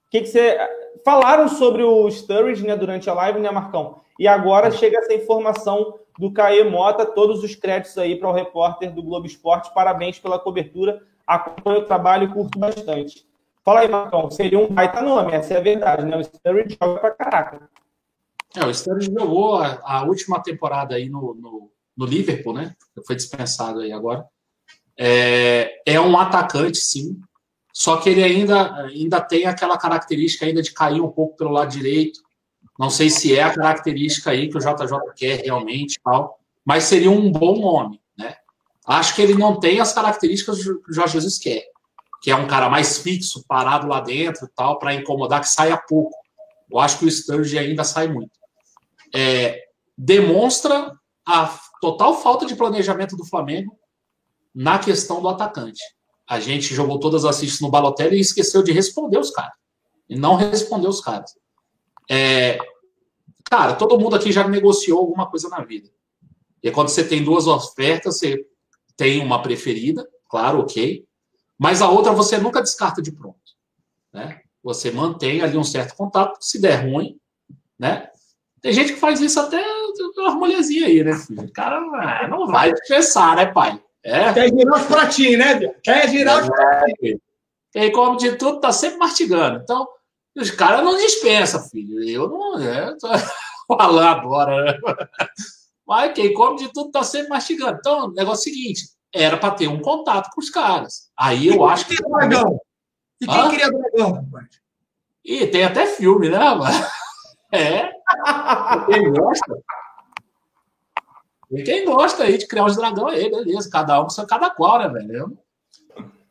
o que, que você... Falaram sobre o Sturridge né, durante a live, né, Marcão? E agora chega essa informação do Caê Mota, todos os créditos aí para o repórter do Globo Esporte. Parabéns pela cobertura. Acompanho o trabalho e curto bastante. Fala aí, Marcão. Seria um baita nome, essa é a verdade, né? O Sturridge joga pra caraca.
É, o Sturridge jogou a, a, última temporada aí no, no, no, Liverpool, né? Foi dispensado aí agora. É, é um atacante, sim. Só que ele ainda, ainda tem aquela característica ainda de cair um pouco pelo lado direito não sei se é a característica aí que o JJ quer realmente, tal, mas seria um bom nome, né? Acho que ele não tem as características que o Jorge Jesus quer, que é um cara mais fixo, parado lá dentro, tal, para incomodar, que saia pouco. Eu acho que o Sturge ainda sai muito. É, demonstra a total falta de planejamento do Flamengo na questão do atacante. A gente jogou todas as assistes no Balotelli e esqueceu de responder os caras. E não respondeu os caras. É, cara, todo mundo aqui já negociou alguma coisa na vida. E quando você tem duas ofertas, você tem uma preferida, claro, ok. Mas a outra você nunca descarta de pronto. Né? Você mantém ali um certo contato, se der ruim, né? Tem gente que faz isso até uma mulherzinha aí, né? O cara ah, não vai pensar, né, pai?
É. Quer girar os pratinhos, né? Quer girar os pratinhos.
Quem come de tudo tá sempre mastigando. Então, Os caras não dispensam, filho. Eu não. É, tô (laughs) falando agora. Né? Mas quem come de tudo tá sempre mastigando. Então, o negócio é o seguinte: era para ter um contato com os caras. Aí eu acho que.
Dragão? E quem Hã? queria dragão, rapaz?
E tem até filme, né, mano? (laughs) É. Quem gosta. E quem gosta aí de criar os dragão aí, beleza. Cada um, cada qual, né, velho?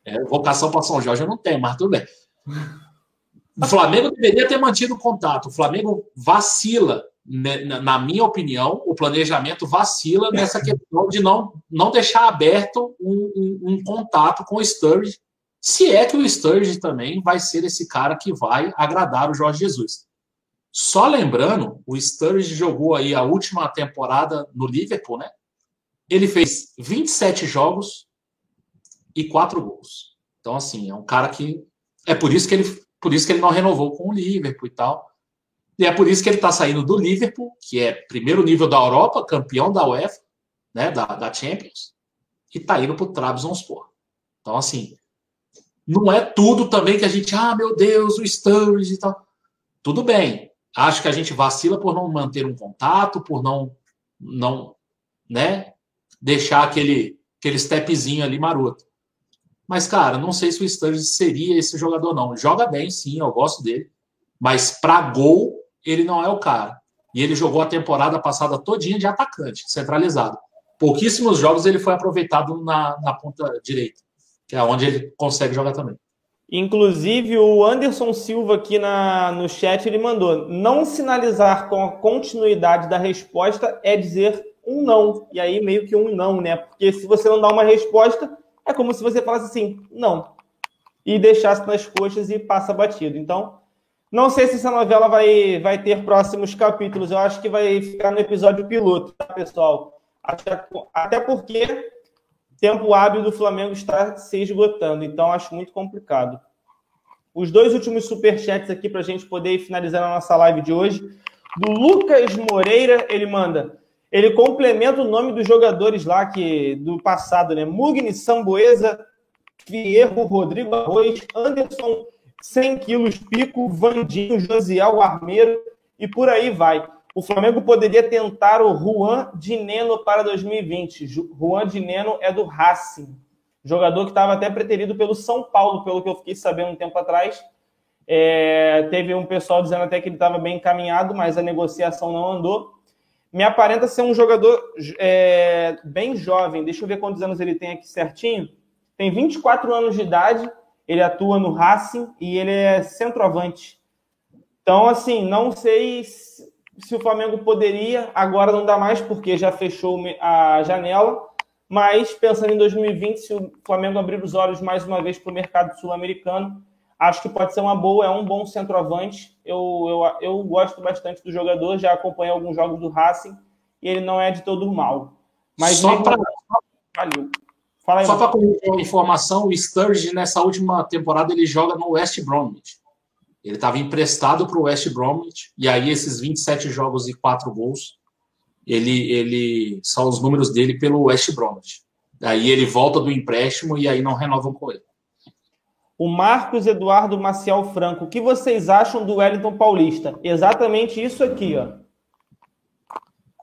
é, vocação para São Jorge eu não tenho, mas tudo bem. O Flamengo deveria ter mantido o contato. O Flamengo vacila, né, na minha opinião, o planejamento vacila nessa questão de não, não deixar aberto um, um, um contato com o Sturridge, se é que o Sturridge também vai ser esse cara que vai agradar o Jorge Jesus. Só lembrando, o Sturridge jogou aí a última temporada no Liverpool, né? Ele fez 27 jogos e 4 gols. Então, assim, é um cara que. É por isso que ele, por isso que ele não renovou com o Liverpool e tal. E é por isso que ele está saindo do Liverpool, que é primeiro nível da Europa, campeão da UEFA, né, da, da Champions, e está indo para o Trabzonspor. Então, assim, não é tudo também que a gente, ah, meu Deus, o Sturridge e tal. Tudo bem, Acho que a gente vacila por não manter um contato, por não, não né, deixar aquele, aquele stepzinho ali maroto. Mas, cara, não sei se o Sturridge seria esse jogador, não. Joga bem, sim, eu gosto dele. Mas para gol, ele não é o cara. E ele jogou a temporada passada todinha de atacante, centralizado. Pouquíssimos jogos ele foi aproveitado na, na ponta direita, que é onde ele consegue jogar também.
Inclusive, o Anderson Silva aqui na, no chat, ele mandou, não sinalizar com a continuidade da resposta é dizer um não. E aí, meio que um não, né? Porque se você não dá uma resposta, é como se você falasse assim, não. E deixasse nas coxas e passa batido. Então, não sei se essa novela vai, vai ter próximos capítulos. Eu acho que vai ficar no episódio piloto, tá, pessoal? Até, até porque tempo hábil do Flamengo está se esgotando, então acho muito complicado. Os dois últimos superchats aqui para a gente poder finalizar a nossa live de hoje. Do Lucas Moreira, ele manda. Ele complementa o nome dos jogadores lá que do passado, né? Mugni, Samboesa, Fierro, Rodrigo Arroz, Anderson, 100 quilos, Pico, Vandinho, Josiel, Armeiro e por aí vai. O Flamengo poderia tentar o Juan Dineno para 2020. Juan Dineno é do Racing, jogador que estava até preterido pelo São Paulo, pelo que eu fiquei sabendo um tempo atrás. É, teve um pessoal dizendo até que ele estava bem encaminhado, mas a negociação não andou. Me aparenta ser um jogador é, bem jovem. Deixa eu ver quantos anos ele tem aqui certinho. Tem 24 anos de idade. Ele atua no Racing e ele é centroavante. Então, assim, não sei se o Flamengo poderia, agora não dá mais porque já fechou a janela, mas pensando em 2020, se o Flamengo abrir os olhos mais uma vez para o mercado sul-americano, acho que pode ser uma boa, é um bom centroavante. Eu, eu, eu gosto bastante do jogador, já acompanhei alguns jogos do Racing e ele não é de todo mal. Mas
só para valeu. Fala aí, só para informação, o Sturge nessa última temporada ele joga no West Bromwich. Ele estava emprestado para o West Bromwich, e aí esses 27 jogos e 4 gols, ele, ele são os números dele pelo West Bromwich. Aí ele volta do empréstimo e aí não renovam com ele.
O Marcos Eduardo Maciel Franco, o que vocês acham do Wellington Paulista? Exatamente isso aqui, ó.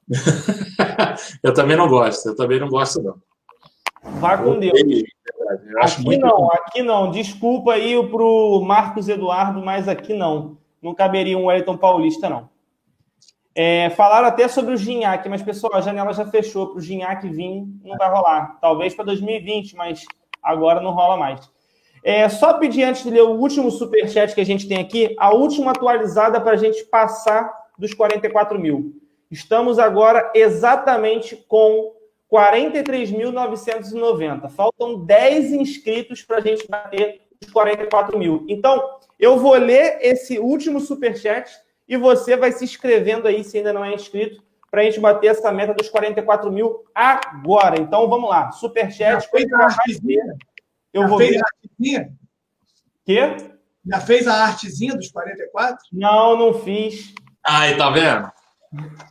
(laughs)
eu também não gosto, eu também não gosto, não.
Vá com Deus. Eu acho aqui muito não, aqui não. Desculpa aí pro Marcos Eduardo, mas aqui não. Não caberia um Wellington Paulista, não. É, falaram até sobre o Ginhaque, mas, pessoal, a janela já fechou. Para o Ginhaque vir, não vai rolar. Talvez para 2020, mas agora não rola mais. É, só pedir antes de ler o último superchat que a gente tem aqui, a última atualizada para a gente passar dos 44 mil. Estamos agora exatamente com 43.990. Faltam 10 inscritos para a gente bater os 44 mil. Então, eu vou ler esse último superchat e você vai se inscrevendo aí, se ainda não é inscrito, para a gente bater essa meta dos 44 mil agora. Então, vamos lá. Superchat. Já? Eu Já vou fez ver. a artezinha? Quê?
Já fez a artezinha dos 44?
Não, não fiz.
Aí, tá vendo?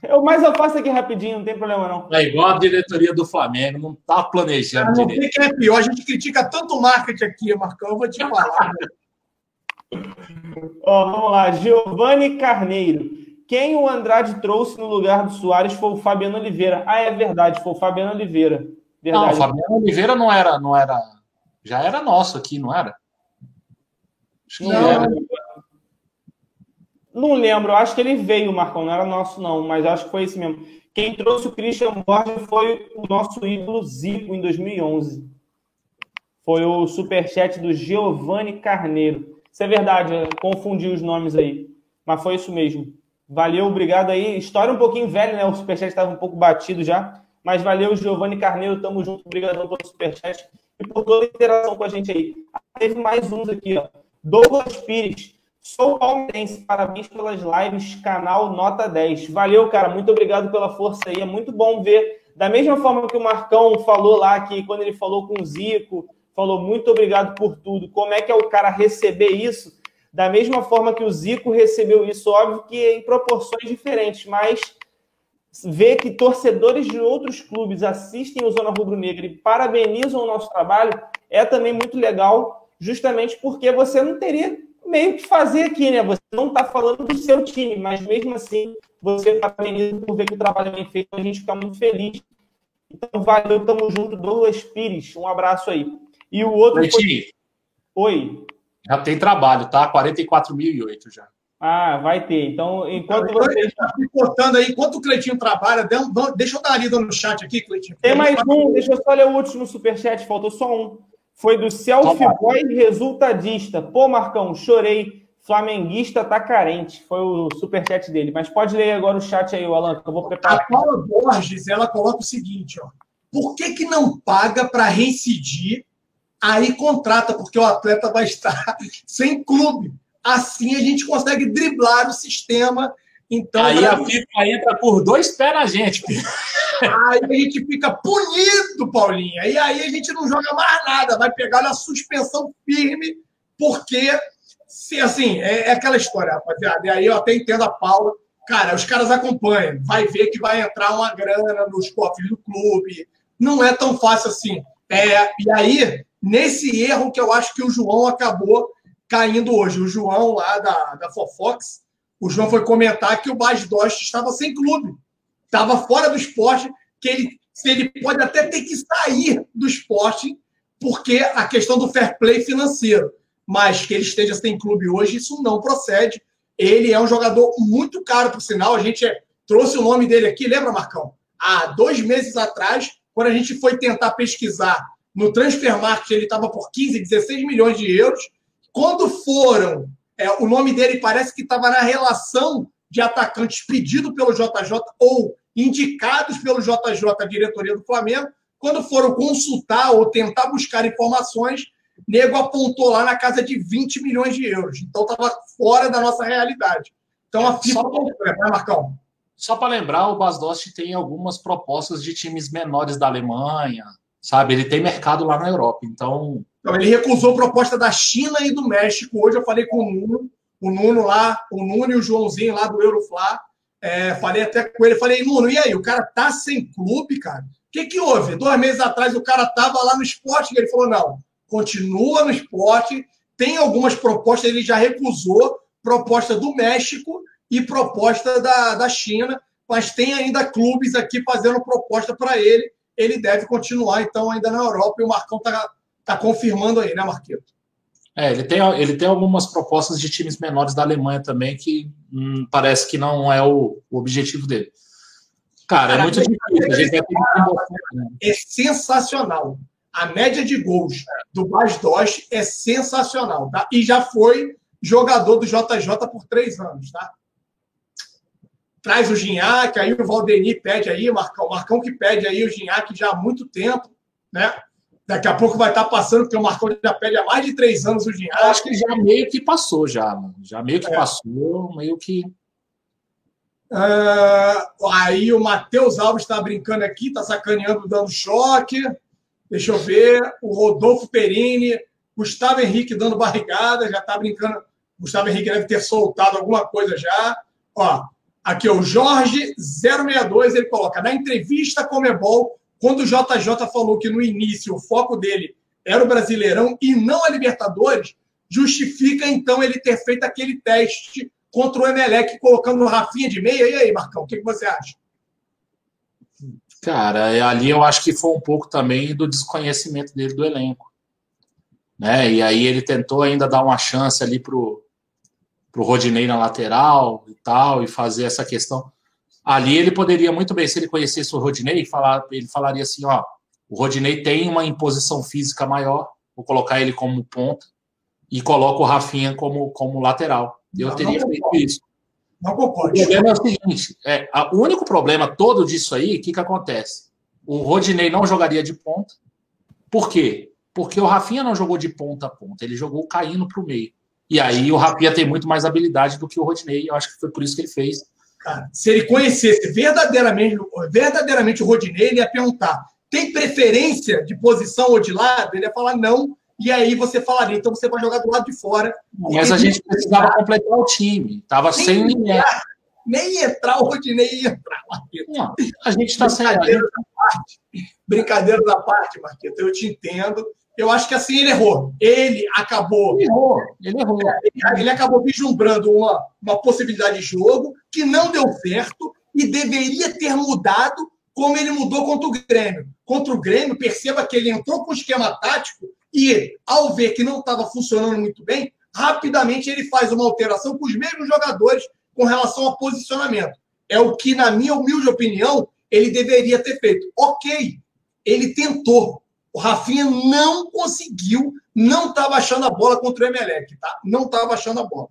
Eu, mas eu faço aqui rapidinho, não tem problema não.
É igual a diretoria do Flamengo, não tá planejando.
Ah, não sei que é pior, a gente critica tanto o marketing aqui, Marcão, eu vou te falar. (laughs)
Ó, vamos lá, Giovanni Carneiro. Quem o Andrade trouxe no lugar do Soares foi o Fabiano Oliveira. Ah, é verdade, foi o Fabiano Oliveira. Verdade.
Não, o Fabiano Oliveira não era, não era. Já era nosso aqui, não era?
Acho que não, era. Não lembro, acho que ele veio, Marcão, não era nosso, não, mas acho que foi esse mesmo. Quem trouxe o Christian Borges foi o nosso ídolo Zico em 2011. Foi o superchat do Giovanni Carneiro. Isso é verdade, confundi os nomes aí. Mas foi isso mesmo. Valeu, obrigado aí. História um pouquinho velha, né? O superchat estava um pouco batido já. Mas valeu, Giovanni Carneiro. Tamo junto. Obrigadão pelo superchat por toda a interação com a gente aí. Teve mais uns aqui, ó. Douglas Pires. Sou palmeirense. Parabéns pelas lives. Canal Nota 10. Valeu, cara. Muito obrigado pela força aí. É muito bom ver. Da mesma forma que o Marcão falou lá, que quando ele falou com o Zico, falou muito obrigado por tudo. Como é que é o cara receber isso? Da mesma forma que o Zico recebeu isso, óbvio que em proporções diferentes, mas ver que torcedores de outros clubes assistem o Zona Rubro Negra e parabenizam o nosso trabalho é também muito legal, justamente porque você não teria meio que fazer aqui, né? Você não está falando do seu time, mas mesmo assim você parabeniza por ver que o trabalho é bem feito, a gente fica muito feliz. Então, valeu, tamo junto, Douglas Pires, um abraço aí. E o outro.
Foi...
Oi.
Já tem trabalho, tá? 44.008 já.
Ah, vai ter. Então, enquanto então,
vocês. Está cortando aí, enquanto o Cleitinho trabalha, deixa eu dar uma lida no chat aqui, Cleitinho.
Tem mais um, deixa eu só ler o último superchat, faltou só um. Foi do Selfie Boy Resultadista. Pô, Marcão, chorei. Flamenguista tá carente. Foi o superchat dele. Mas pode ler agora o chat aí, Alan, que eu vou preparar.
A Paula Borges, ela coloca o seguinte, ó. Por que, que não paga para reincidir aí contrata, porque o atleta vai estar (laughs) sem clube. Assim a gente consegue driblar o sistema. Então,
aí a FIFA entra por dois pés na gente.
Aí a gente fica punido, Paulinha. E aí a gente não joga mais nada, vai pegar na suspensão firme, porque, se assim, é, é aquela história, rapaziada. E aí eu até entendo a Paula. Cara, os caras acompanham, vai ver que vai entrar uma grana nos cofres do clube. Não é tão fácil assim. É, e aí, nesse erro que eu acho que o João acabou caindo hoje. O João lá da, da Fofox, o João foi comentar que o Bas Dost estava sem clube, estava fora do esporte, que ele, ele pode até ter que sair do esporte, porque a questão do fair play financeiro, mas que ele esteja sem clube hoje, isso não procede. Ele é um jogador muito caro, por sinal. A gente trouxe o nome dele aqui, lembra, Marcão? Há dois meses atrás, quando a gente foi tentar pesquisar no transfer market ele estava por 15, 16 milhões de euros. Quando foram, é, o nome dele parece que estava na relação de atacantes pedido pelo JJ ou indicados pelo JJ, a diretoria do Flamengo. Quando foram consultar ou tentar buscar informações, nego apontou lá na casa de 20 milhões de euros. Então estava fora da nossa realidade. Então a FIFA. Só para né, Marcão?
Só para lembrar, o Basdost tem algumas propostas de times menores da Alemanha, sabe? Ele tem mercado lá na Europa, então.
Não, ele recusou proposta da China e do México. Hoje eu falei com o Nuno, o Nuno lá, o Nuno e o Joãozinho lá do Euroflá. É, falei até com ele, falei, Nuno, e aí? O cara tá sem clube, cara? O que, que houve? Dois meses atrás o cara tava lá no esporte e ele falou: não, continua no esporte, tem algumas propostas, ele já recusou proposta do México e proposta da, da China, mas tem ainda clubes aqui fazendo proposta para ele ele deve continuar, então, ainda na Europa, e o Marcão está tá confirmando aí, né, Marquito?
É, ele tem, ele tem algumas propostas de times menores da Alemanha também que hum, parece que não é o, o objetivo dele. Cara, é Cara, é muito difícil. A gente vai ter
que né? É sensacional. A média de gols do Bas Dost é sensacional, tá? E já foi jogador do JJ por três anos, tá? traz o Ginhaque, aí o Valdeni pede aí, o Marcão, o Marcão que pede aí o Ginhaque já há muito tempo, né? Daqui a pouco vai estar passando, porque o Marcão já pede há mais de três anos o.
Eu acho que já meio que passou, já, mano. Já meio que é. passou, meio que.
Uh, aí o Matheus Alves está brincando aqui, está sacaneando, dando choque. Deixa eu ver. O Rodolfo Perini, Gustavo Henrique dando barrigada, já está brincando. Gustavo Henrique deve ter soltado alguma coisa já. Ó, Aqui, o Jorge 062, ele coloca, na entrevista com o Mebol, quando o JJ falou que no início o foco dele era o Brasileirão e não a Libertadores, justifica então ele ter feito aquele teste contra o Emelec, colocando o Rafinha de meia. E aí, Marcão, o que, você acha?
Cara, é, ali eu acho que foi um pouco também do desconhecimento dele do elenco. Né? E aí ele tentou ainda dar uma chance ali pro, pro Rodinei na lateral e tal, e fazer essa questão. Ali ele poderia muito bem, se ele conhecesse o Rodinei, falar, ele falaria assim, ó, o Rodinei tem uma imposição física maior, vou colocar ele como ponta e coloco o Rafinha como, como lateral. Eu não, teria não feito isso.
Não concordo.
O problema é o seguinte: é, a, o único problema todo disso aí, o que, que acontece? O Rodinei não jogaria de ponta. Por quê? Porque o Rafinha não jogou de ponta a ponta, ele jogou caindo para o meio. E aí o Rafinha tem muito mais habilidade do que o Rodinei, eu acho que foi por isso que ele fez.
Cara, se ele conhecesse verdadeiramente, verdadeiramente o Rodinei, ele ia perguntar: tem preferência de posição ou de lado? Ele ia falar não, e aí você falaria, então você vai jogar do lado de fora.
Mas a gente precisava completar o time. Tava nem sem ninguém.
Nem entrar, o Rodinei ia entrar,
Marquito. Não, a gente está sem.
Brincadeira da parte, Marquito. Eu te entendo. Eu acho que assim ele errou. Ele acabou.
Ele errou. Ele errou.
Ele acabou vislumbrando uma, uma possibilidade de jogo que não deu certo e deveria ter mudado como ele mudou contra o Grêmio. Contra o Grêmio, perceba que ele entrou com o esquema tático e, ao ver que não estava funcionando muito bem, rapidamente ele faz uma alteração com os mesmos jogadores com relação ao posicionamento. É o que, na minha humilde opinião, ele deveria ter feito. Ok, ele tentou. O Rafinha não conseguiu, não estava achando a bola contra o Emelec, tá? Não estava achando a bola.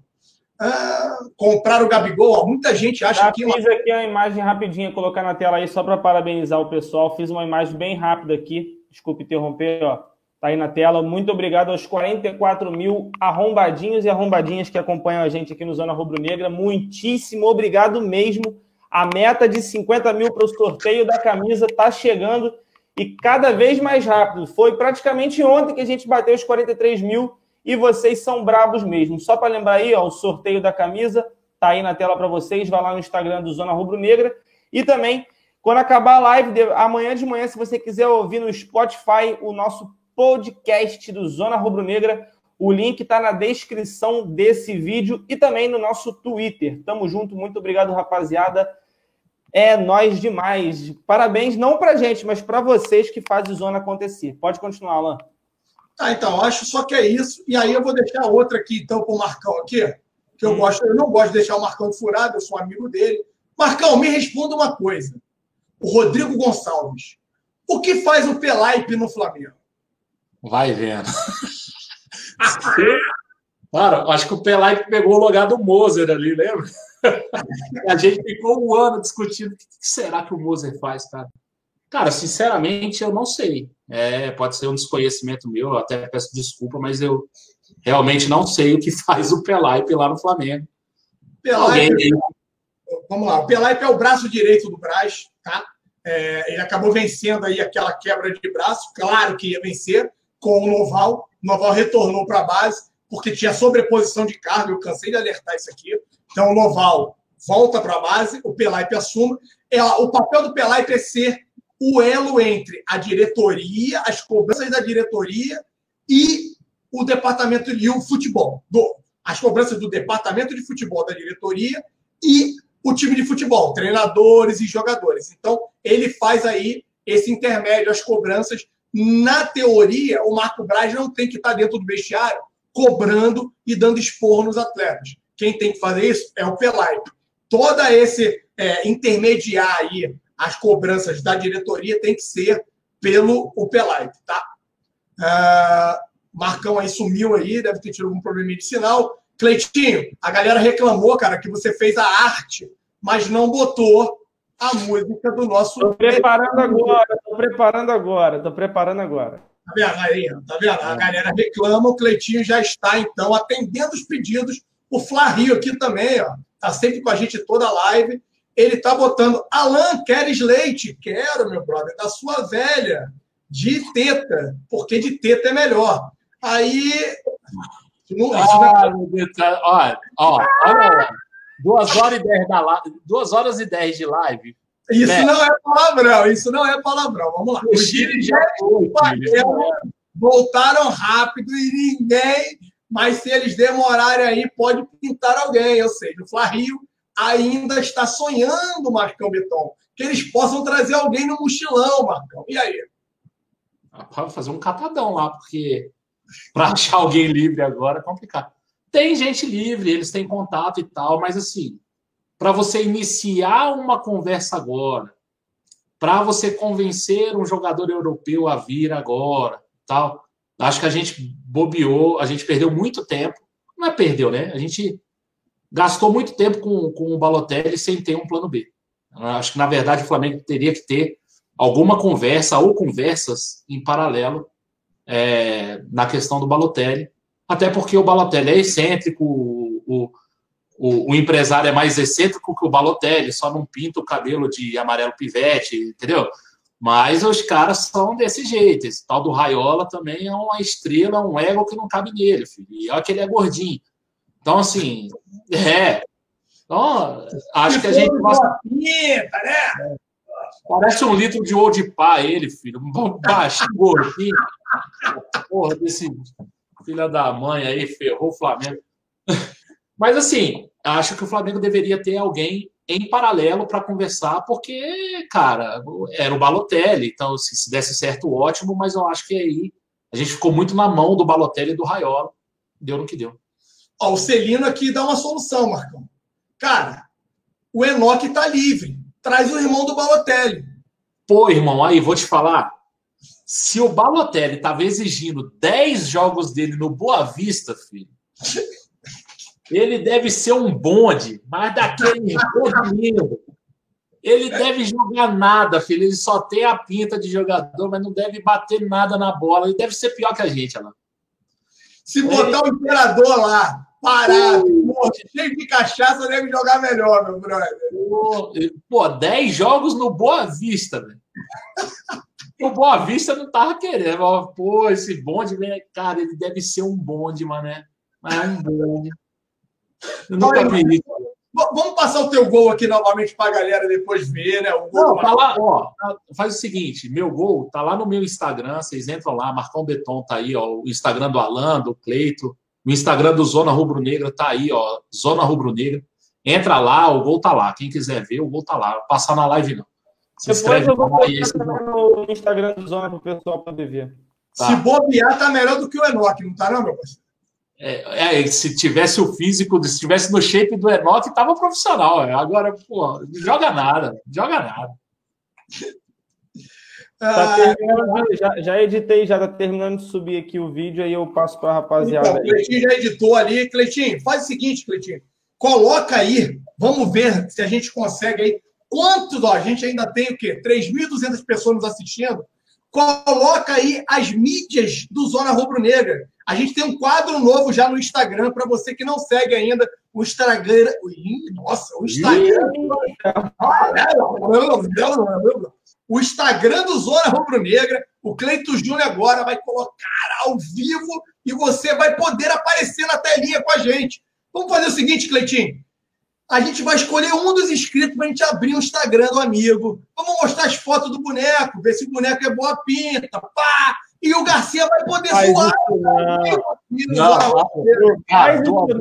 Ah, comprar o Gabigol, muita gente acha Já que.
Fiz aqui a imagem rapidinha, colocar na tela aí só para parabenizar o pessoal. Fiz uma imagem bem rápida aqui. Desculpe interromper, ó. Tá aí na tela. Muito obrigado aos 44 mil arrombadinhos e arrombadinhas que acompanham a gente aqui no Zona Rubro Negra. Muitíssimo obrigado mesmo. A meta de 50 mil para o sorteio da camisa está chegando e cada vez mais rápido. Foi praticamente ontem que a gente bateu os 43 mil e vocês são bravos mesmo. Só para lembrar aí, ó, o sorteio da camisa tá aí na tela para vocês. Vai lá no Instagram do Zona Rubro Negra e também quando acabar a live, amanhã de manhã, se você quiser ouvir no Spotify o nosso podcast do Zona Rubro Negra. O link está na descrição desse vídeo e também no nosso Twitter. Tamo junto, muito obrigado, rapaziada. É nós demais. Parabéns, não pra gente, mas para vocês que fazem Zona acontecer. Pode continuar, Alan.
Tá, então, acho só que é isso. E aí eu vou deixar outra aqui, então, para o Marcão aqui, que eu hum. gosto, eu não gosto de deixar o Marcão furado, eu sou amigo dele. Marcão, me responda uma coisa. O Rodrigo Gonçalves. O que faz o Pelaipe no Flamengo?
Vai vendo. (laughs) Cara, acho que o Pelai pegou o lugar do Moser ali, lembra? (laughs) A gente ficou um ano discutindo o que será que o Moser faz, cara. Cara, sinceramente, eu não sei. É, pode ser um desconhecimento meu, eu até peço desculpa, mas eu realmente não sei o que (laughs) faz o Pelaipe lá no Flamengo.
Pelaipe, vamos lá, o Pelaipe é o braço direito do Braz, tá? É, ele acabou vencendo aí aquela quebra de braço, claro que ia vencer, com o Noval. O Noval retornou para a base, porque tinha sobreposição de carga. Eu cansei de alertar isso aqui. Então, o Noval volta para a base, o Pelaipe assume. É, o papel do Pelaipe é ser o elo entre a diretoria, as cobranças da diretoria e o departamento e o futebol. Do, as cobranças do departamento de futebol da diretoria e o time de futebol, treinadores e jogadores. Então, ele faz aí esse intermédio, as cobranças na teoria, o Marco Braz não tem que estar dentro do vestiário cobrando e dando expor nos atletas. Quem tem que fazer isso é o Pelaipe. Toda esse é, intermediar aí as cobranças da diretoria tem que ser pelo o Pelaipe, tá? Uh, Marcão aí sumiu aí, deve ter tido algum problema de sinal. Cleitinho, a galera reclamou, cara, que você fez a arte, mas não botou a música do nosso.
Estou preparando agora, estou preparando agora, estou preparando agora.
Tá vendo aí? Tá vendo? A galera reclama, o Cleitinho já está, então, atendendo os pedidos. O Flario aqui também, ó. Tá sempre com a gente toda a live. Ele tá botando. Alan, queres leite? Quero, meu brother, da sua velha. De teta, porque de teta é melhor. Aí.
Não, ah, não... meu Deus, ó, ó, olha, Duas horas e dez da live, duas horas e dez de live.
Isso né? não é palavrão, isso não é palavrão. Vamos lá. Os times já voltaram rápido e ninguém mas se eles demorarem aí, pode pintar alguém. Ou seja, o Fla-Rio ainda está sonhando, Marcão Beton, que eles possam trazer alguém no mochilão, Marcão. E aí?
Para fazer um catadão lá, porque para achar alguém livre agora é complicado. Tem gente livre, eles têm contato e tal, mas assim, para você iniciar uma conversa agora, para você convencer um jogador europeu a vir agora, tal, acho que a gente bobeou, a gente perdeu muito tempo. Não é perdeu, né? A gente gastou muito tempo com, com o Balotelli sem ter um plano B. Acho que, na verdade, o Flamengo teria que ter alguma conversa ou conversas em paralelo é, na questão do Balotelli, até porque o Balotelli é excêntrico, o, o, o, empresário é mais excêntrico que o Balotelli, só não pinta o cabelo de amarelo pivete, entendeu? Mas os caras são desse jeito. Esse tal do Raiola também é uma estrela, um ego que não cabe nele, filho. E olha que ele é gordinho. Então, assim, (laughs) é. Então, acho que a gente. Parece um litro de ouro de pá, ele, filho. Um baixinho, gordinho. Porra, desse filha da mãe aí, ferrou o Flamengo. (laughs) Mas, assim, acho que o Flamengo deveria ter alguém em paralelo para conversar, porque, cara, era o Balotelli. Então, se, se desse certo, ótimo, mas eu acho que aí a gente ficou muito na mão do Balotelli e do Raiola. Deu no que deu.
Ó, o Celino aqui dá uma solução, Marcão. Cara, o Enoque tá livre traz o irmão do Balotelli.
Pô, irmão, aí vou te falar. Se o Balotelli estava exigindo 10 jogos dele no Boa Vista, filho, ele deve ser um bonde, mas daquele bonde Ele deve jogar nada, filho. Ele só tem a pinta de jogador, mas não deve bater nada na bola. Ele deve ser pior que a gente, lá.
Se botar o imperador lá, parado, uh, cheio de cachaça, deve jogar melhor, meu brother.
Pô, 10 jogos no Boa Vista, velho. O Boa Vista não tava querendo. Pô, esse bonde, cara, ele deve ser um bonde, mané. Mas é um bonde.
Eu nunca vi isso. Vamos passar o teu gol aqui novamente para a galera depois ver, né? O gol
Não, tá lá, ó, faz o seguinte, meu gol tá lá no meu Instagram, vocês entram lá, Marcão Beton tá aí, ó, o Instagram do Alan, do Cleito, o Instagram do Zona Rubro Negra tá aí, ó, Zona Rubro Negra. Entra lá, o gol tá lá. Quem quiser ver, o gol tá lá. Passar na live não.
Se Depois eu vou lá esse... no Instagram do Zona para o pessoal poder ver.
Tá. Se bobear, tá melhor do que o Enoch, não tá não, meu parceiro?
É, é, se tivesse o físico, se tivesse no shape do Enoch, tava profissional. É. Agora, pô, joga nada, joga nada.
Tá já, já, editei, já tá terminando de subir aqui o vídeo, aí eu passo para a rapaziada. Então,
o Cleitinho já editou ali. Cleitinho, faz o seguinte, Cleitinho. Coloca aí, vamos ver se a gente consegue aí. Quantos, ó, a gente ainda tem o quê? 3.200 pessoas nos assistindo. Coloca aí as mídias do Zona Rubro Negra. A gente tem um quadro novo já no Instagram, para você que não segue ainda o Instagram. Nossa, o Instagram. O Instagram do Zona Rubro Negra. O Cleito Júnior agora vai colocar ao vivo e você vai poder aparecer na telinha com a gente. Vamos fazer o seguinte, Cleitinho. A gente vai escolher um dos inscritos para a gente abrir o Instagram do amigo. Vamos mostrar as fotos do boneco, ver se o boneco é boa pinta. Pá! E o Garcia vai poder
faz
zoar.
Não, não, faz isso não. de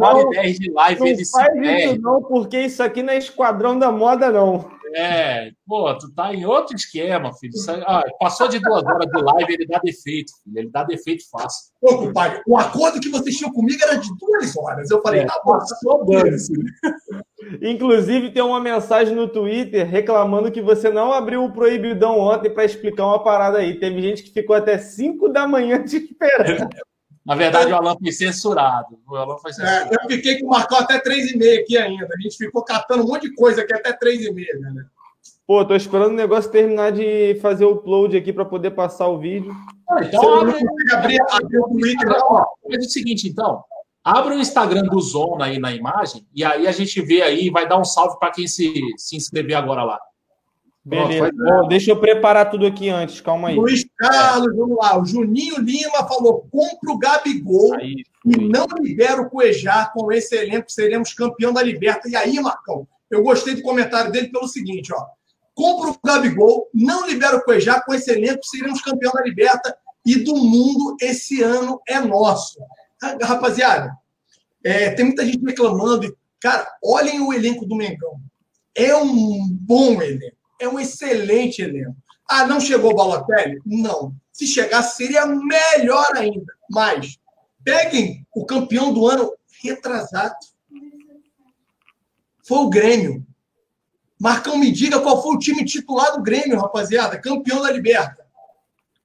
live,
não ele faz isso não, porque isso aqui não é esquadrão da moda, não.
É, pô, tu tá em outro esquema, filho. Ah, passou de duas horas de live, ele dá defeito, filho. Ele dá defeito fácil.
Pô, compadre, o acordo que vocês tinham comigo era de duas horas. Eu falei, é, tá bom, passou
Inclusive, tem uma mensagem no Twitter reclamando que você não abriu o proibidão ontem para explicar uma parada aí. Teve gente que ficou até 5 da manhã te esperando.
Na verdade, o Alan foi censurado. O Alan foi censurado.
É, eu fiquei com o Marcão até 3,5 aqui ainda. A gente ficou catando um monte de coisa aqui até 3,5, né?
Pô, tô esperando o negócio terminar de fazer o upload aqui para poder passar o vídeo.
Ah, então, abre, abrir, abrir o Twitter. Faz o seguinte, então. Abre o Instagram do Zona aí na imagem e aí a gente vê aí, vai dar um salve para quem se, se inscrever agora lá.
Beleza. Bom, deixa eu preparar tudo aqui antes, calma aí.
Luiz Carlos, é. vamos lá. O Juninho Lima falou: compra o Gabigol aí, e não libera o Cuejá. Com esse elenco, seremos campeão da Liberta. E aí, Marcão, eu gostei do comentário dele pelo seguinte: ó. Compra o Gabigol, não libera o Cuejá. Com esse elenco, seremos campeão da Liberta e do mundo esse ano é nosso. Rapaziada, é, tem muita gente reclamando. Cara, olhem o elenco do Mengão. É um bom elenco. É um excelente elenco. Ah, não chegou o Balotelli? Não. Se chegasse, seria melhor ainda. Mas peguem o campeão do ano retrasado. Foi o Grêmio. Marcão, me diga qual foi o time titular do Grêmio, rapaziada. Campeão da Liberta.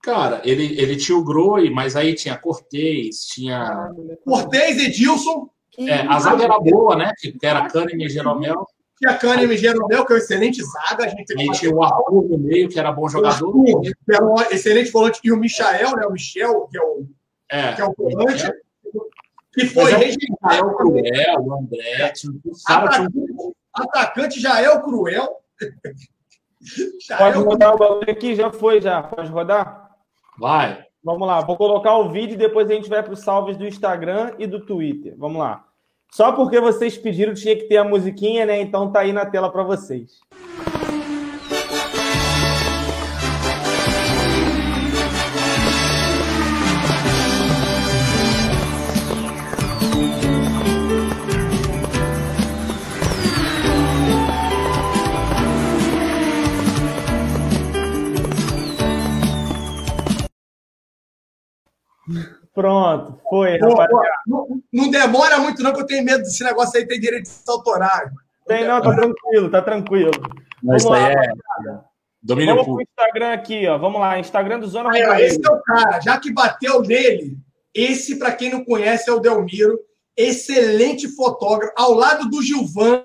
Cara, ele, ele tinha o Groi, mas aí tinha Cortez, tinha.
Cortez, Edilson.
É, a zaga era boa, né? Que era Kahneman e Jeromel.
Tinha Kahneman e Jeromel, que é uma excelente zaga. A gente
aí tinha o Arthur no meio, que era bom jogador.
Arthur, que era um excelente volante. E o Michael, né? O Michel, que é o,
é,
que é o volante. É. Que foi
rejeitado. O Cruel, o André.
Atacante, atacante já é o Cruel. (laughs)
Pode rodar o bagulho aqui? Já foi, já. Pode rodar?
Vai.
Vamos lá, vou colocar o vídeo e depois a gente vai para os salves do Instagram e do Twitter. Vamos lá. Só porque vocês pediram tinha que ter a musiquinha, né? Então tá aí na tela para vocês. Pronto, foi, rapaziada.
Não, não, demora muito, não, que eu tenho medo desse negócio aí ter direitos autorais.
Tem, não, tá tranquilo, tá tranquilo.
Mas Vamos lá, é...
Domínio Vamos pro Instagram aqui, ó. Vamos lá, Instagram do Zona
aí, Esse é o cara, já que bateu nele, esse, para quem não conhece, é o Delmiro. Excelente fotógrafo. Ao lado do Gilvan,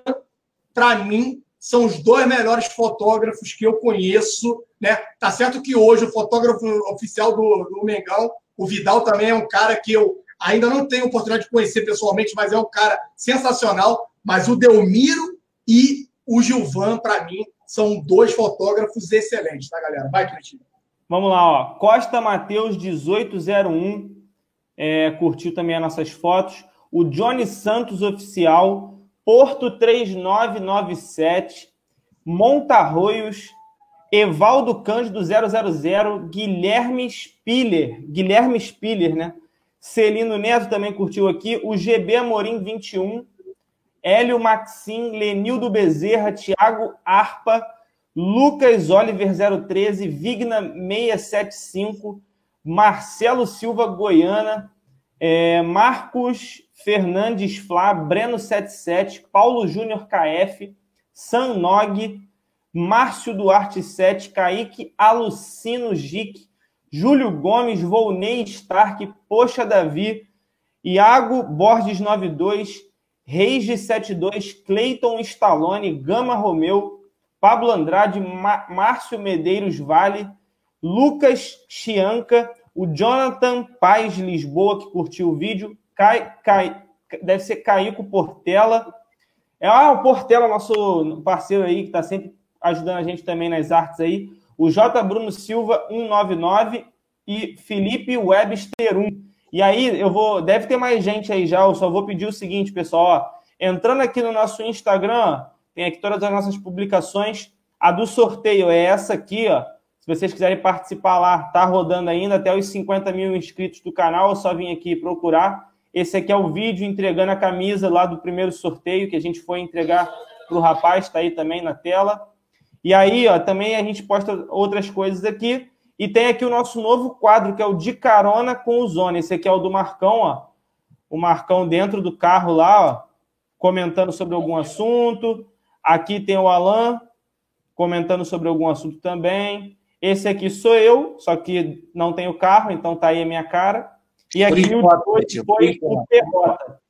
para mim, são os dois melhores fotógrafos que eu conheço. Né? Tá certo que hoje o fotógrafo oficial do, do Mengão o Vidal também é um cara que eu ainda não tenho oportunidade de conhecer pessoalmente, mas é um cara sensacional. Mas o Delmiro e o Gilvan, para mim, são dois fotógrafos excelentes, tá, galera? Vai, Cristina.
Vamos lá, ó. Costa Mateus 1801 é, curtiu também as nossas fotos. O Johnny Santos Oficial, Porto 3997, Montarroios Evaldo Cândido 000, Guilherme Spiller, Guilherme Spiller, né? Celino Neto também curtiu aqui, o GB Amorim 21, Hélio Maxim, Lenildo Bezerra, Thiago Arpa, Lucas Oliver 013, Vigna 675, Marcelo Silva Goiana, é, Marcos Fernandes Flá, Breno 77, Paulo Júnior KF, San Nog, Márcio Duarte 7, Kaique Alucino Gic, Júlio Gomes, Volney Stark, Poxa Davi, Iago Borges 92, Reis de 72, Cleiton Stallone, Gama Romeu, Pablo Andrade, Márcio Medeiros Vale, Lucas Chianca, o Jonathan Paz Lisboa, que curtiu o vídeo, Cai, Cai, deve ser Caico Portela. É ah, o Portela, nosso parceiro aí, que está sempre ajudando a gente também nas artes aí. O J. Bruno Silva 199 e Felipe Webster 1. E aí, eu vou. Deve ter mais gente aí já. Eu só vou pedir o seguinte, pessoal. Ó, entrando aqui no nosso Instagram, tem aqui todas as nossas publicações. A do sorteio é essa aqui, ó. Se vocês quiserem participar lá, tá rodando ainda até os 50 mil inscritos do canal. Eu só vim aqui procurar. Esse aqui é o vídeo entregando a camisa lá do primeiro sorteio que a gente foi entregar para o rapaz, está aí também na tela. E aí, ó, também a gente posta outras coisas aqui. E tem aqui o nosso novo quadro, que é o De Carona com o Zona. Esse aqui é o do Marcão, ó. O Marcão dentro do carro lá, ó, comentando sobre algum assunto. Aqui tem o Alan comentando sobre algum assunto também. Esse aqui sou eu, só que não tenho carro, então tá aí a minha cara. E aqui o depois foi o Perrota.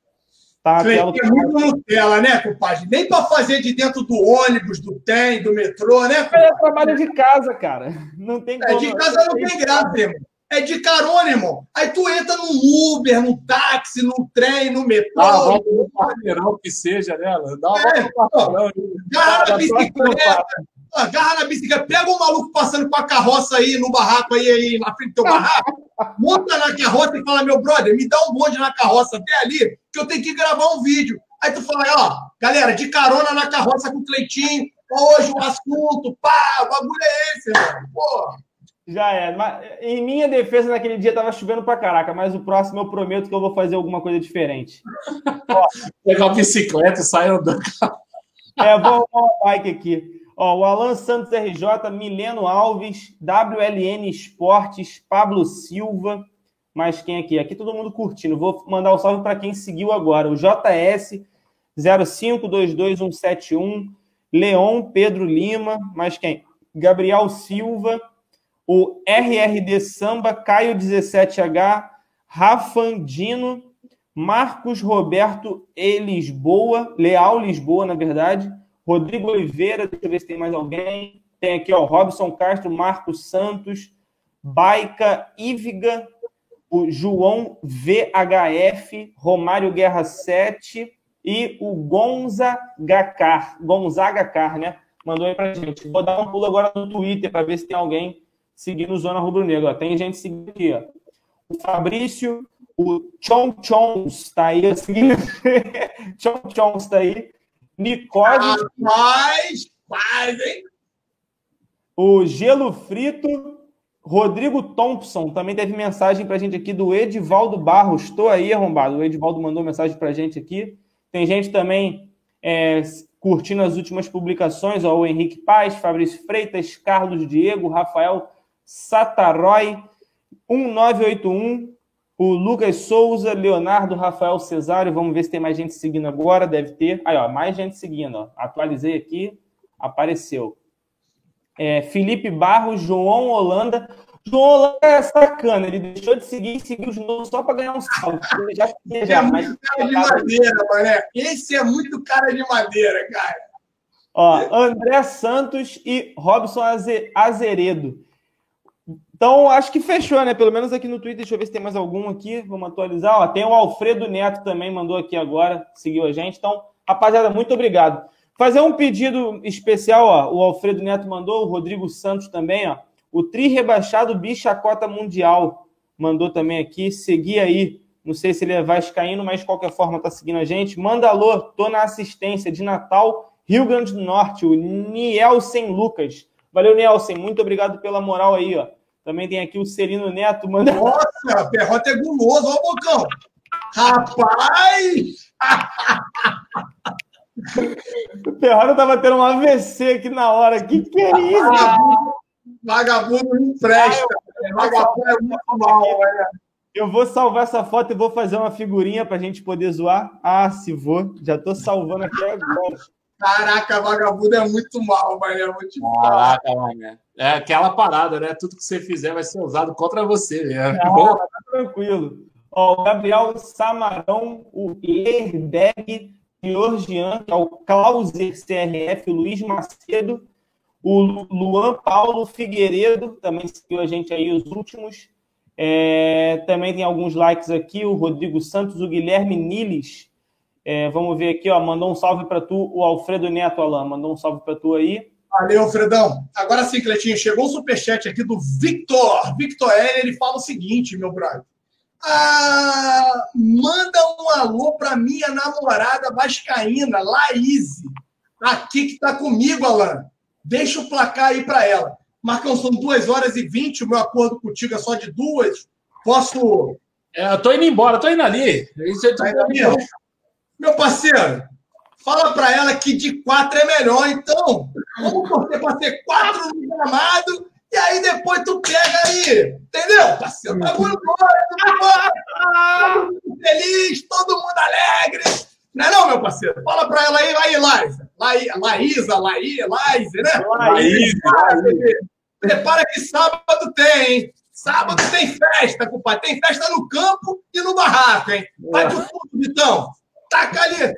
Tá, tela... É muito Nutella, né, compadre? Nem para fazer de dentro do ônibus, do trem, do metrô, né?
É trabalho de casa, cara. Não tem
como. É, de casa não tem graça, irmão. É de carona, irmão. Aí tu entra no Uber, no táxi, no trem, no metrô. Dá
uma volta no quarteirão que seja, né? Dá uma é, volta no quarteirão.
Garra na bicicleta. Agarra na bicicleta, pega um maluco passando com a carroça aí no barraco aí, aí na frente do teu barraco, monta na carroça e fala, meu brother, me dá um bonde na carroça até ali, que eu tenho que gravar um vídeo. Aí tu fala, ó, galera, de carona na carroça com o Cleitinho, hoje o assunto, pá, o bagulho é esse, mano. Pô.
Já é. Mas, em minha defesa, naquele dia tava chovendo pra caraca, mas o próximo eu prometo que eu vou fazer alguma coisa diferente. (laughs)
Pegar uma bicicleta e sair andando.
É, vou arrumar uma bike aqui. Ó, o Alan Santos RJ, Mileno Alves, WLN Esportes, Pablo Silva. Mais quem aqui? Aqui todo mundo curtindo. Vou mandar o um salve para quem seguiu agora. O JS 0522171, Leon Pedro Lima. Mais quem? Gabriel Silva o RRD Samba, Caio 17H, Rafandino, Marcos Roberto e Lisboa, Leal Lisboa, na verdade, Rodrigo Oliveira, deixa eu ver se tem mais alguém. Tem aqui, ó, Robson Castro, Marcos Santos, Baica Íviga, o João VHF, Romário Guerra 7 e o Gonza Gacar, Gonzaga Car, né? Mandou aí pra gente. Vou dar um pulo agora no Twitter para ver se tem alguém seguindo Zona Rubro Negra. Tem gente seguindo aqui, ó. O Fabrício, o Chon Chons está aí. (laughs) Chon Chons está aí. Nicole.
Rapaz, faz, hein?
O Gelo Frito. Rodrigo Thompson também teve mensagem para a gente aqui do Edivaldo Barros. Estou aí, arrombado. O Edivaldo mandou mensagem para a gente aqui. Tem gente também é, curtindo as últimas publicações. Ó, o Henrique Paz, Fabrício Freitas, Carlos Diego, Rafael Sataroy, 1981, o Lucas Souza, Leonardo Rafael Cesário, vamos ver se tem mais gente seguindo agora, deve ter. Aí, ó, mais gente seguindo, ó. Atualizei aqui, apareceu. É, Felipe Barros, João Holanda. João Holanda é sacana, ele deixou de seguir e seguiu de novo só para ganhar um salve.
Ele já (laughs) queria já, é muito cara de madeira, mané. Esse é muito cara de madeira, cara.
Ó, André Santos e Robson Azeredo. Então, acho que fechou, né? Pelo menos aqui no Twitter. Deixa eu ver se tem mais algum aqui. Vamos atualizar. Ó, tem o Alfredo Neto também, mandou aqui agora, seguiu a gente. Então, rapaziada, muito obrigado. Fazer um pedido especial, ó. O Alfredo Neto mandou, o Rodrigo Santos também, ó. O Tri Rebaixado Bichacota Mundial mandou também aqui. Seguir aí. Não sei se ele é vascaíno, mas de qualquer forma tá seguindo a gente. Manda alô, tô na assistência de Natal, Rio Grande do Norte, o Nielsen Lucas. Valeu, Nielsen. Muito obrigado pela moral aí, ó. Também tem aqui o Serino Neto. Manda...
Nossa, Perrota é guloso, ó, Bocão. Rapaz!
o Perrota tava tendo um AVC aqui na hora. Que que é isso?
Vagabundo não presta. Ah, Vagabundo é muito mal, velho.
Eu vou salvar essa foto e vou fazer uma figurinha para a gente poder zoar. Ah, se vou. Já estou salvando aqui agora.
Caraca, vagabundo é muito mal, mas é muito
Caraca, mano. É aquela parada, né? Tudo que você fizer vai ser usado contra você. Né?
Ah, (laughs) tá tranquilo. Ó, o Gabriel Samarão, o Lerberg Georgian, que é o Clauser CRF, o Luiz Macedo, o Luan Paulo Figueiredo, também seguiu a gente aí os últimos. É, também tem alguns likes aqui, o Rodrigo Santos, o Guilherme Niles, é, vamos ver aqui, ó, mandou um salve para tu, o Alfredo Neto Alain, mandou um salve para tu aí.
Valeu, Fredão. Agora sim, Cleitinho, chegou um superchat aqui do Victor. Victor L, ele fala o seguinte, meu brother. Ah, manda um alô para minha namorada vascaína, Laís, aqui que tá comigo, Alan. Deixa o placar aí para ela. Marcão, são duas horas e vinte, o meu acordo contigo é só de duas. Posso...
É, eu tô indo embora, tô indo ali. Isso é tudo
meu parceiro, fala para ela que de quatro é melhor. Então, vamos torcer para ser quatro no gramado e aí depois tu pega aí. Entendeu, parceiro? Tá muito bom, todo mundo feliz, todo mundo alegre. Não é não, meu parceiro? Fala para ela aí, aí, Laísa. Laísa, Laísa, Laísa, né? Laísa. Prepara que sábado tem, hein? Sábado tem festa, compadre. Tem festa no campo e no barraco, hein? Vai pro fundo, Vitão. Taca ali!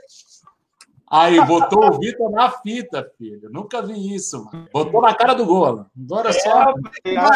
Aí, botou o Vitor na fita, filho. Nunca vi isso, mano. Botou na cara do gol. Agora é, só.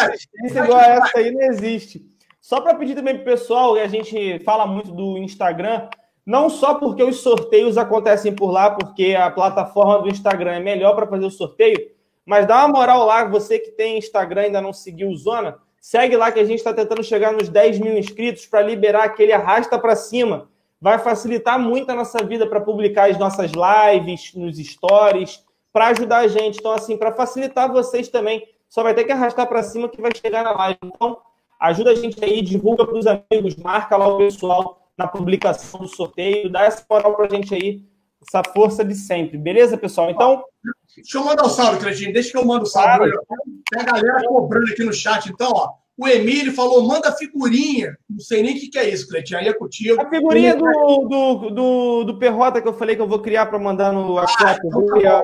Assistência igual a essa aí não existe. Só para pedir também pro pessoal, e a gente fala muito do Instagram, não só porque os sorteios acontecem por lá, porque a plataforma do Instagram é melhor para fazer o sorteio, mas dá uma moral lá, você que tem Instagram e ainda não seguiu o Zona, segue lá que a gente está tentando chegar nos 10 mil inscritos para liberar aquele arrasta para cima vai facilitar muito a nossa vida para publicar as nossas lives nos stories, para ajudar a gente. Então, assim, para facilitar vocês também, só vai ter que arrastar para cima que vai chegar na live. Então, ajuda a gente aí, divulga para os amigos, marca lá o pessoal na publicação do sorteio, dá essa moral para a gente aí, essa força de sempre. Beleza, pessoal? Então.
Deixa eu mandar um salve, Cretinho. Deixa que eu mando um salve. Claro. Tem a galera cobrando aqui no chat, então, ó. O Emílio falou, manda figurinha. Não sei nem o que, que é isso, Cleitinho. Aí é contigo.
A figurinha do, do, do, do Perrota que eu falei que eu vou criar para mandar no WhatsApp. Ah, então, tá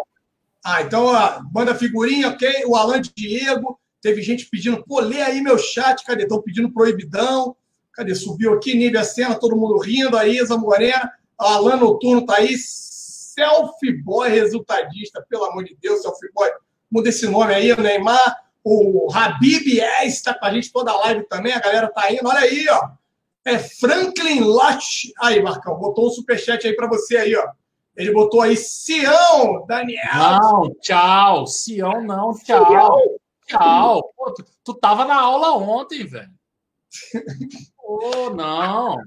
ah, então ó, manda figurinha, ok? O Alan Diego. Teve gente pedindo, pô, lê aí meu chat, cadê? Estão pedindo proibidão. Cadê? Subiu aqui, Nívia Sena, todo mundo rindo. A Isa Morena, a Alan Noturno tá aí. Selfie Boy resultadista, pelo amor de Deus, Selfie Boy. Muda esse nome aí, o Neymar. O Habib está com a gente toda a live também, a galera tá indo. Olha aí, ó. É Franklin Lott. Aí, Marcão, botou um superchat aí para você aí, ó. Ele botou aí Sião, Daniel.
Não, tchau. Sião não, tchau. Tchau. Pô, tu, tu tava na aula ontem, velho. oh, não.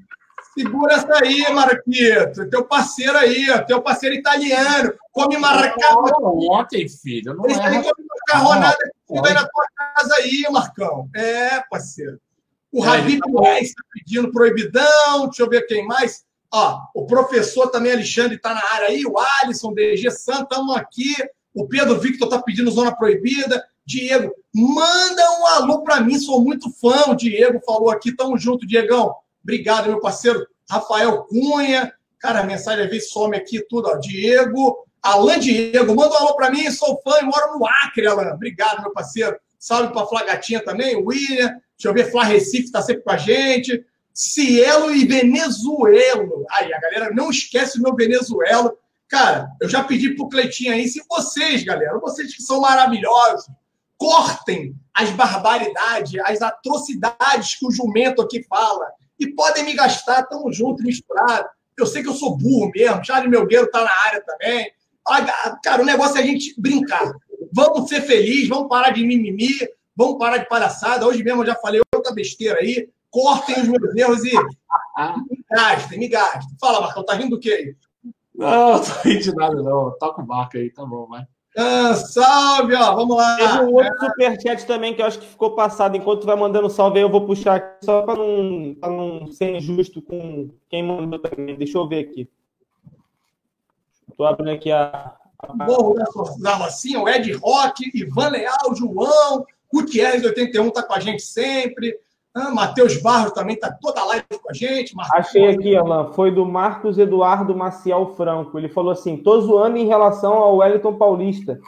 Segura essa aí, Marquito. Teu parceiro aí, ó. Teu parceiro italiano. Come maracaba.
Ontem, filho. Não
Ele é... come macarronada vai na tua casa aí, Marcão. É, parceiro. O é, tá está pedindo proibidão. Deixa eu ver quem mais. Ó, o professor também, Alexandre, está na área aí. O Alisson, DG Santos, estamos aqui. O Pedro Victor está pedindo zona proibida. Diego, manda um alô para mim, sou muito fã. O Diego falou aqui, tamo junto, Diegão. Obrigado, meu parceiro. Rafael Cunha. Cara, a mensagem às vezes some aqui tudo. Ó. Diego, Alan Diego, manda um alô para mim, sou fã e moro no Acre, Alan. Obrigado, meu parceiro. Salve para Flá Gatinha também, William. Deixa eu ver, Flá Recife está sempre com a gente. Cielo e Venezuelo. Aí, a galera não esquece o meu Venezuelo. Cara, eu já pedi pro Cleitinho aí, se vocês, galera, vocês que são maravilhosos, cortem as barbaridades, as atrocidades que o jumento aqui fala. E podem me gastar, tamo junto, misturado. Eu sei que eu sou burro mesmo. Charlie Melgueiro tá na área também. Cara, o negócio é a gente brincar. Vamos ser felizes, vamos parar de mimimi, vamos parar de palhaçada. Hoje mesmo eu já falei outra besteira aí. Cortem os meus erros e me gastem, me gastem. Fala, Marcão, tá rindo do quê aí?
Não, não tô rindo de nada, não. Toca o barco aí, tá bom, vai.
Ah, salve, ó, vamos lá.
Teve um outro é. superchat também que eu acho que ficou passado. Enquanto tu vai mandando salve aí, eu vou puxar aqui só para não, não ser injusto com quem mandou também. Deixa eu ver aqui. Estou abrindo aqui a.
Morro da Rocinha, o Ed Rock, Ivan Leal, João, Gutierrez 81 tá com a gente sempre. Ah, Matheus Barros também tá toda live com a gente.
Marcos Achei aqui, Alan. Foi do Marcos Eduardo Maciel Franco. Ele falou assim: tô zoando em relação ao Wellington Paulista.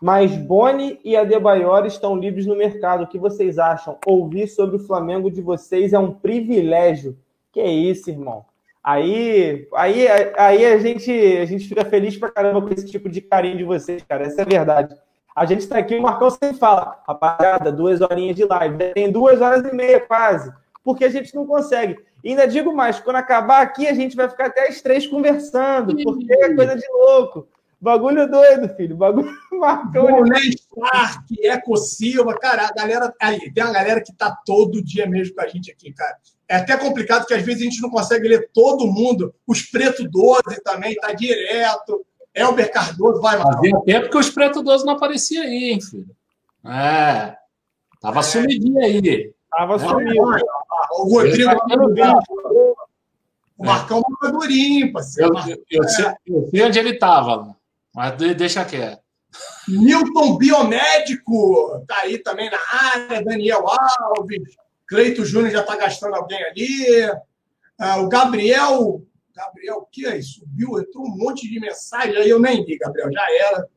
Mas Boni e Adebayor estão livres no mercado. O que vocês acham? Ouvir sobre o Flamengo de vocês é um privilégio. Que é isso, irmão? Aí, aí, aí a gente, a gente fica feliz pra caramba com esse tipo de carinho de vocês, cara. Essa é a verdade. A gente está aqui, o Marcão sempre fala, rapaziada, duas horinhas de live. Tem duas horas e meia quase, porque a gente não consegue. E ainda digo mais, quando acabar aqui, a gente vai ficar até as três conversando, porque é coisa de louco. Bagulho doido, filho. Bagulho (laughs) Marcão.
Boné Stark, Eco Silva, cara, a galera. Aí, tem uma galera que tá todo dia mesmo com a gente aqui, cara. É até complicado que às vezes a gente não consegue ler todo mundo. Os Preto 12 também, tá direto. Elber Cardoso, vai,
Marcão. Havia tempo que os Preto 12 não aparecia aí, hein, filho? É. Tava é. sumidinho aí.
Tava é. sumido.
O Rodrigo. Tá o Marcão é durinho, parceiro.
Eu, eu, eu, sei, eu sei onde ele estava, mas deixa quieto.
Newton Biomédico, tá aí também na área. Daniel Alves. Cleito Júnior já está gastando alguém ali. Ah, o Gabriel Gabriel, o que é isso? Subiu, entrou um monte de mensagem, aí eu nem li, Gabriel, já era.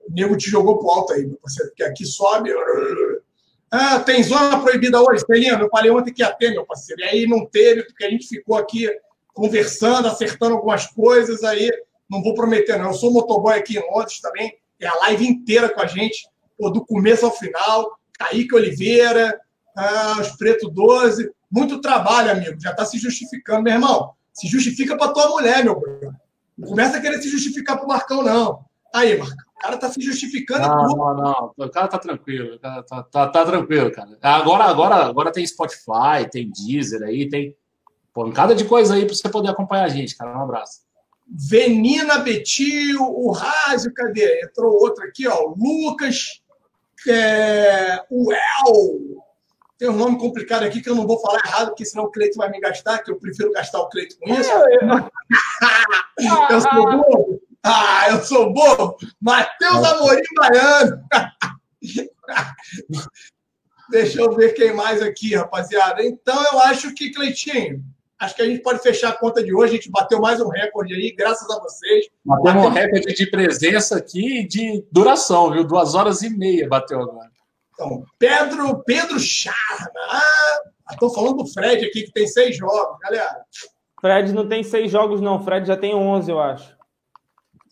O nego te jogou pro alto aí, parceiro, porque aqui sobe. Ah, tem zona proibida hoje, Celino? Eu falei ontem que ia ter, meu parceiro. E aí não teve, porque a gente ficou aqui conversando, acertando algumas coisas, aí não vou prometer, não. Eu sou motoboy aqui em Londres também, é a live inteira com a gente, pô, do começo ao final. Kaique Oliveira, ah, os Preto 12. Muito trabalho, amigo. Já está se justificando, meu irmão. Se justifica para tua mulher, meu brother. Não começa a querer se justificar para o Marcão, não. Aí, Marcão, o cara tá se justificando.
Não, não, não. O cara tá tranquilo. Cara tá, tá, tá, tranquilo, cara. Agora, agora, agora tem Spotify, tem Deezer aí, tem pancada de coisa aí para você poder acompanhar a gente, cara. Um abraço.
Venina Betil, o Rázio, cadê? Entrou outro aqui, ó. Lucas. É, o El. Tem um nome complicado aqui que eu não vou falar errado, porque senão o Cleito vai me gastar, que eu prefiro gastar o Cleito com isso. (laughs) eu sou bobo. Ah, eu sou bobo. Matheus Amorim Baiano. (laughs) Deixa eu ver quem mais aqui, rapaziada. Então, eu acho que, Cleitinho, acho que a gente pode fechar a conta de hoje. A gente bateu mais um recorde aí, graças a vocês.
Bateu um recorde de presença aqui e de duração, viu? Duas horas e meia bateu agora.
Então, Pedro, Pedro Charma. Ah, estou falando do Fred aqui, que tem seis jogos, galera.
Fred não tem seis jogos, não. Fred já tem onze, eu acho.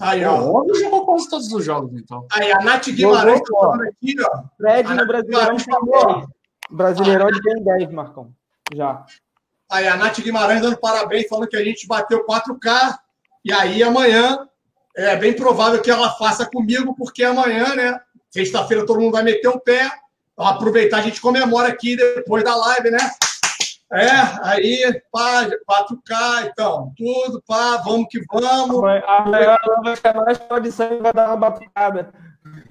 Aí, ó. Ele jogou quase todos os jogos, então.
Aí, a Nath Guimarães tá falando aqui, ó.
Fred no Brasileirão 10. Brasileirão ele tem 10, Marcão. Já.
Aí, a Nath Guimarães dando parabéns, falando que a gente bateu 4K. E aí, amanhã, é bem provável que ela faça comigo, porque amanhã, né? Sexta-feira todo mundo vai meter o pé. Então, aproveitar, a gente comemora aqui depois da live, né? É, aí, pá, 4K, então, tudo, pá, vamos que vamos.
Amanhã vai ficar mais pode sair, vai dar uma batucada.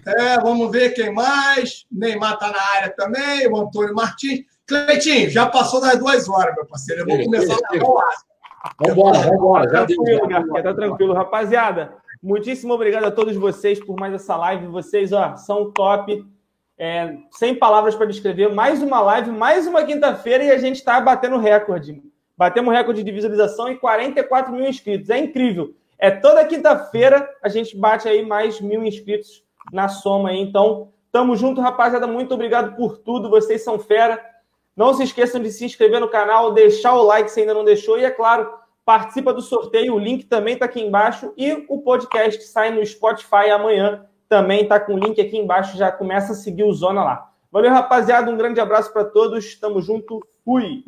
É, vamos ver quem mais. Neymar tá na área também, o Antônio Martins. Cleitinho, já passou das duas horas, meu parceiro. Eu vou começar a.
Vambora, vambora.
Tá tranquilo, tá tranquilo. Rapaziada, muitíssimo obrigado a todos vocês por mais essa live. Vocês, ó, são top. É, sem palavras para descrever, mais uma live, mais uma quinta-feira e a gente está batendo recorde. Batemos recorde de visualização e 44 mil inscritos. É incrível. É toda quinta-feira a gente bate aí mais mil inscritos na soma aí. Então, tamo junto, rapaziada. Muito obrigado por tudo. Vocês são fera. Não se esqueçam de se inscrever no canal, deixar o like se ainda não deixou. E, é claro, participa do sorteio. O link também está aqui embaixo. E o podcast sai no Spotify amanhã também está com o link aqui embaixo, já começa a seguir o Zona lá. Valeu, rapaziada, um grande abraço para todos, tamo junto, fui!